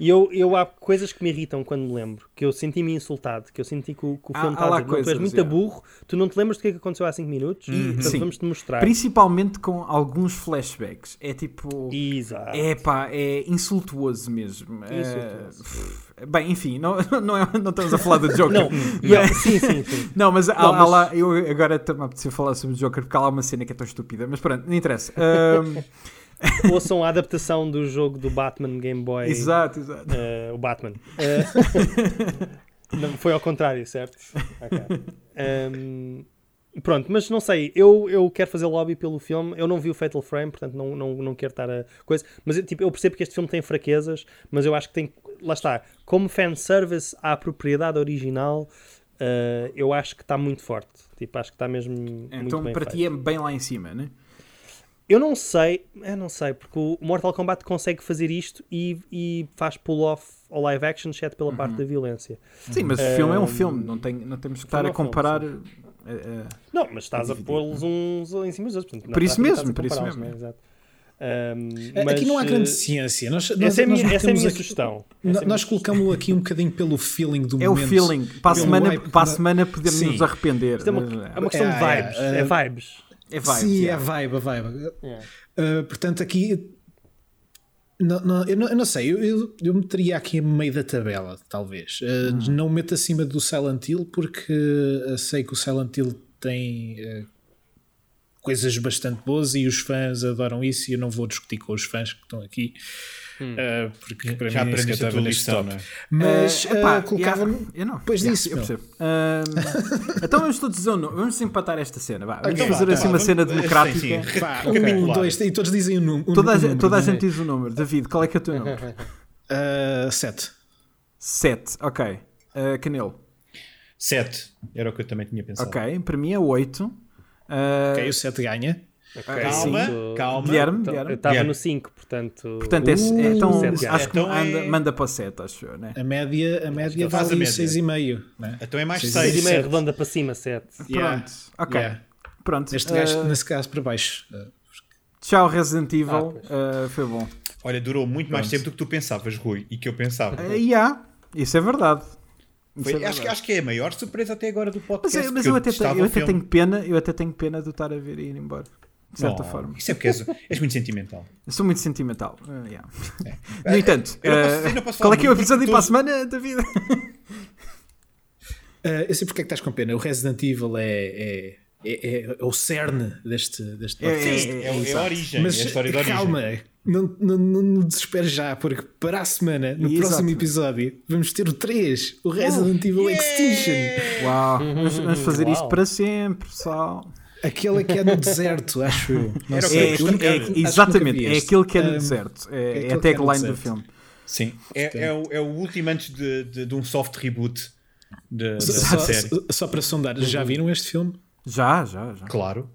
É. E eu, eu há coisas que me irritam quando me lembro, que eu senti-me insultado, que eu senti que o, que o Há- filme há está a dizer, tu és muito yeah. burro, tu não te lembras do que é que aconteceu há 5 minutos, portanto sim. vamos-te mostrar. Principalmente com alguns flashbacks. É tipo. Exato. É pá, é insultuoso mesmo. É, Insultuoso. pff, Bem, enfim, não, não, é- não estamos a falar do Joker. Não, não, sim, sim, sim. Não, mas, há, Não, há mas- lá, eu agora estou-me a falar sobre o Joker porque há lá uma cena que é tão estúpida, mas pronto, não interessa. Ahm, Ouçam a adaptação do jogo do Batman Game Boy. exato, exato. Eh, o Batman. Eh, não, foi ao contrário, certo? Ok. Ehm, pronto, mas não sei, eu, eu quero fazer lobby pelo filme. Eu não vi o Fatal Frame, portanto não, não, não quero estar a coisa. Mas eu, tipo, eu percebo que este filme tem fraquezas, mas eu acho que tem. Lá está, como fanservice à propriedade original, eh, eu acho que está muito forte. Tipo, acho que está mesmo. muito Então para feito. ti é bem lá em cima, né? Eu não sei, eu não sei, porque o Mortal Kombat consegue fazer isto e, e faz pull-off ao live action, exceto pela parte Uhum. da violência. Sim, mas o filme é um filme, não, tem, não temos que estar filme a é um filme, comparar. eh, eh, Não, mas estás a dividir. pôr-los uns em cima dos outros. portanto, Por isso mesmo, a por isso mesmo. né? Exato. Aqui mas, não há grande eh, ciência. Nós, nós, Essa é a nós minha, essa é a minha aqui- sugestão. Essa é a Nós minha colocamos-lo aqui um bocadinho pelo feeling do é o momento. feeling. Para a semana, para a semana podemos nos Sim. arrepender. Isto é uma, é uma questão de É, é, vibes. é. É vibes. É vibes, Sim, yeah. é vibe, a vibe. Yeah. Uh, portanto, aqui. Não, não, eu, não, eu não sei, eu, eu, eu meteria aqui a meio da tabela, talvez. Uh, Não meto acima do Silent Hill, porque uh, sei que o Silent Hill tem uh, coisas bastante boas e os fãs adoram isso. E eu não vou discutir com os fãs que estão aqui, uh, porque para Já mim a estava neste top. não é? Mas Eh, epá, uh, colocava. yeah, eu não. Depois Yeah, disso, eu percebo. Ahm, então vamos todos dizer um nome. Vamos empatar esta cena. Vá. Vamos Ok, fazer vá, assim tá, uma cena democrática. sim. Vá, Ok. um, dois, e todos dizem o Toda, a, número, gente- toda a não é? gente diz o número. David, qual é que é o teu número? Uh, sete. 7. Ok. Uh, Canelo. 7. Era o que eu também tinha pensado. Ok. Para mim é 8. Uh, Ok, o 7 ganha. Ok, Calma, cinco. calma. Guilherme, Então, Guilherme. eu estava no 5, portanto. Portanto, é, é- então, sete, acho que então manda, é- manda para 7, acho eu, né? A média, a média vale média. 6,5. Né? Então é mais Seis 6. seis e meio, sete. redonda para cima, 7. Yeah. Pronto. Ok. Yeah. Pronto. Este gajo, Uh, nesse caso, para baixo. Uh, tchau, Resident Evil. Ah. Uh, foi bom. Olha, durou muito mais Pronto. tempo do que tu pensavas, Rui, e que eu pensava. Uh, yeah, isso é verdade. Isso Foi- é acho, que- verdade. acho que é a maior surpresa até agora do Mas, podcast. mas porque eu até, eu até tenho pena, eu até tenho pena de o estar a ver e ir embora. De certa Não, forma. Isso é porque és, és muito sentimental. Eu sou muito sentimental. Uh, yeah. No entanto, Eu não posso- uh, eu não posso qual é que é o episódio para a semana da vida? Uh, eu sei porque é que estás com pena. O Resident Evil é, é, é, é o cerne deste, deste É, podcast. Sim, é, é a origem, Mas é a história da origem. calma, não, não, não, desesperes já, porque para a semana, no Exato. próximo episódio, vamos ter o 3, o Resident Evil Extinction. Uau, vamos, vamos fazer Uau. isto para sempre, pessoal. Aquele que é no deserto, acho eu. Não sei, É, é- exatamente, é aquele que é no Um, deserto. é É, é a é tagline do filme. Sim, é, é, o, é o último antes de, de, de um soft reboot de- da Só, série. só- só para sondar, já viram este filme? Já, já, já. Claro.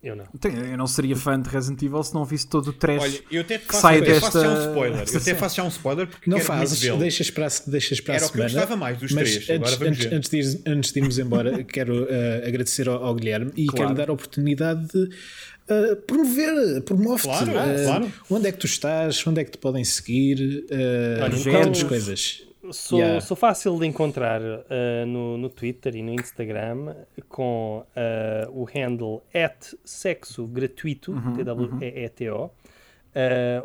Eu não. Tem- Eu não seria fã de Resident Evil se não visse todo o trash. Olha, eu até te que faço, sai eu até faço já um desta- spoiler. Eu desta até faço já um spoiler porque Não fazes, deixas para, a- deixas para Era a o que eu semana. gostava mais dos mas três. Agora antes, vamos antes, ver. antes, de ir- antes de irmos embora, quero eh, agradecer ao, ao Guilherme e Claro. quero dar a oportunidade de eh, promover, promove-te. Claro, eh, claro. Onde é que tu estás? Onde é que te podem seguir? Uh, Olha, então- coisas. Sou, Yeah. sou fácil de encontrar uh, no, no Twitter e no Instagram com uh, o handle at sexo gratuito, T-W-E-E-T-O, uh,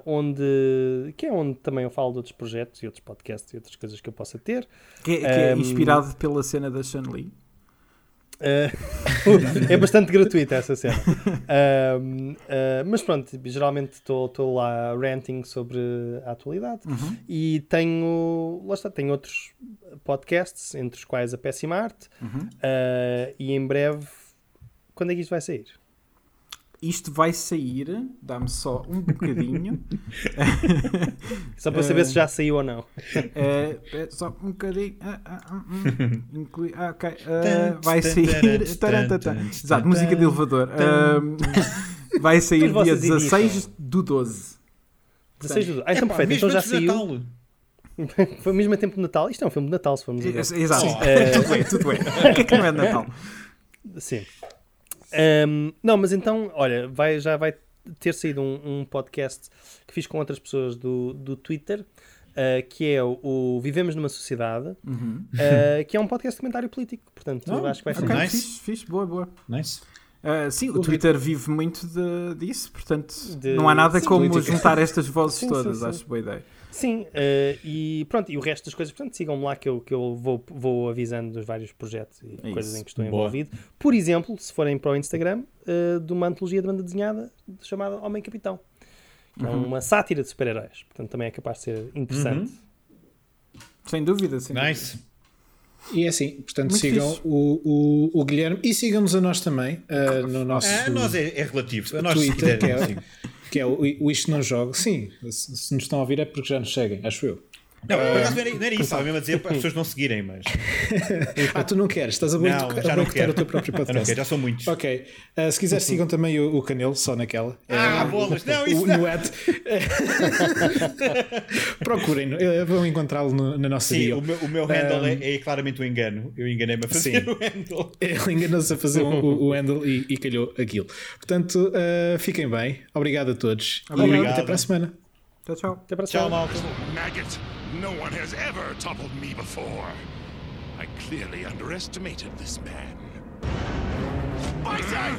onde, que é onde também eu falo de outros projetos e outros podcasts e outras coisas que eu possa ter. Que, que é Um, inspirado pela cena da Chun-Li. Uh, é bastante gratuita essa cena. Um, uh, mas pronto, geralmente estou lá ranting sobre a atualidade e tenho, lá está, tenho outros podcasts, entre os quais a Péssima Arte, uh, e em breve, quando é que isto vai sair? Isto vai sair, dá-me só um bocadinho. Só para saber se já saiu ou não. É, é só um bocadinho. Hum, inclui- ah, ok. Vai sair. Tarantata. Exato, música de elevador. Ahm, vai sair dia vocês 16 do 12. 16 de... Ah, então Epá, perfeito, mesmo então já saiu. Natal. Foi mesmo a tempo de Natal. Isto é um filme de Natal, se formos a ver. Exato. Tudo bem, tudo bem. O que é que não é de Natal? Sim. Ahm, não, mas então, olha, vai, já vai ter saído um, um podcast que fiz com outras pessoas do, do Twitter, ah, que é o, o Vivemos numa Sociedade, ah, que é um podcast de comentário político. Portanto, Oh, eu acho que vai ser Ok, Nice. fixe, fixe, boa, boa. Nice. Ah, sim, o, O Twitter vive muito de- disso, portanto, De- não há nada sim, como política. juntar estas vozes Sim, sim, todas, sim. acho boa ideia. Sim, eh, e pronto, e o resto das coisas, portanto, sigam-me lá que eu, que eu vou, vou avisando dos vários projetos e É coisas isso. em que estou Boa. envolvido. Por exemplo, se forem para o Instagram, eh, de uma antologia de banda desenhada chamada Homem Capitão, que é uma sátira de super-heróis, portanto, também é capaz de ser interessante. Sem dúvida, sem Nice. E é assim, portanto, Muito sigam o, o, o Guilherme e sigam-nos a nós também uh, no nosso Ah, nós é, é relativo. A nós Twitter, que é, sim. Que é o, o Isto Não Jogo. Sim, se, se nos estão a ouvir é porque já nos seguem, acho eu. Não, por acaso não era, não era isso. Estava mesmo a dizer para as pessoas não seguirem, mas. Ah, tu não queres, estás a Não, boicotar já a não quero. o teu próprio Eu não podcast. quero, já são muitos. Ok, uh, se quiser sigam também o, o Canelo, só naquela. Ah, Uh, bolas. Não, o, isso o, não. no ad. Procurem, uh, vão encontrá-lo na nossa Sim, bio. o meu, o meu handle é, é claramente um engano. Eu enganei-me a fazer Sim. o handle. Ele enganou-se a fazer o, o, o handle e, e calhou aquilo. Portanto, uh, fiquem bem. Obrigado a todos. E Obrigado. até para a semana. Tchau, tchau. Até para a Tchau, semana. malta. No one has ever toppled me before. I clearly underestimated this man. Say!